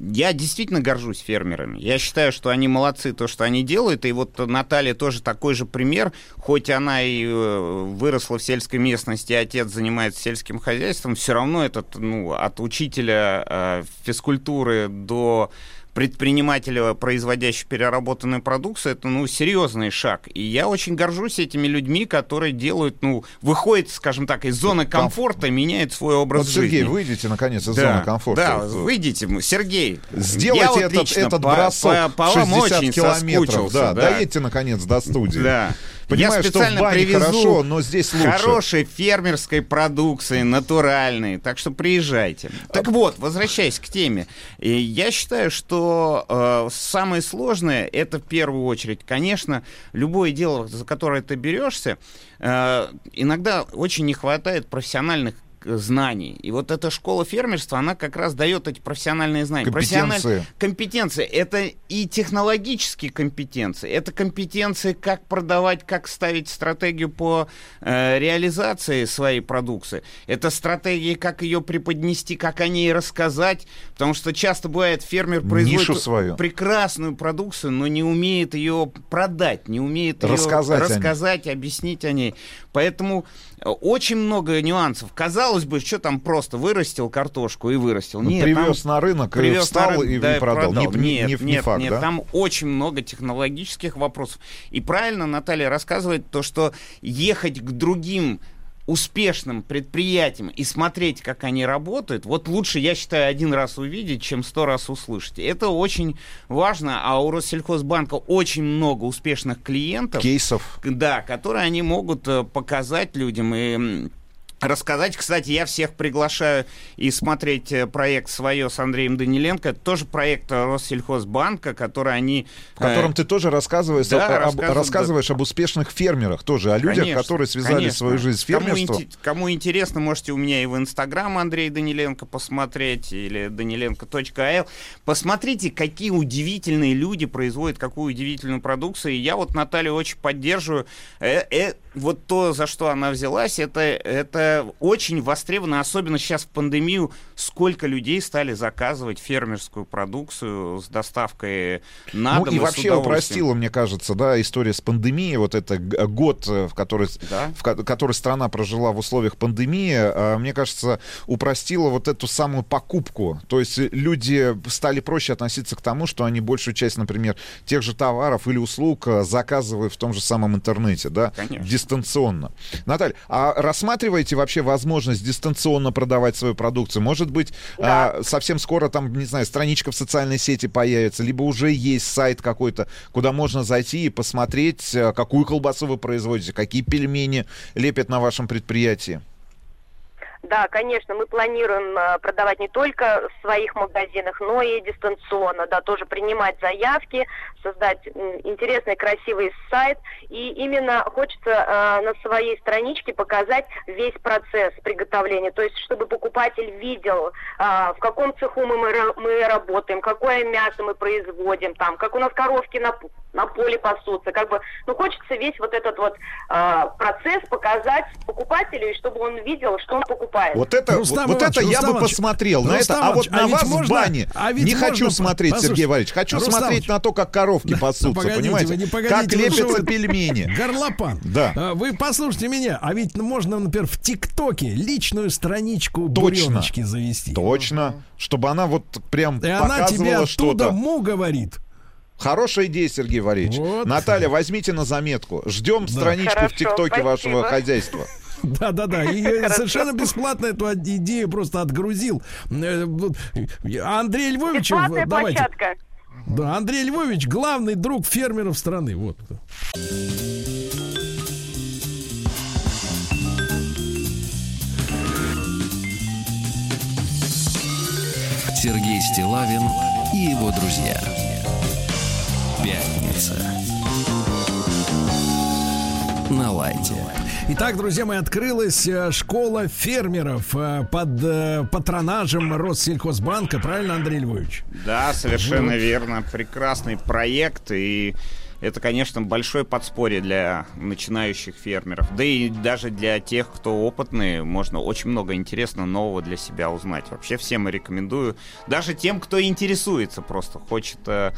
Я действительно горжусь фермерами. Я считаю, что они молодцы, то, что они делают, и вот Наталья Наталья тоже такой же пример, хоть она и э, выросла в сельской местности, отец занимается сельским хозяйством, все равно этот, ну, от учителя э, физкультуры до предпринимателя, производящего переработанную продукцию, это, ну, серьезный шаг. И я очень горжусь этими людьми, которые делают, ну, выходят, скажем так, из зоны комфорта, меняют свой образ вот, жизни. Сергей, выйдите, наконец, из да, зоны комфорта. Да, выйдите, Сергей. Сделайте вот этот, этот бросок по, по, по 60 километров. Да, да. Доедьте, наконец, до студии. Да. Понимаю, я специально что в бане привезу хорошо, но здесь лучше. хорошей фермерской продукции, натуральной. Так что приезжайте. Так вот, возвращаясь к теме. И я считаю, что э, самое сложное, это в первую очередь, конечно, любое дело, за которое ты берешься, э, иногда очень не хватает профессиональных знаний. И вот эта школа фермерства, она как раз дает эти профессиональные знания. Компетенции. Компетенции. Это и технологические компетенции, это компетенции, как продавать, как ставить стратегию по э, реализации своей продукции. Это стратегии, как ее преподнести, как о ней рассказать. Потому что часто бывает, фермер производит свою. прекрасную продукцию, но не умеет ее продать, не умеет рассказать, ее рассказать, объяснить о ней. Поэтому э, очень много нюансов. Казалось бы, что там просто вырастил картошку и вырастил. Ну, нет, привез там, на рынок, привез встал на рынок, и, да, и продал. продал. Не, нет, не, нет, не факт, нет, да? там очень много технологических вопросов. И правильно Наталья рассказывает то, что ехать к другим успешным предприятиям и смотреть, как они работают, вот лучше, я считаю, один раз увидеть, чем сто раз услышать. Это очень важно, а у Россельхозбанка очень много успешных клиентов. Кейсов. Да, которые они могут э, показать людям и рассказать. Кстати, я всех приглашаю и смотреть э, проект свое с Андреем Даниленко. Это тоже проект Россельхозбанка, который они... В котором э, ты тоже рассказываешь, да, об, рассказываешь да. об успешных фермерах тоже, о людях, конечно, которые связали конечно. свою жизнь с фермерством. Кому, кому интересно, можете у меня и в Инстаграм Андрей Даниленко посмотреть, или danilenko.al. Посмотрите, какие удивительные люди производят какую удивительную продукцию. И я вот Наталью очень поддерживаю. Э, э, вот то, за что она взялась, это, это очень востребовано, особенно сейчас в пандемию, сколько людей стали заказывать фермерскую продукцию с доставкой на ну, дом. и вообще упростила, мне кажется, да, история с пандемией, вот это год, в который, да? в который страна прожила в условиях пандемии, а, мне кажется, упростила вот эту самую покупку. То есть люди стали проще относиться к тому, что они большую часть, например, тех же товаров или услуг заказывают в том же самом интернете, да, Конечно дистанционно. Наталья, а рассматриваете вообще возможность дистанционно продавать свою продукцию? Может быть, да. а, совсем скоро там, не знаю, страничка в социальной сети появится, либо уже есть сайт какой-то, куда можно зайти и посмотреть, а, какую колбасу вы производите, какие пельмени лепят на вашем предприятии? Да, конечно, мы планируем э, продавать не только в своих магазинах, но и дистанционно, да, тоже принимать заявки, создать интересный, красивый сайт. И именно хочется э, на своей страничке показать весь процесс приготовления, то есть чтобы покупатель видел, э, в каком цеху мы, мы, ра- мы работаем, какое мясо мы производим, там, как у нас коровки на, на поле пасутся, как бы, ну, хочется весь вот этот вот э, процесс показать покупателю, и чтобы он видел, что он покупает. Вот это, Рустам вот, вот Иванович, это я Рустам бы Иванович, посмотрел на Рустам это, а вот на а вас в можно- бане а не хочу можно- смотреть, послушайте, Сергей Валерьевич. Хочу Рустам смотреть на то, как коровки Да пасутся, погодите, понимаете? вы не как погодите, вы лепятся пельмени. Горлопан. Да. А, Вы послушайте меня, а ведь можно, например, в ТикТоке личную страничку буреночки завести. Точно. Чтобы она вот прям И она тебе показывала оттуда что-то. му говорит. Хорошая идея, Сергей Валерьевич. Вот. Наталья, возьмите на заметку. Ждем страничку в Хорошо, ТикТоке вашего спасибо. хозяйства. Да, да, да. И Хорошо. совершенно бесплатно эту идею просто отгрузил. Э, Андрей Львович, Бесплатная давайте. площадка. Да, Андрей Львович главный друг фермеров страны. Вот. Сергей Стилавин и его друзья. Пятница. На лайте. Итак, друзья мои, открылась э, школа фермеров э, под э, патронажем Россельхозбанка. Правильно, Андрей Львович? Да, совершенно Вот. верно. Прекрасный проект и это, конечно, большое подспорье для начинающих фермеров. Да и даже для тех, кто опытный, можно очень много интересного нового для себя узнать. Вообще всем рекомендую. Даже тем, кто интересуется, просто хочет э,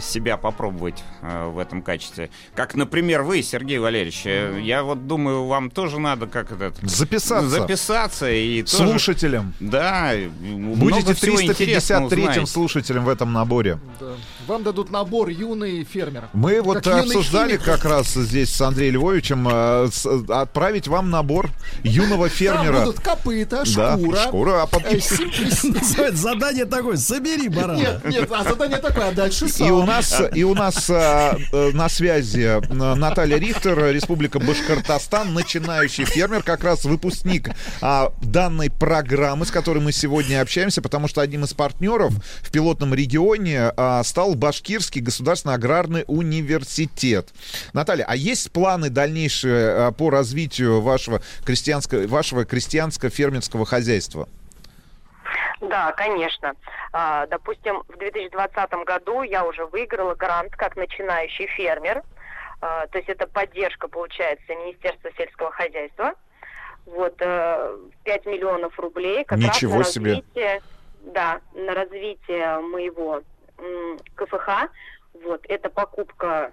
себя попробовать э, в этом качестве. Как, например, вы, Сергей Валерьевич. Э, Я вот думаю, вам тоже надо как это... Записаться. Записаться и тоже- Слушателем. Да. много Будете всего интересного 353-м узнаете. слушателем в этом наборе. Да. Вам дадут набор юный фермер. Мы вот Как обсуждали химик. как раз здесь с Андреем Львовичем э, с- отправить вам набор юного Там фермера. будут копыта, Да, шкура. шкура, а потом- э, Задание такое. Собери барана. Нет, нет, а задание такое, а дальше И сам. Нас, и у нас а, э, на связи э, Наталья Рихтер, Республика Башкортостан, начинающий фермер, как раз выпускник а, данной программы, с которой мы сегодня общаемся, потому что одним из партнеров в пилотном регионе а, стал Башкирский государственный аграрный университет. Наталья, а есть планы дальнейшие а, по развитию вашего крестьянского, вашего крестьянско-фермерского хозяйства? Да, конечно. А, допустим, в 2020 году я уже выиграла грант как начинающий фермер. А, то есть это поддержка, получается, Министерства сельского хозяйства. Вот, э, 5 миллионов рублей как Ничего раз на себе. развитие, да, на развитие моего м, КФХ. Вот, это покупка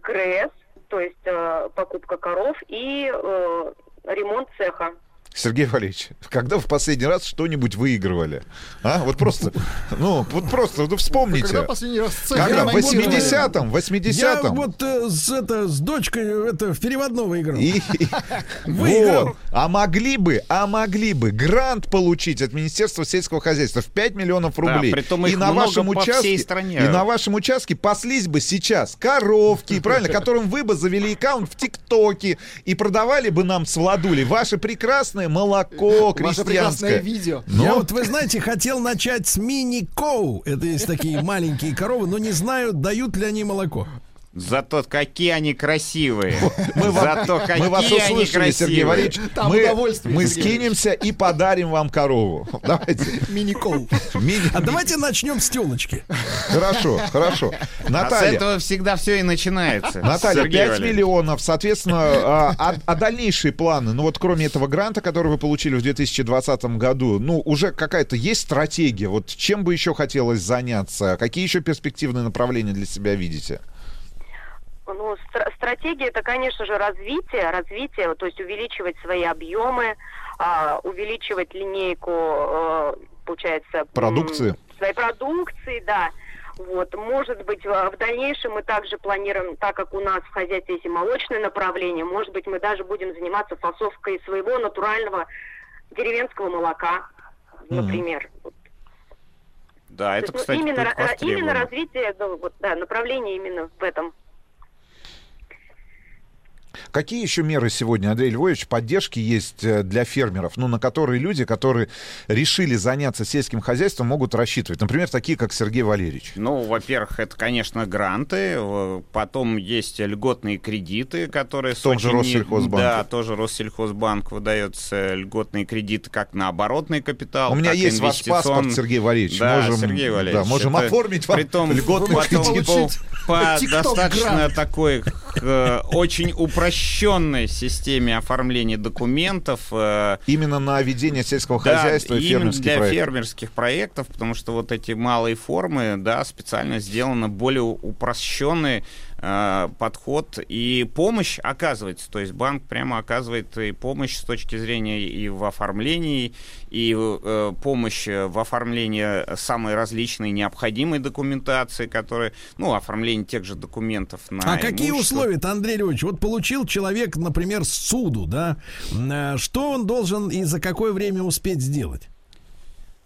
КРС, то есть э, покупка коров и э, ремонт цеха. Сергей Валерьевич, когда вы в последний раз что-нибудь выигрывали? А? Вот просто, ну, вот просто, ну, вспомните. Когда последний раз цех Когда? В ремонтировали? 80-м, в Я 80-м. вот э, с, это, с дочкой это, в переводного играл. И- Выиграл. Вот. А могли бы, а могли бы грант получить от Министерства сельского хозяйства в 5 миллионов рублей. притом и их на много вашем по участке, всей стране. И на вашем участке паслись бы сейчас коровки, правильно, которым вы бы завели аккаунт в ТикТоке и продавали бы нам с Владули ваше прекрасное молоко крестьянское. видео. Ну, Я вот, вы знаете, хотел начать с мини-коу. Это есть такие маленькие коровы, но не знаю, дают ли они молоко. Зато какие они красивые. Мы, вам- Зато какие мы вас они услышали, Сергей красивые. Валерьевич. Там Мы, удовольствие, мы Сергей скинемся и подарим вам корову. Давайте. Мини-коу. Мини- А давайте начнем с телочки. Хорошо, хорошо. А с Наталья, этого всегда все и начинается. Наталья, Сергей 5 Валерьевич. миллионов, соответственно, а, а- а дальнейшие планы, ну вот кроме этого гранта, который вы получили в 2020 году, ну уже какая-то есть стратегия, вот чем бы еще хотелось заняться, какие еще перспективные направления для себя видите? Ну, стра- стратегия это, конечно же, развитие, развитие, то есть увеличивать свои объемы, а, увеличивать линейку, э, получается, м, Продукции. своей продукции, да. Вот, может быть, в дальнейшем мы также планируем, так как у нас в хозяйстве есть и молочное направление, может быть, мы даже будем заниматься фасовкой своего натурального деревенского молока, например. Да, То это, есть, ну, кстати, именно, именно развитие, ну, вот, да, направление именно в этом. Какие еще меры сегодня, Андрей Львович, поддержки есть э, для фермеров, ну, на которые люди, которые решили заняться сельским хозяйством, могут рассчитывать? Например, такие, как Сергей Валерьевич. Ну, во-первых, это, конечно, гранты, э, потом есть льготные кредиты, которые... В том же Россельхозбанке. Да, тоже Россельхозбанк выдается льготные кредиты как на оборотный капитал, У меня есть ваш инвестицион- паспорт, Сергей Валерьевич. Да, Можем- Сергей Валерьевич. да, можем это оформить вам притом льготный кредит. по, по достаточно такой э, очень упрощенной системе оформления документов. э, Именно на ведение сельского да, хозяйства и фермерских для проектов. фермерских проектов, потому что вот эти малые формы, да, специально сделаны более упрощенный э, подход и помощь оказывается. То есть банк прямо оказывает и помощь с точки зрения и в оформлении, и э, помощь в оформлении самой различной необходимой документации, которая, ну, оформление тех же документов на А какие имущество. условия-то, Андрей Львович? Вот получил человек, например, суду, да? Э, Что он должен и за какое время успеть сделать?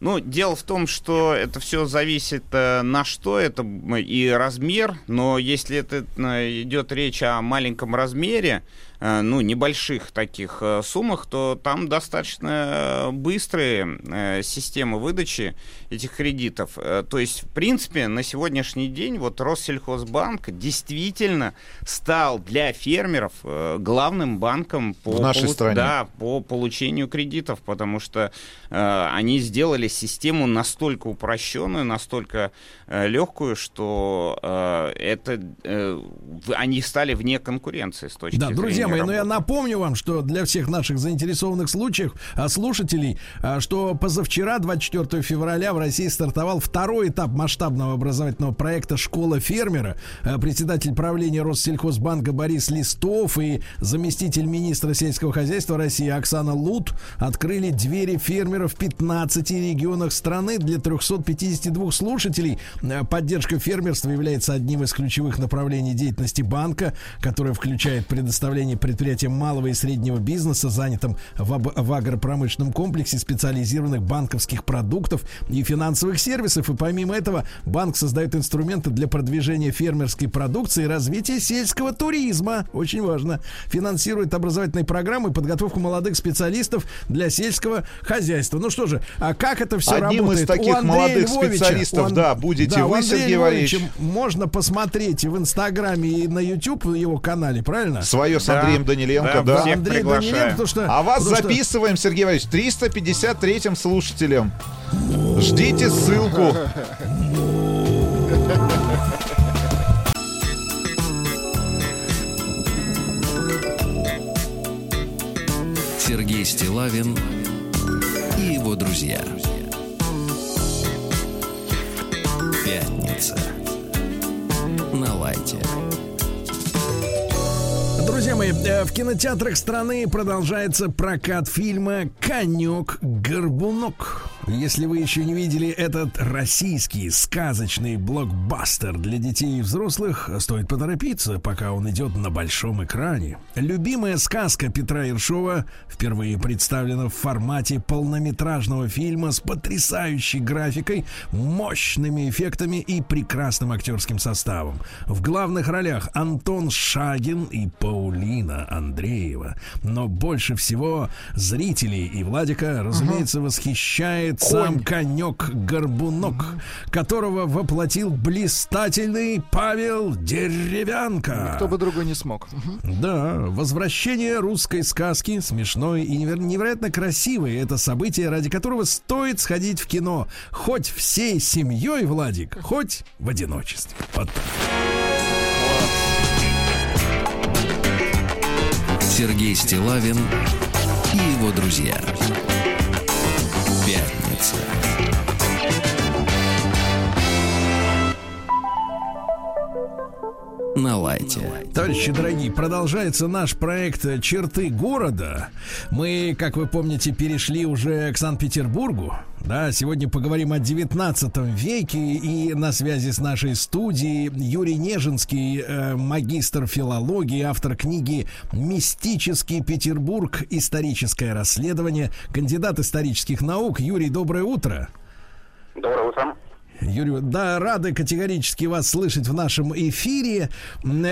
Ну, дело в том, что это все зависит э, на что это и размер, но если это э, идет речь о маленьком размере, ну, небольших таких э, суммах, то там достаточно э, быстрые э, системы выдачи этих кредитов. Э, То есть, в принципе, на сегодняшний день вот Россельхозбанк действительно стал для фермеров э, главным банком по, В нашей полу- стране. Да, по получению кредитов, потому что э, они сделали систему настолько упрощенную, настолько э, легкую, что э, это э, они стали вне конкуренции с точки Да, зрения друзья мои, но я напомню вам, что для всех наших заинтересованных случаев, а, слушателей, а, что позавчера, 24 февраля, в России стартовал второй этап масштабного образовательного проекта «Школа фермера». А, Председатель правления Россельхозбанка Борис Листов и заместитель министра сельского хозяйства России Оксана Лут открыли двери фермеров в 15 регионах страны для 352 слушателей. Поддержка фермерства является одним из ключевых направлений деятельности банка, которое включает предоставление предприятиям малого и среднего бизнеса, занятым в, об- в агропромышленном комплексе специализированных банковских продуктов и финансовых сервисов. И помимо этого, банк создает инструменты для продвижения фермерской продукции и развития сельского туризма. Очень важно. Финансирует образовательные программы и подготовку молодых специалистов для сельского хозяйства. Ну что же, а как это все Одним работает? из таких молодых Львовича- специалистов, Ан- да, будете да, вы, Сергей Валерьевич. Можно посмотреть и в Инстаграме, и на YouTube его канале, правильно? Свое с Андреем Даниленко, да. Андрей Даниленко, потому что... А вас потому что- записываем, Сергей Валерьевич, 353-м слушателем. Ждите ссылку. Сергей Стилавин и его друзья. Пятница. На лайте. Друзья мои, э, в кинотеатрах страны продолжается прокат фильма «Конек-горбунок». Если вы еще не видели этот российский сказочный блокбастер для детей и взрослых, стоит поторопиться, пока он идет на большом экране. Любимая сказка Петра Ершова впервые представлена в формате полнометражного фильма с потрясающей графикой, мощными эффектами и прекрасным актерским составом. В главных ролях Антон Шагин и Паулина Андреева. Но больше всего зрителей и Владика, разумеется, восхищает сам конек-горбунок, которого воплотил блистательный Павел Деревянко. Кто бы другой не смог. Да, возвращение русской сказки, смешной и неверо- невероятно красивое. Это событие, ради которого стоит сходить в кино. Хоть всей семьей, Владик, хоть в одиночестве. Вот. Сергей Стилавин и его друзья. Пятница. На лайте. Товарищи дорогие, продолжается наш проект «Черты города». Мы, как вы помните, перешли уже к Санкт-Петербургу. Да, сегодня поговорим о 19 веке и на связи с нашей студией Юрий Нежинский, э, магистр филологии, автор книги «Мистический Петербург. Историческое расследование», кандидат исторических наук. Юрий, доброе утро. Доброе утро. Юрий, да, рады категорически вас слышать в нашем эфире.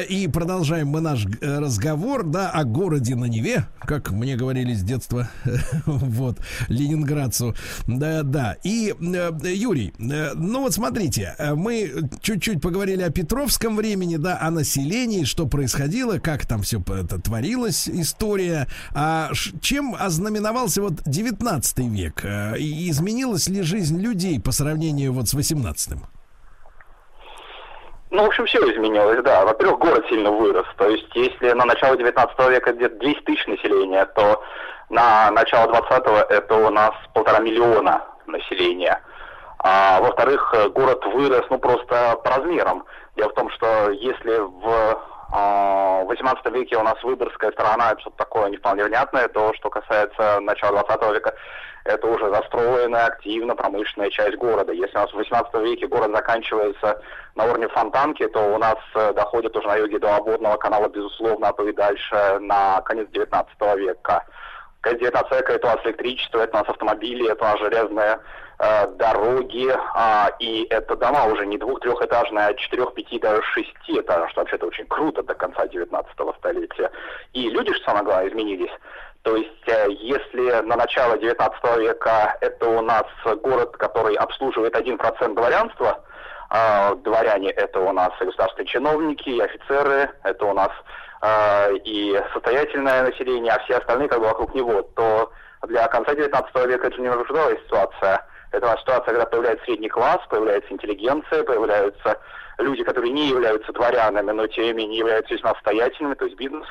И продолжаем мы наш э, разговор, да, о городе на Неве, как мне говорили с детства, вот, ленинградцу. Да, да. И, э, Юрий, э, ну вот смотрите, мы чуть-чуть поговорили о Петровском времени, да, о населении, что происходило, как там все это творилось, история. А чем ознаменовался вот 19 век? Изменилась ли жизнь людей по сравнению вот с 18 17-м? Ну, в общем, все изменилось, да. Во-первых, город сильно вырос. То есть, если на начало 19 века где-то 200 тысяч населения, то на начало 20-го это у нас полтора миллиона населения. А, во-вторых, город вырос, ну, просто по размерам. Дело в том, что если в в 18 веке у нас выборгская сторона, это что-то такое не вполне внятное, то, что касается начала 20 века, это уже застроенная активно промышленная часть города. Если у нас в 18 веке город заканчивается на уровне Фонтанки, то у нас э, доходит уже на юге до обводного канала, безусловно, а то и дальше на конец 19 века. Конец 19 века это у нас электричество, это у нас автомобили, это у нас железная дороги, а, и это дома уже не двух-трехэтажные, а четырех, пяти, даже шести этажных, что вообще-то очень круто до конца 19 столетия. И люди, что самое главное, изменились. То есть, э, если на начало 19 века это у нас город, который обслуживает 1% дворянства, а дворяне это у нас и государственные чиновники, и офицеры, это у нас э, и состоятельное население, а все остальные как бы вокруг него, то для конца 19 века это другая ситуация. Это ситуация, когда появляется средний класс, появляется интеллигенция, появляются люди, которые не являются дворянами, но тем не являются весьма состоятельными, то есть бизнес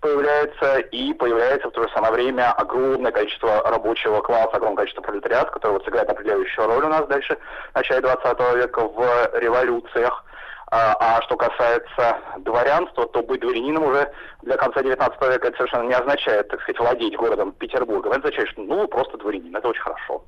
появляется, и появляется в то же самое время огромное количество рабочего класса, огромное количество пролетариат, который вот сыграет определяющую роль у нас дальше в начале 20 века в революциях. А, а что касается дворянства, то быть дворянином уже для конца 19 века это совершенно не означает, так сказать, владеть городом Петербургом. Это означает, что ну, просто дворянин, это очень хорошо.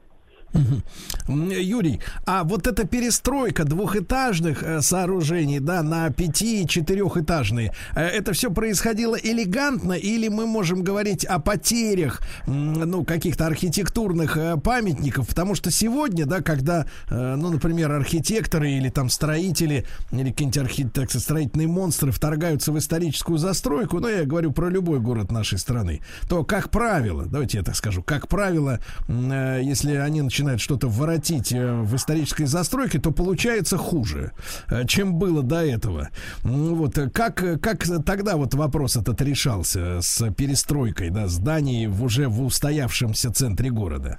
Юрий, а вот эта перестройка двухэтажных э, сооружений, да, на пяти- и четырехэтажные, э, это все происходило элегантно, или мы можем говорить о потерях, ну, каких-то архитектурных э, памятников, потому что сегодня, да, когда, ну, например, архитекторы или там строители, или какие-нибудь архи... так, строительные монстры вторгаются в историческую застройку, ну, я говорю про любой город нашей страны, то, как правило, давайте я так скажу, как правило, если они начинают начинает что-то воротить э, в исторической застройке, то получается хуже, э, чем было до этого. Вот э, как, как тогда вот вопрос этот решался с перестройкой да, зданий в уже в устоявшемся центре города?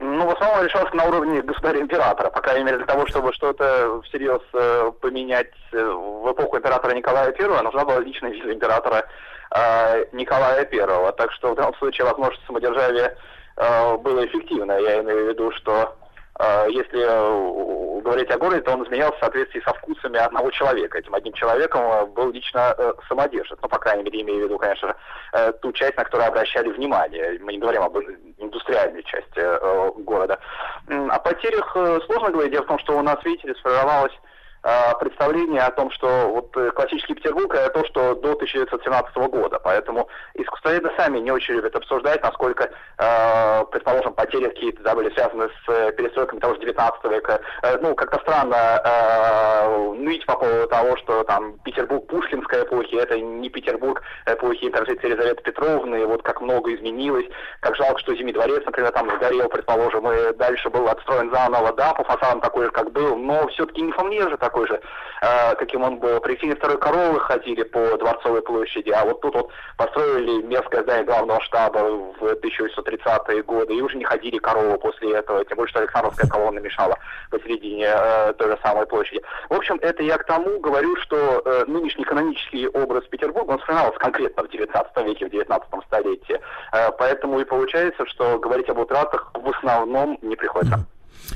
Ну, в основном решался на уровне государя-императора, по крайней мере, для того, чтобы что-то всерьез э, поменять в эпоху императора Николая I, нужна была личная виза императора э, Николая I. Так что в данном случае возможность самодержавия было эффективно. Я имею в виду, что э, если э, говорить о городе, то он изменялся в соответствии со вкусами одного человека. Этим одним человеком был лично самодержец. Ну, по крайней мере, имею в виду, конечно ту часть, на которую обращали внимание. Мы не говорим об индустриальной части города. О потерях сложно говорить. Дело в том, что у нас, видите, сформировалась Э, представление о том, что вот э, классический Петербург это то, что до 1917 года. Поэтому искусствоведы сами не очень любят обсуждать, насколько, э, предположим, потери какие-то да, были связаны с перестройками того же 19 века. Ну, как-то странно ныть по поводу того, что там Петербург Пушкинской эпохи, это не Петербург эпохи императрицы Елизаветы Петровны, и вот как много изменилось, как жалко, что Зимний дворец, например, там сгорел, предположим, и дальше был отстроен заново, да, по фасадам такой же, как был, но все-таки не вполне же так такой же, э, каким он был. При Екатерине второй коровы ходили по Дворцовой площади, а вот тут вот построили местное здание главного штаба в 1830-е годы, и уже не ходили коровы после этого, тем более, что Александровская колонна мешала посередине э, той же самой площади. В общем, это я к тому говорю, что э, нынешний канонический образ Петербурга, он сформировался конкретно в 19 веке, в 19 столетии. Э, поэтому и получается, что говорить об утратах в основном не приходится.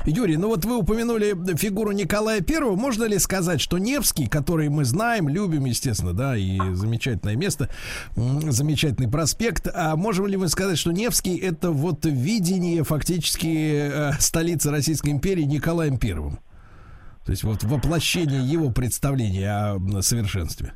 Юрий, ну вот вы упомянули фигуру Николая Первого. Можно ли сказать, что Невский, который мы знаем, любим, естественно, да, и замечательное место, замечательный проспект, а можем ли мы сказать, что Невский это вот видение фактически э, столицы Российской империи Николаем Первым? То есть вот воплощение его представления о совершенстве.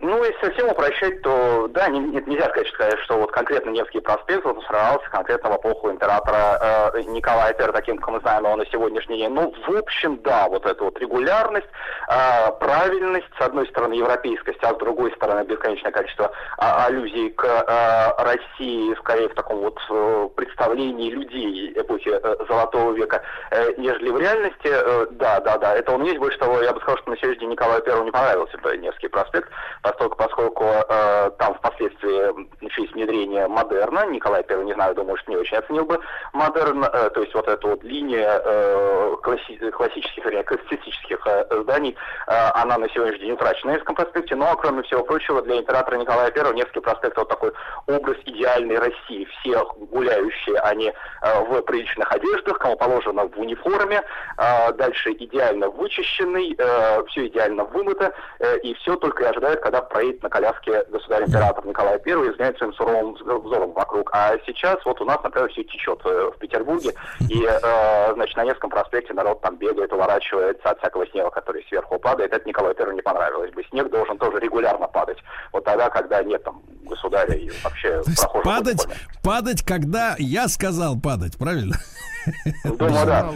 Ну, если совсем упрощать, то да, не- не- нельзя сказать, что, вот конкретно Невский проспект вот, сформировался конкретно в эпоху императора э, Николая I, таким, как мы знаем его на сегодняшний день. Ну, в общем, да, вот эта вот регулярность, э, правильность, с одной стороны, европейскость, а с другой стороны, бесконечное количество а, аллюзий к э, России, скорее в таком вот э, представлении людей эпохи э, Золотого века, э, нежели в реальности, э, да, да, да, это он есть. Больше того, я бы сказал, что на сегодняшний день Николаю Первому не понравился Невский проспект, поскольку, поскольку э, там впоследствии начались внедрение модерна. Николай Первый, не знаю, думаю, что не очень оценил бы модерн, э, то есть вот эта вот линия э, класси- классических, вернее, классицистических э, зданий, э, она на сегодняшний день утрачена на Невском проспекте, но, кроме всего прочего, для императора Николая I Невский проспект вот такой образ идеальной России. Все гуляющие, они э, в приличных одеждах, кому положено в униформе, э, дальше идеально вычищенный, все идеально вымыто, э, и все только и ожидает, когда проедет на коляске государь-император Николай I и взглянет своим суровым взором вокруг. А сейчас вот у нас, например, все течет э, в Петербурге, и, э, значит, на Невском проспекте народ там бегает, уворачивается от всякого снега, который сверху падает. Это Николаю I не понравилось бы. Снег должен тоже регулярно падать. Вот тогда, когда нет там государя и вообще То есть прохожих падать, падать, когда я сказал падать, правильно? Думаю, да.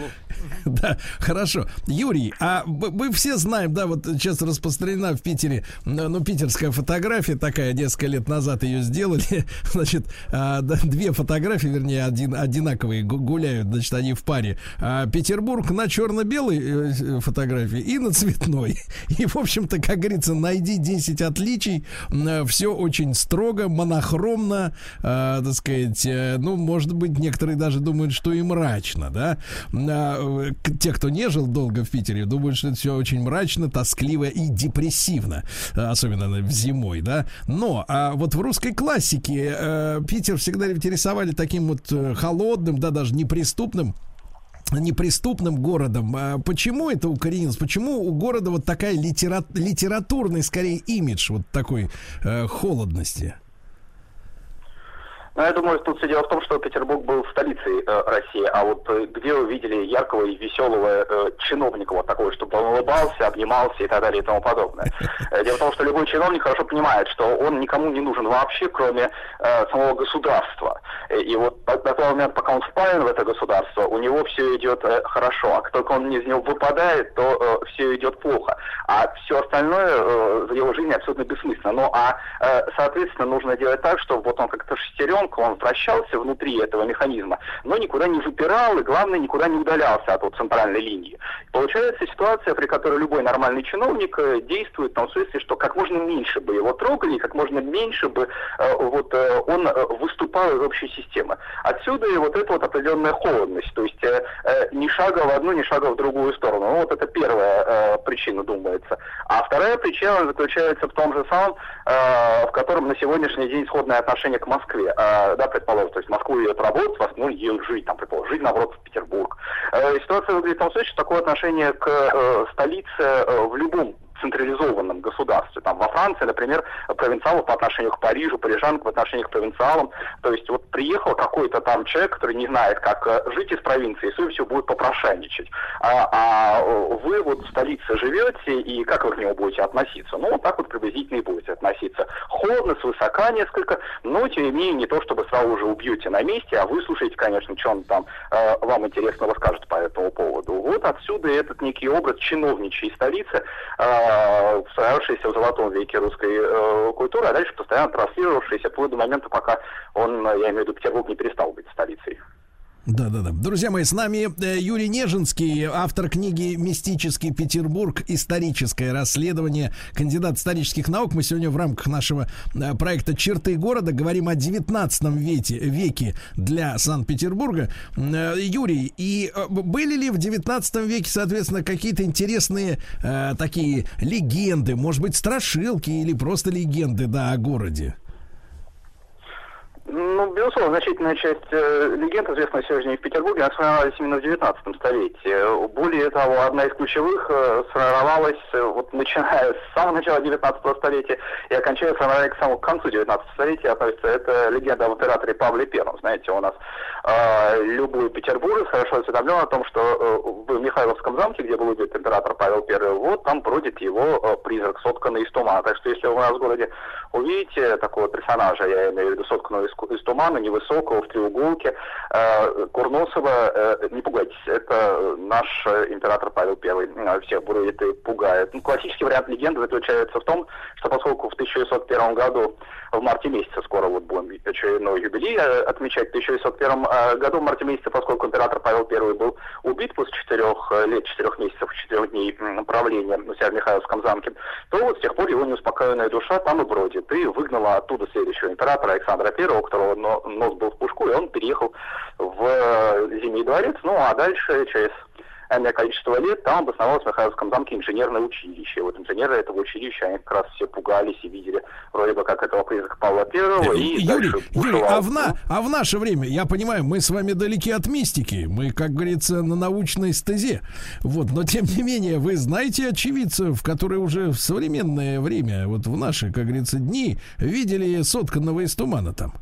Да, хорошо. Юрий, а мы все знаем, да, вот сейчас распространена в Питере, ну, питерская фотография такая, несколько лет назад ее сделали. Значит, а, две фотографии, вернее, один, одинаковые гу- гуляют, значит, они в паре. А, Петербург на черно-белой э, фотографии и на цветной. И, в общем-то, как говорится, найди 10 отличий. Все очень строго, монохромно, э, так сказать, э, ну, может быть, некоторые даже думают, что и мрачно, да. Те, кто не жил долго в Питере, думают, что это все очень мрачно, тоскливо и депрессивно, э, особенно на- зимой, да. Но а вот в русской классике э, Питер всегда интересовали таким вот э, холодным, да, даже неприступным неприступным городом. А Почему это укоренилось? Почему у города вот такая литера... литературный, скорее, имидж вот такой э, холодности? Ну, я думаю, тут все дело в том, что Петербург был столицей э, России, а вот э, где вы видели яркого и веселого э, чиновника вот такого, чтобы он улыбался, обнимался и так далее и тому подобное. Э, Дело в том, что любой чиновник хорошо понимает, что он никому не нужен вообще, кроме э, самого государства. Э, И вот до того момента, пока он впаян в это государство, у него все идет э, хорошо, а как только он из него выпадает, то все идет плохо. А все остальное э, в его жизни абсолютно бессмысленно. Ну, а, э, соответственно, нужно делать так, чтобы вот он как-то шестеренка, он вращался внутри этого механизма, но никуда не выпирал и, главное, никуда не удалялся от вот центральной линии. Получается ситуация, при которой любой нормальный чиновник э, действует в том смысле, что как можно меньше бы его трогали, как можно меньше бы э, вот э, он выступал из общей системы. Отсюда и вот эта вот определенная холодность, то есть ни шага в одну, ни шага в другую сторону. Ну, вот это первая причина, думается. А вторая причина заключается в том же самом, в котором на сегодняшний день сходное отношение к Москве. Э, да, предположим, то есть Москву идет работать, в Москву едет жить, там, предположим, жить, наоборот, в Петербург. Э, ситуация выглядит в том случае, что такое отношение к э, столице э, в любом централизованном государстве. Там во Франции, например, провинциалов по отношению к Парижу, парижан по отношению к провинциалам. То есть вот приехал какой-то там человек, который не знает, как э, жить из провинции, и все будет попрошайничать. А, а вы вот в столице живете, и как вы к нему будете относиться? Ну, вот так вот приблизительно и будете относиться. Холодно, свысока несколько, но, тем не менее, не то, чтобы сразу же убьете на месте, а вы слушаете, конечно, что он там э, вам интересно расскажет по этому поводу. Вот отсюда этот некий образ чиновничьей столицы, э, устоявшийся в золотом веке русской э, культуры, а дальше постоянно транслировавшийся вплоть до момента, пока он, э, я имею в виду, Петербург не перестал быть столицей. Да, да, да. Друзья мои, с нами э, Юрий Нежинский, автор книги «Мистический Петербург. Историческое расследование», кандидат исторических наук. Мы сегодня в рамках нашего э, проекта «Черты города» говорим о 19 веке, веке для Санкт-Петербурга. Э, Юрий, и были ли в 19 веке, соответственно, какие-то интересные э, такие легенды, может быть, страшилки или просто легенды, да, о городе? Ну, безусловно, значительная часть э, легенд, известных сегодня в Петербурге, она сформировалась именно в 19 столетии. Более того, одна из ключевых э, сформировалась, э, вот начиная с самого начала 19 столетия и окончая формирование к самому концу 19 столетия, относится это легенда об императоре Павле Первом. Знаете, у нас э, любой петербуржец хорошо осведомлен о том, что э, в Михайловском замке, где был убит император Павел Первый, вот там бродит его э, призрак, сотканный из тумана. Так что если вы у нас в городе увидите такого персонажа, я имею в виду сотканного из, из тумана, невысокого, в треуголке, э, Курносова, э, не пугайтесь, это наш э, император Павел. Э, всех бродит и пугает. Ну, классический вариант легенды заключается в том, что поскольку в 1601 году в марте месяце, скоро вот будем очередной юбилей э, отмечать, в 1601 э, году в марте месяце, поскольку император Павел Первый был убит после четырех э, лет, четырех месяцев, четырех дней правления у себя в Михайловском замке, то вот с тех пор его неуспокоенная душа там и бродит. И выгнала оттуда следующего императора Александра Первого, у которого но- нос был в пушку, и он переехал в Зимний дворец. Ну а дальше, через энное количество лет, там обосновалось в Михайловском замке инженерное училище. Вот инженеры этого училища, они как раз все пугались и видели вроде бы как этого призрака Павла Первого. И Юрий, Юрий, а в, на, а в наше время, я понимаю, мы с вами далеки от мистики, мы, как говорится, на научной стезе. Вот, но тем не менее, вы знаете очевидцев, которые уже в современное время, вот в наши, как говорится, дни, видели сотканного из тумана там.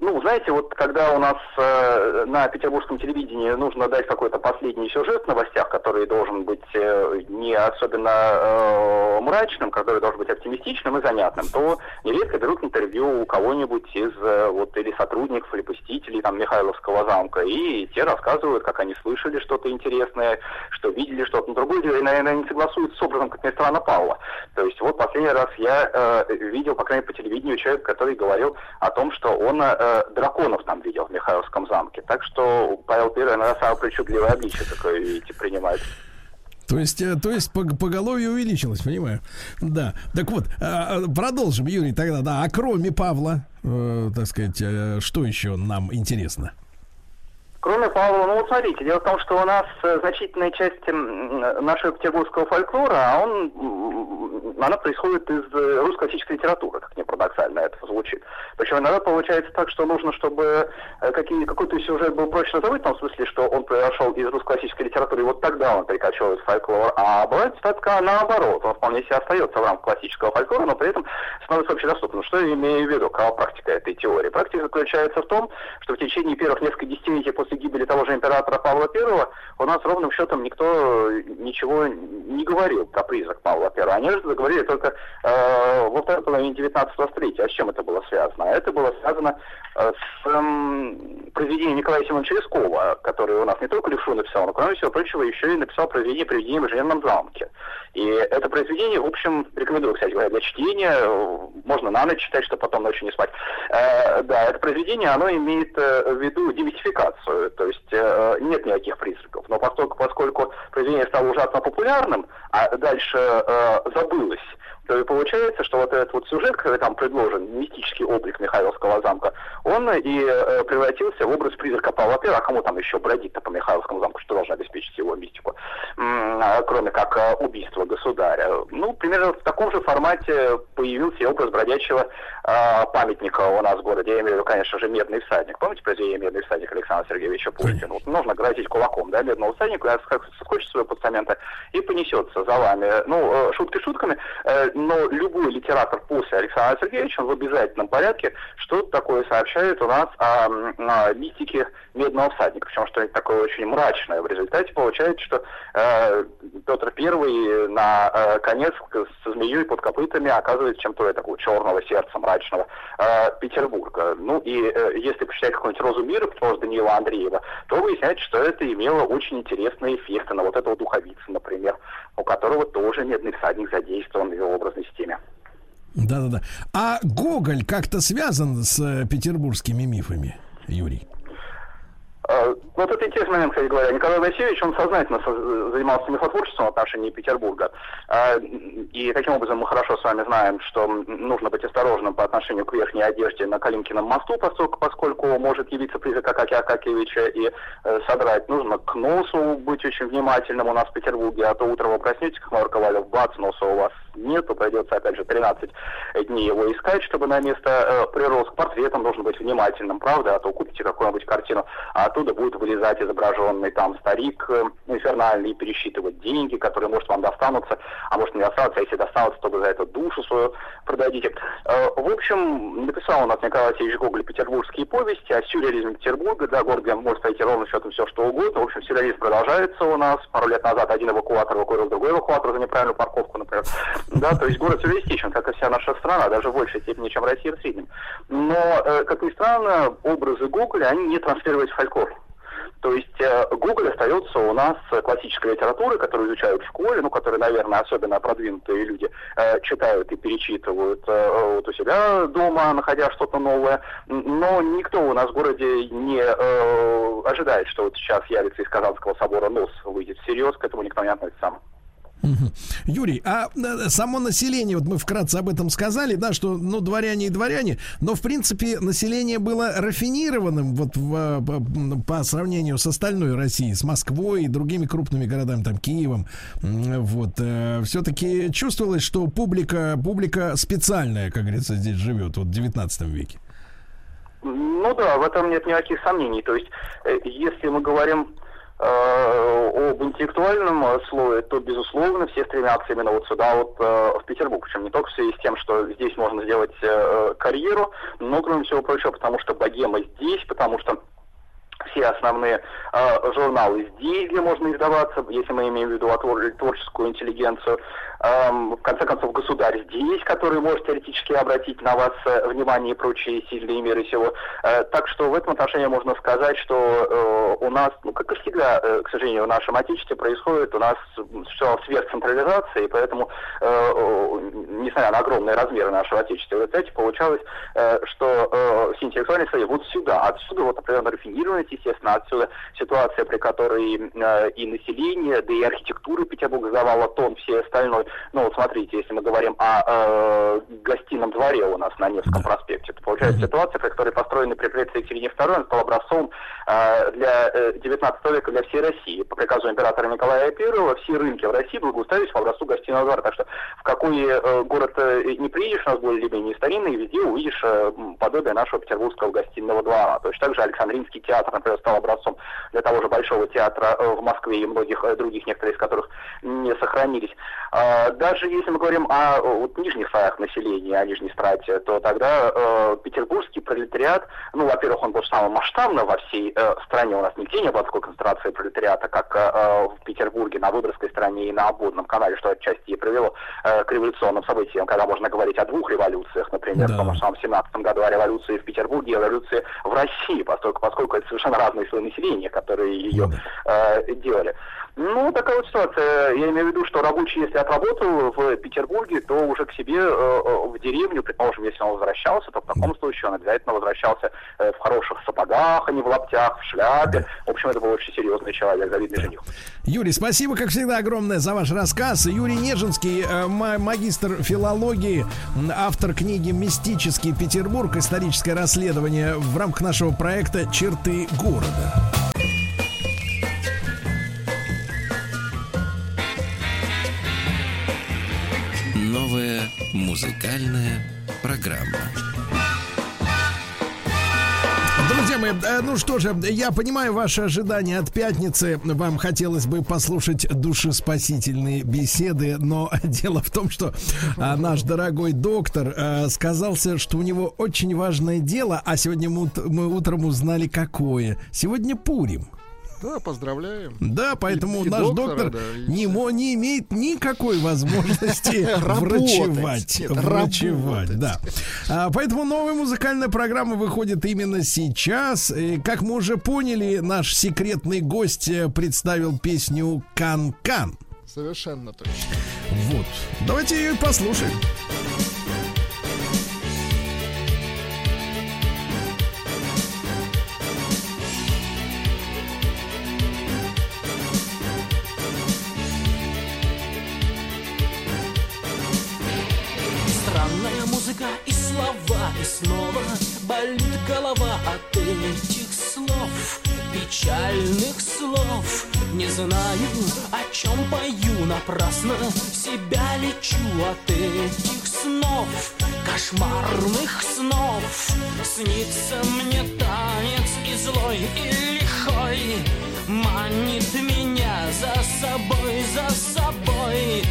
Ну, знаете, вот когда у нас э, на петербургском телевидении нужно дать какой-то последний сюжет в новостях, который должен быть э, не особенно э, мрачным, который должен быть оптимистичным и занятным, то нередко берут интервью у кого-нибудь из э, вот или сотрудников, или посетителей там Михайловского замка, и те рассказывают, как они слышали что-то интересное, что видели что-то. Но другое и, наверное, не согласуются с образом, как ни странно, Павла. То есть вот последний раз я э, видел, по крайней мере, по телевидению человека, который говорил о том, что он э, драконов там видел в Михайловском замке. Так что Павел Первый, наверное, самое причудливое обличие такое, видите, принимает. То есть, э, то есть пог- поголовье увеличилось, понимаю. Да. Так вот, а, а, продолжим, Юрий, тогда, да. А кроме Павла, э, так сказать, э, что еще нам интересно? Кроме Павла, ну вот смотрите, дело в том, что у нас э, значительная часть нашего петербургского фольклора, а он, она происходит из э, русской классической литературы, как ни парадоксально это звучит. Причем иногда получается так, что нужно, чтобы э, какой-то сюжет был прочно забыть, в том смысле, что он произошел из русской классической литературы, и вот тогда он перекочевывает в фольклор. А бывает ситуация наоборот, он вполне себе остается в рамках классического фольклора, но при этом становится общедоступным. Что я имею в виду? Какова практика этой теории? Практика заключается в том, что в течение первых нескольких десятилетий после гибели того же императора Павла I у нас ровным счетом никто ничего не говорил про призрак Павла I. Они же заговорили только э, во второй половине 19 столетия. А с чем это было связано? А это было связано э, с эм, произведением Николая Семеновича Лескова, который у нас не только Левшу написал, но, кроме всего прочего, еще и написал произведение «Привидение в инженерном замке». И это произведение, в общем, рекомендую, кстати говоря, для чтения. Э, Можно на ночь читать, чтобы потом ночью не спать. Э, да, это произведение, оно имеет э, в виду демистификацию, то есть э, нет никаких призраков. Но поскольку, поскольку произведение стало ужасно популярным, а дальше э, забылось, то и получается, что вот этот вот сюжет, который там предложен, мистический облик Михайловского замка, он и э, превратился в образ призрака Павла I, а кому там еще бродить-то по Михайловскому замку, что должно обеспечить его мистику, М, а, кроме как э, убийство государя. Ну, примерно в таком же формате появился и образ бродячего э, памятника у нас в городе, я имею в виду, конечно же, «Медный всадник». Помните произведение «Медный всадник» Александра Сергеевича Пушкина? Вот нужно грозить кулаком, да, медного всадника, как соскочит своего постамента и понесется за вами. Ну, э, шутки шутками, э, но любой литератор после Александра Сергеевича, в обязательном порядке что-то такое сообщает у нас о, о мистике медного всадника, причем что-нибудь такое очень мрачное. В результате получается, что э, Петр Первый на э, конец со змеей под копытами оказывается чем-то такого черного сердца мрачного э, Петербурга. Ну и э, если почитать какую-нибудь «Розу мира», потому Даниила Андреева, то выясняется, что это имело очень интересные эффекты на вот этого духовица, например, у которого тоже медный всадник задействован его образной системе. Да-да-да. А Гоголь как-то связан с э, петербургскими мифами, Юрий? Э, Вот это интересный момент, кстати говоря. Николай Васильевич, он сознательно со- занимался мифотворчеством в отношении Петербурга. А, И таким образом мы хорошо с вами знаем, что нужно быть осторожным по отношению к верхней одежде на Калинкином мосту, поскольку, поскольку может явиться призрак Акакия Акакевича и э, содрать. Нужно к носу быть очень внимательным у нас в Петербурге, а то утром вы проснетесь, как Марк Ковалев, бац, носа у вас нету, придется опять же 13 дней его искать, чтобы на место э, прирос. К портретам нужно быть внимательным, правда, а то купите какую-нибудь картину, а оттуда будет вылезать изображенный там старик э, инфернальный и пересчитывать деньги, которые, может, вам достанутся, а может не достанутся, а если достанутся, то вы за это душу свою продадите. Э, в общем, написал у нас Николай Васильевич Гоголь «Петербургские повести» о сюрреализме Петербурга, да, город, где может пойти ровно счетом все, что угодно. В общем, сюрреализм продолжается у нас. Пару лет назад один эвакуатор эвакуировал другой эвакуатор за неправильную парковку, например. Да, то есть город сюрреалистичен, как и вся наша страна, даже в большей степени, чем Россия в среднем. Но, э, как ни странно, образы Гоголя, они не транслировались в фольклор. То есть э, Гоголь остается у нас классической литературой, которую изучают в школе, ну, которые, наверное, особенно продвинутые люди э, читают и перечитывают э, вот у себя дома, находя что-то новое. Но никто у нас в городе не ожидает, что вот сейчас явится из Казанского собора нос выйдет всерьез, к этому никто не относится. Мгм. Юрий, а э, само население, вот мы вкратце об этом сказали, да, что, ну, дворяне и дворяне, но, в принципе, население было рафинированным вот в, э, по, м, по сравнению с остальной Россией, с Москвой и другими крупными городами, там, Киевом, вот, все-таки чувствовалось, что публика, публика специальная, как говорится, здесь живет, вот, в 19 веке. Ну да, в этом нет никаких сомнений. То есть, э, если мы говорим э, об интеллектуальном э, слое, то, безусловно, все стремятся именно вот сюда, вот э, в Петербург. Причем не только в связи с тем, что здесь можно сделать э, карьеру, но, кроме всего прочего, потому что богема здесь, потому что все основные э, журналы здесь, где можно издаваться, если мы имеем в виду твор- творческую интеллигенцию. В конце концов, государь здесь, который может теоретически обратить на вас э, внимание и прочие сильные меры всего. Э, так что в этом отношении можно сказать, что э, у нас, ну, как и всегда, к сожалению, в нашем Отечестве происходит у нас все сверхцентрализация, и поэтому, несмотря на огромные размеры нашего Отечества, в результате получалось, что все интеллектуальные слои вот сюда. Отсюда вот определенная рафинированность, естественно, отсюда ситуация, при которой и население, да и архитектура Петербурга сдавала тон, все остальное. Ну вот смотрите, если мы говорим о э, гостином дворе у нас на Невском проспекте, то получается ситуация, при которой построенный при при Екатерине II, он стал образцом э, для э, 19 века для всей России. По приказу императора Николая I все рынки в России благоустроились по образцу гостиного двора. Так что в какой э, город э, не приедешь, у нас более или менее старинный, везде увидишь э, подобие нашего петербургского гостиного двора. То есть также Александринский театр, например, стал образцом для того же Большого театра э, в Москве и многих э, других, некоторые из которых не сохранились. А, Даже если мы говорим о вот, нижних слоях населения, о нижней страте, то тогда э, петербургский пролетариат, ну, во-первых, он был самым масштабным во всей э, стране. У нас нигде не было такой концентрации пролетариата, как э, э, в Петербурге, на Выборгской стороне и на Обводном канале, что отчасти и привело э, к революционным событиям, когда можно говорить о двух революциях, например, в том же самом 17 году о революции в Петербурге и о революции в России, поскольку, поскольку это совершенно разные слои населения, которые ее э, делали. Ну, такая вот ситуация. Я имею в виду, что рабочий, если отработал в Петербурге, то уже к себе э, э, в деревню, предположим, если он возвращался, то в таком случае он обязательно возвращался э, в хороших сапогах, а не в лаптях, в шляпе. В общем, это был очень серьезный человек, завидный жених. Юрий, спасибо, как всегда, огромное за ваш рассказ. Юрий Нежинский, э, ма- магистр филологии, автор книги «Мистический Петербург. Историческое расследование» в рамках нашего проекта «Черты города». Новая музыкальная программа. Друзья мои, э, ну что же, я понимаю ваши ожидания от пятницы. Вам хотелось бы послушать душеспасительные беседы, но дело в том, что а, наш дорогой доктор а, сказался, что у него очень важное дело, а сегодня мы утром узнали какое. Сегодня Пурим. Да, поздравляем. Да, поэтому И- и наш доктора, доктор да, не, мо- не имеет никакой возможности врачевать. Врачевать, да. А, поэтому новая музыкальная программа выходит именно сейчас. И, как мы уже поняли, наш секретный гость э, представил песню «Кан-Кан». Совершенно точно. Вот. Давайте ее и послушаем. Музыка и слова И снова болит голова от этих слов Печальных слов Не знаю, о чем пою Напрасно себя лечу от этих снов Кошмарных снов Снится мне танец и злой, и лихой Манит меня за собой, за собой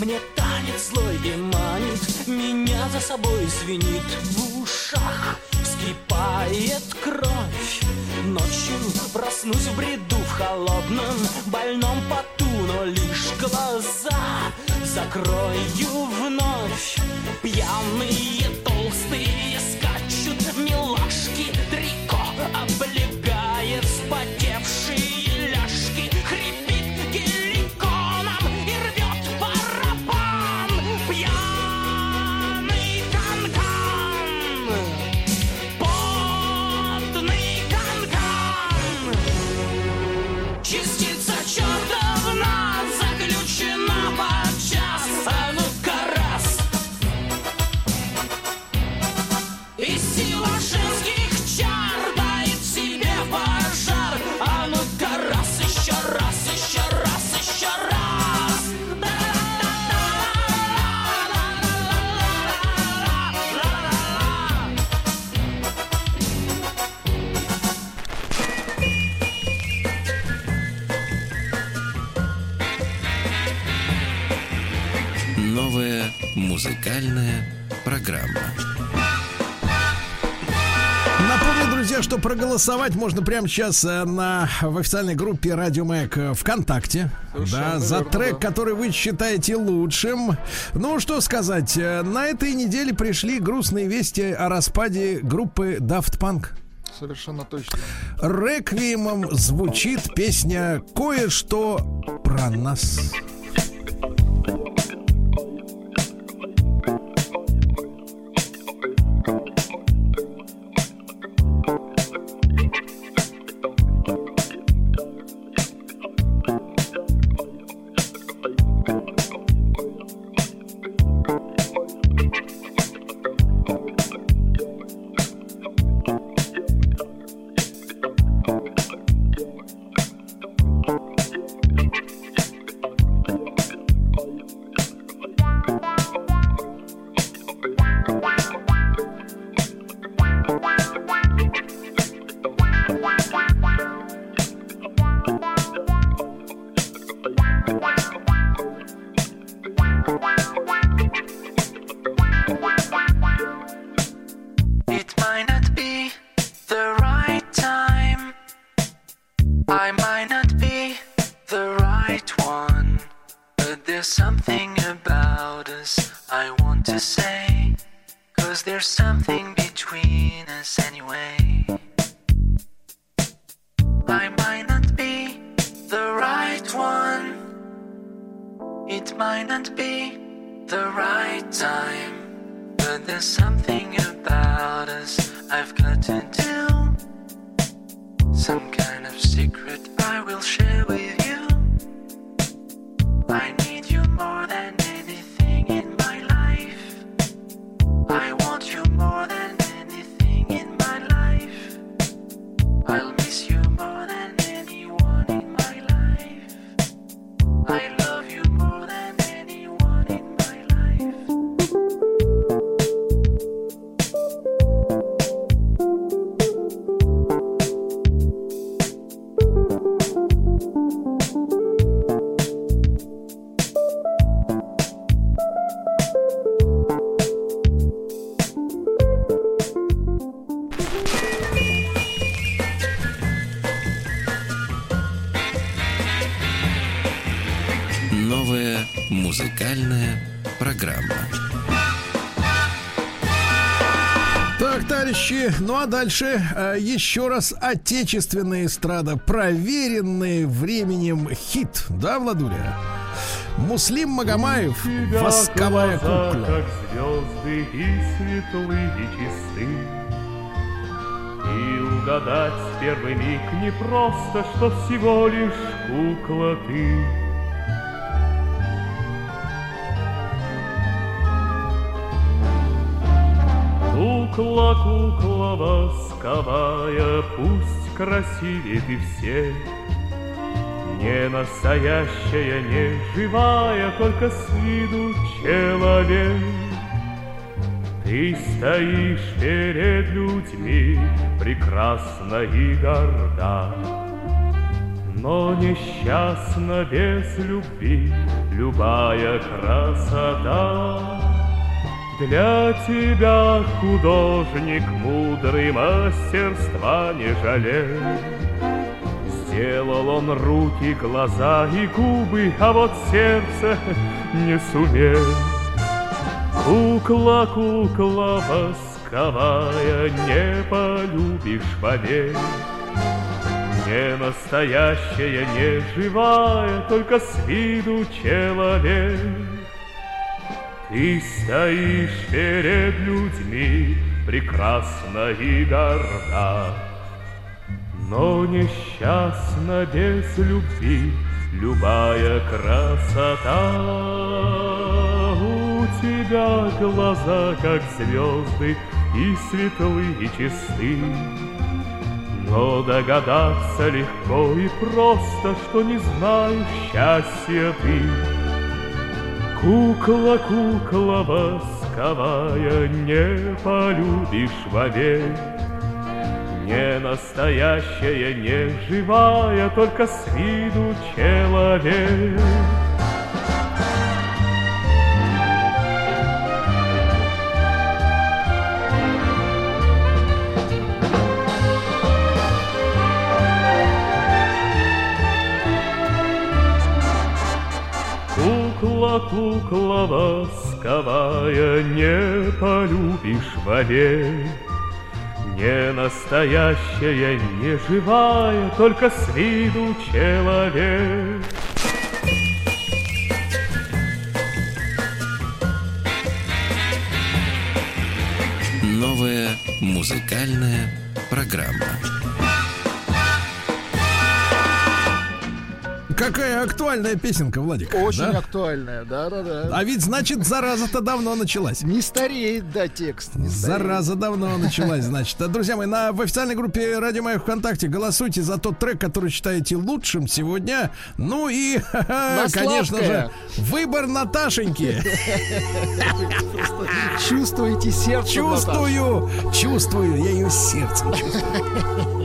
мне танец злой и манит Меня за собой звенит в ушах Вскипает кровь. Ночью проснусь в бреду в холодном больном поту Но лишь глаза закрою вновь. Пьяные толстые скачут милашки Трико облегает музыкальная программа. Напомню, друзья, что проголосовать можно прямо сейчас э, на, в официальной группе Радио Маяк э, ВКонтакте. Совершенно да, за верно, трек, да. который вы считаете лучшим. Ну, что сказать, э, на этой неделе пришли грустные вести о распаде группы Daft Punk. Совершенно точно. Реквиемом звучит песня «Кое-что про нас». А дальше э, еще раз отечественная эстрада, проверенный временем хит, да, Владуля? Муслим Магомаев, тебя восковая глаза, кукла. как звезды и светлы, и чисты. И угадать в первый миг не просто, что всего лишь кукла ты. Восковая, пусть красивее ты всех. Не настоящая, не живая, только с виду человек. Ты стоишь перед людьми, прекрасна и горда, Но несчастна без любви любая красота. Для тебя художник мудрый мастерства не жалел. Сделал он руки, глаза и губы, а вот сердце не сумел. Кукла, кукла восковая, не полюбишь вовек. Не настоящая, не живая, только с виду человек. Ты стоишь перед людьми, прекрасна и горда, Но несчастна без любви любая красота. У тебя глаза, как звезды, и светлы, и чисты, но догадаться легко и просто, что не знаю счастья ты. Кукла, кукла восковая, не полюбишь вовек. Не настоящая, не живая, только с виду человек. Кукла восковая, не полюбишь вовек. Не настоящая, не живая, только с виду человек. Новая музыкальная программа. Какая актуальная песенка, Владик. Очень да? актуальная, да-да-да. А ведь, значит, зараза-то давно началась. Не стареет, да, текст. Не стареет. Зараза давно началась, значит. А, друзья мои, на, в официальной группе Радио Моя ВКонтакте голосуйте за тот трек, который считаете лучшим сегодня. Ну и, конечно же, выбор Наташеньки. Чувствуете сердце, Чувствую, чувствую, я ее сердцем чувствую.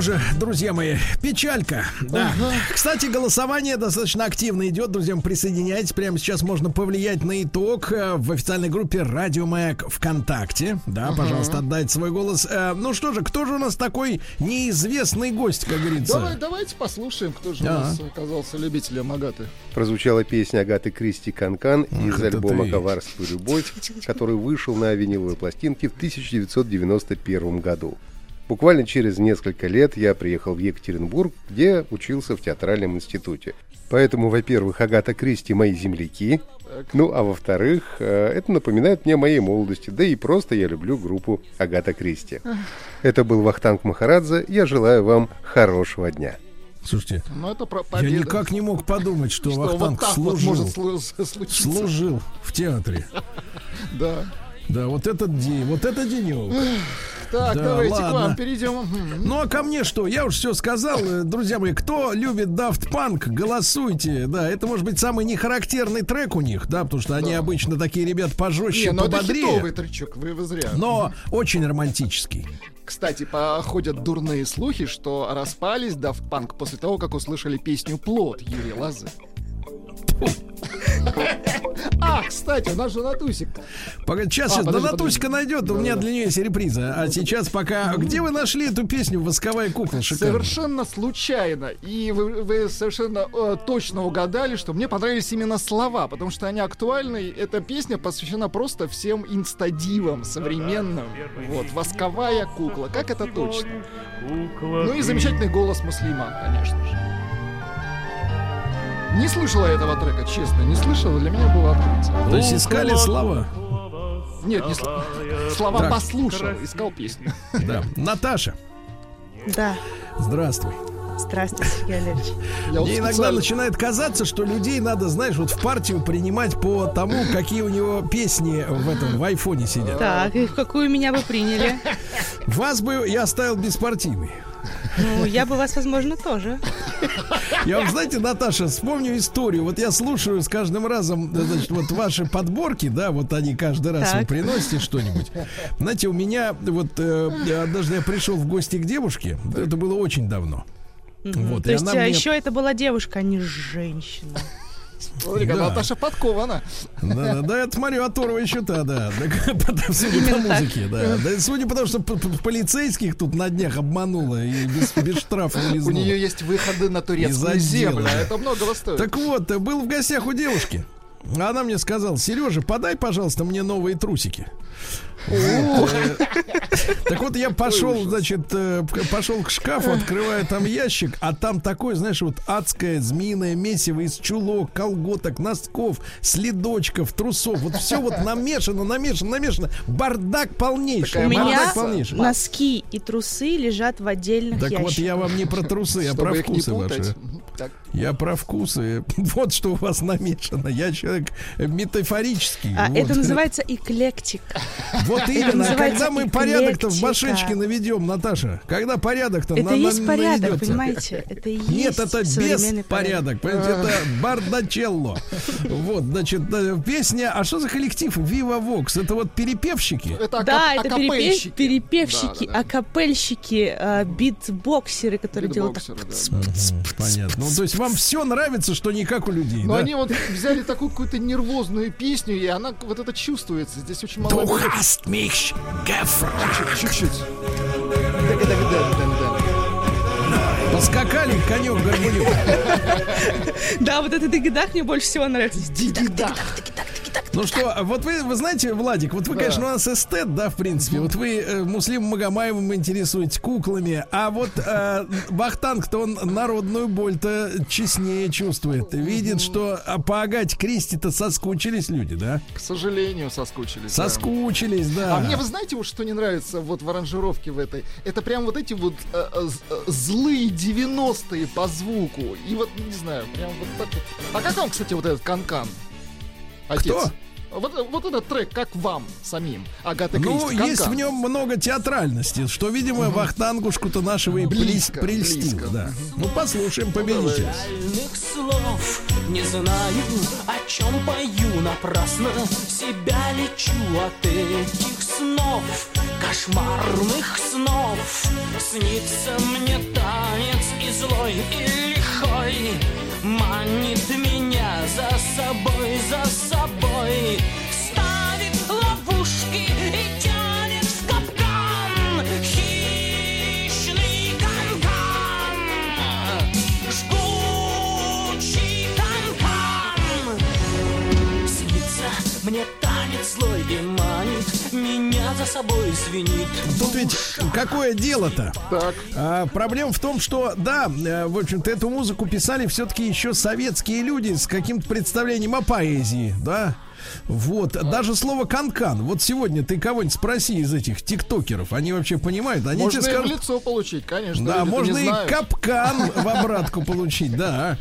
Что же, друзья мои, печалька. Да. Кстати, голосование достаточно активно идет. Друзья, присоединяйтесь. Прямо сейчас можно повлиять на итог э, в официальной группе Радио Маяк ВКонтакте. Да, Мгм. пожалуйста, отдайте свой голос. Э, Ну что же, кто же у нас такой неизвестный гость, как говорится? Давай, давайте послушаем, кто же у Ага. нас оказался любителем Агаты. Прозвучала песня Агаты Кристи «Канкан» из это альбома. «Коварство и любовь», который вышел на виниловой пластинке в 1991 году. Буквально через несколько лет я приехал в Екатеринбург, где учился в театральном институте. Поэтому, во-первых, Агата Кристи мои земляки. Ну, а во-вторых, э, это напоминает мне о моей молодости, да и просто я люблю группу Агата Кристи. Это был Вахтанг Махарадзе. Я желаю вам хорошего дня. Слушайте, Ну, это про я никак не мог подумать, что, Что Вахтанг вот так вот служил, может случиться. служил в театре. Да. Да, вот этот день, вот это денек. Так, Да, давайте к ладно. вам перейдем. Ну а ко мне что? Я уж все сказал, Э, друзья мои. Кто любит Daft Punk, голосуйте. Да, это может быть самый нехарактерный трек у них, да, потому что они обычно такие ребят пожестче, Не, ну это пободрее. хитовый тречок, вы, вы зря. Но очень романтический. Кстати, походят дурные слухи, что распались Daft Punk после того, как услышали песню «Плод» Юрия Лозы. А, кстати, у нас же Натусик. Погоди, сейчас, А, сейчас, подожди, Донатусика найдет, у меня для нее есть реприза. А сейчас пока... Где вы нашли эту песню «Восковая кукла»? Шикарно. Совершенно случайно. И вы, вы совершенно э, точно угадали, что мне понравились именно слова, потому что они актуальны. Эта песня посвящена просто всем инстадивам современным. Вот, восковая кукла. Как это точно? Ну и замечательный голос Муслима, конечно же. Не слышала этого трека, честно, не слышала. Для меня было открытие. То есть искали слова? Нет, не сл- слова Так. послушал, искал песню. Да. Наташа, Да. здравствуй. Здравствуйте, Сергей Олегович. Мне иногда начинает казаться, что людей надо, знаешь, вот в партию принимать по тому, какие у него песни в этом в айфоне сидят. Так, и какую меня бы приняли? Вас бы я оставил беспартийный. Ну, я бы вас, возможно, тоже. Я вам, знаете, Наташа, вспомню историю. Вот я слушаю с каждым разом, э, значит, вот ваши подборки, да, вот они каждый раз Так. вы приносите что-нибудь. Знаете, у меня вот э, однажды я пришел в гости к девушке, это было очень давно. Вот, То есть а, мне- еще это была девушка, а не женщина. Смотри-ка, Да. Наташа подкована. Да, да, да, это смотрю, оторва еще та, да. Потому- Судя по музыке, да. Да, Судя по тому, что полицейских тут на днях обманула и без, без штрафа У улизнула. нее есть выходы на турецкую землю. а да. Это многого стоит. Так вот, был в гостях у девушки. А Она мне сказала, Сережа, подай, пожалуйста, мне новые трусики. Э, Так вот, я пошел, значит, э, пошел к шкафу, открываю там ящик, а там такое, знаешь, вот адское змеиное месиво из чулок, колготок, носков, следочков, трусов. Вот все вот намешано, намешано, намешано. Бардак полнейший. У меня бардак полнейший. носки и трусы лежат в отдельных Так вот ящиках. я вам не про трусы, а про вкусы ваши. Я про вкусы. Вот что у вас намешано. Я человек метафорический. А Вот. это называется эклектик. Вот Это именно. А называется когда мы порядок-то в эклектика. башечке наведем, Наташа? Когда порядок-то Это на- есть на- порядок, наведется? понимаете? Это и Нет, есть это современный без порядок. Понимаете, это бардачелло. Вот, значит, песня. А что за коллектив? Вива Вокс. Это вот перепевщики? Это Да, это перепе- акапельщики. перепевщики, Да, да, да. акапельщики, а, битбоксеры, которые делают так. Понятно. Ну, то есть вам все нравится, что не как у людей, Но да? они вот взяли такую какую-то нервозную песню, и она вот это чувствуется. Здесь очень мало... Du hast mich. Чуть-чуть. Поскакали конек горбуню. Да, вот этот дигидах мне больше всего нравится. Ну что, вот вы, вы знаете, Владик, вот вы, Да. конечно, у нас эстет, да, в принципе. Вот вы э, Муслим Магомаевым интересуетесь куклами, а вот э, Бахтанг-то он народную боль-то честнее чувствует. Видит, что а, по Агате Кристи-то соскучились люди, да? К сожалению, соскучились. да. Соскучились, да. А мне, вы знаете, вот что не нравится вот в аранжировке в этой? Это прям вот эти вот э, э, э, злые 90-е по звуку. И вот, не знаю, прям вот так вот. А как вам, кстати, вот этот канкан? Отец. Кто? Вот, вот этот трек, как вам самим? Агата Ну, Кристи. есть «Канкан». в нем много театральности, что, видимо, Вахтангушку-то нашего и Близко, прельстило, близко. да. Ну, послушаем победителя. Реальных слов Не знаю, о чем пою напрасно Себя лечу от этих снов Кошмарных снов Снится мне танец и злой, и лихой Манит меня за собой, за собой. Ставит ловушки и тянет в капкан. Хищный канкан Жгучий канкан Снится мне танец злой и Меня за собой звенит Тут ведь какое дело-то? Так. проблема в том, что, да, э, в общем-то, эту музыку писали все-таки еще советские люди с каким-то представлением о поэзии, да? Вот, даже слово канкан. Вот сегодня ты кого-нибудь спроси из этих тиктокеров, они вообще понимают, они Можно тебе и в скажут. лицо получить, конечно. Да, можно и знают. капкан в обратку получить, да.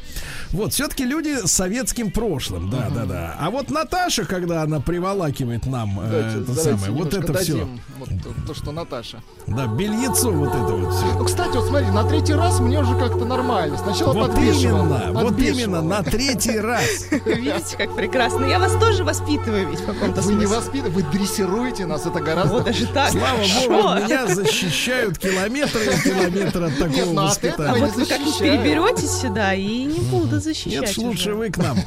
Вот, все-таки люди с советским прошлым, да, да, да. А вот Наташа, когда она приволакивает нам э, это самое, вот это все. Вот то, то, что Наташа. Да, бельецо вот это вот все. Ну, кстати, вот смотри, на третий раз мне уже как-то нормально. Сначала Вот именно, вот именно, на третий раз. Видите, как прекрасно. Я вас тоже воспитываю ведь в каком-то Вы не смысле. воспитываете, вы дрессируете нас, это гораздо Вот даже так. Слава богу, меня защищают километры и километры от такого ну, от воспитания. Вот вы как-нибудь переберетесь сюда и не буду защищать. Нет, лучше вы к нам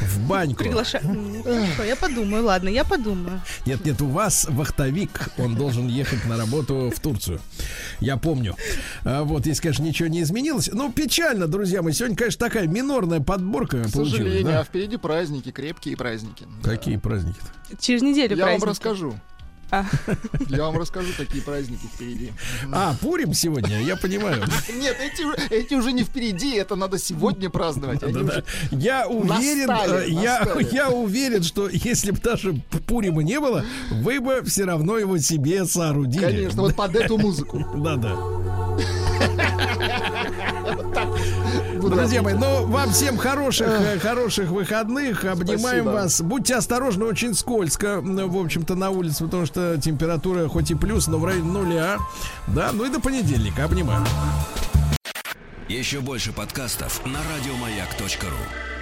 в баньку. Приглашаю. М, Хорошо, я подумаю. Ладно, я подумаю. Нет, нет, у вас вахтовик, он должен ехать на работу в Турцию. Я помню. А, вот, если, конечно, ничего не изменилось. Ну, печально, друзья мои. Сегодня, конечно, такая минорная подборка К получилась. сожалению, да? а впереди праздники, крепкие праздники. Какие праздники Через неделю Я вам праздники. расскажу. А. Я вам расскажу, какие праздники впереди. А, Пурим сегодня, я понимаю. Нет, эти, уже- эти уже не впереди, это надо сегодня праздновать. Да-да. уже Я уверен, настали, э, я, настали. я уверен, что если бы даже Пурима не было, вы бы все равно его себе соорудили. Конечно, вот под эту музыку. Да-да. Друзья мои, ну вам всем хороших, э, хороших выходных. Обнимаем Спасибо. вас. Будьте осторожны, очень скользко, в общем-то, на улице, потому что температура хоть и плюс, но в районе нуля. Да, ну и до понедельника. Обнимаю. Еще больше подкастов на радиомаяк.ру.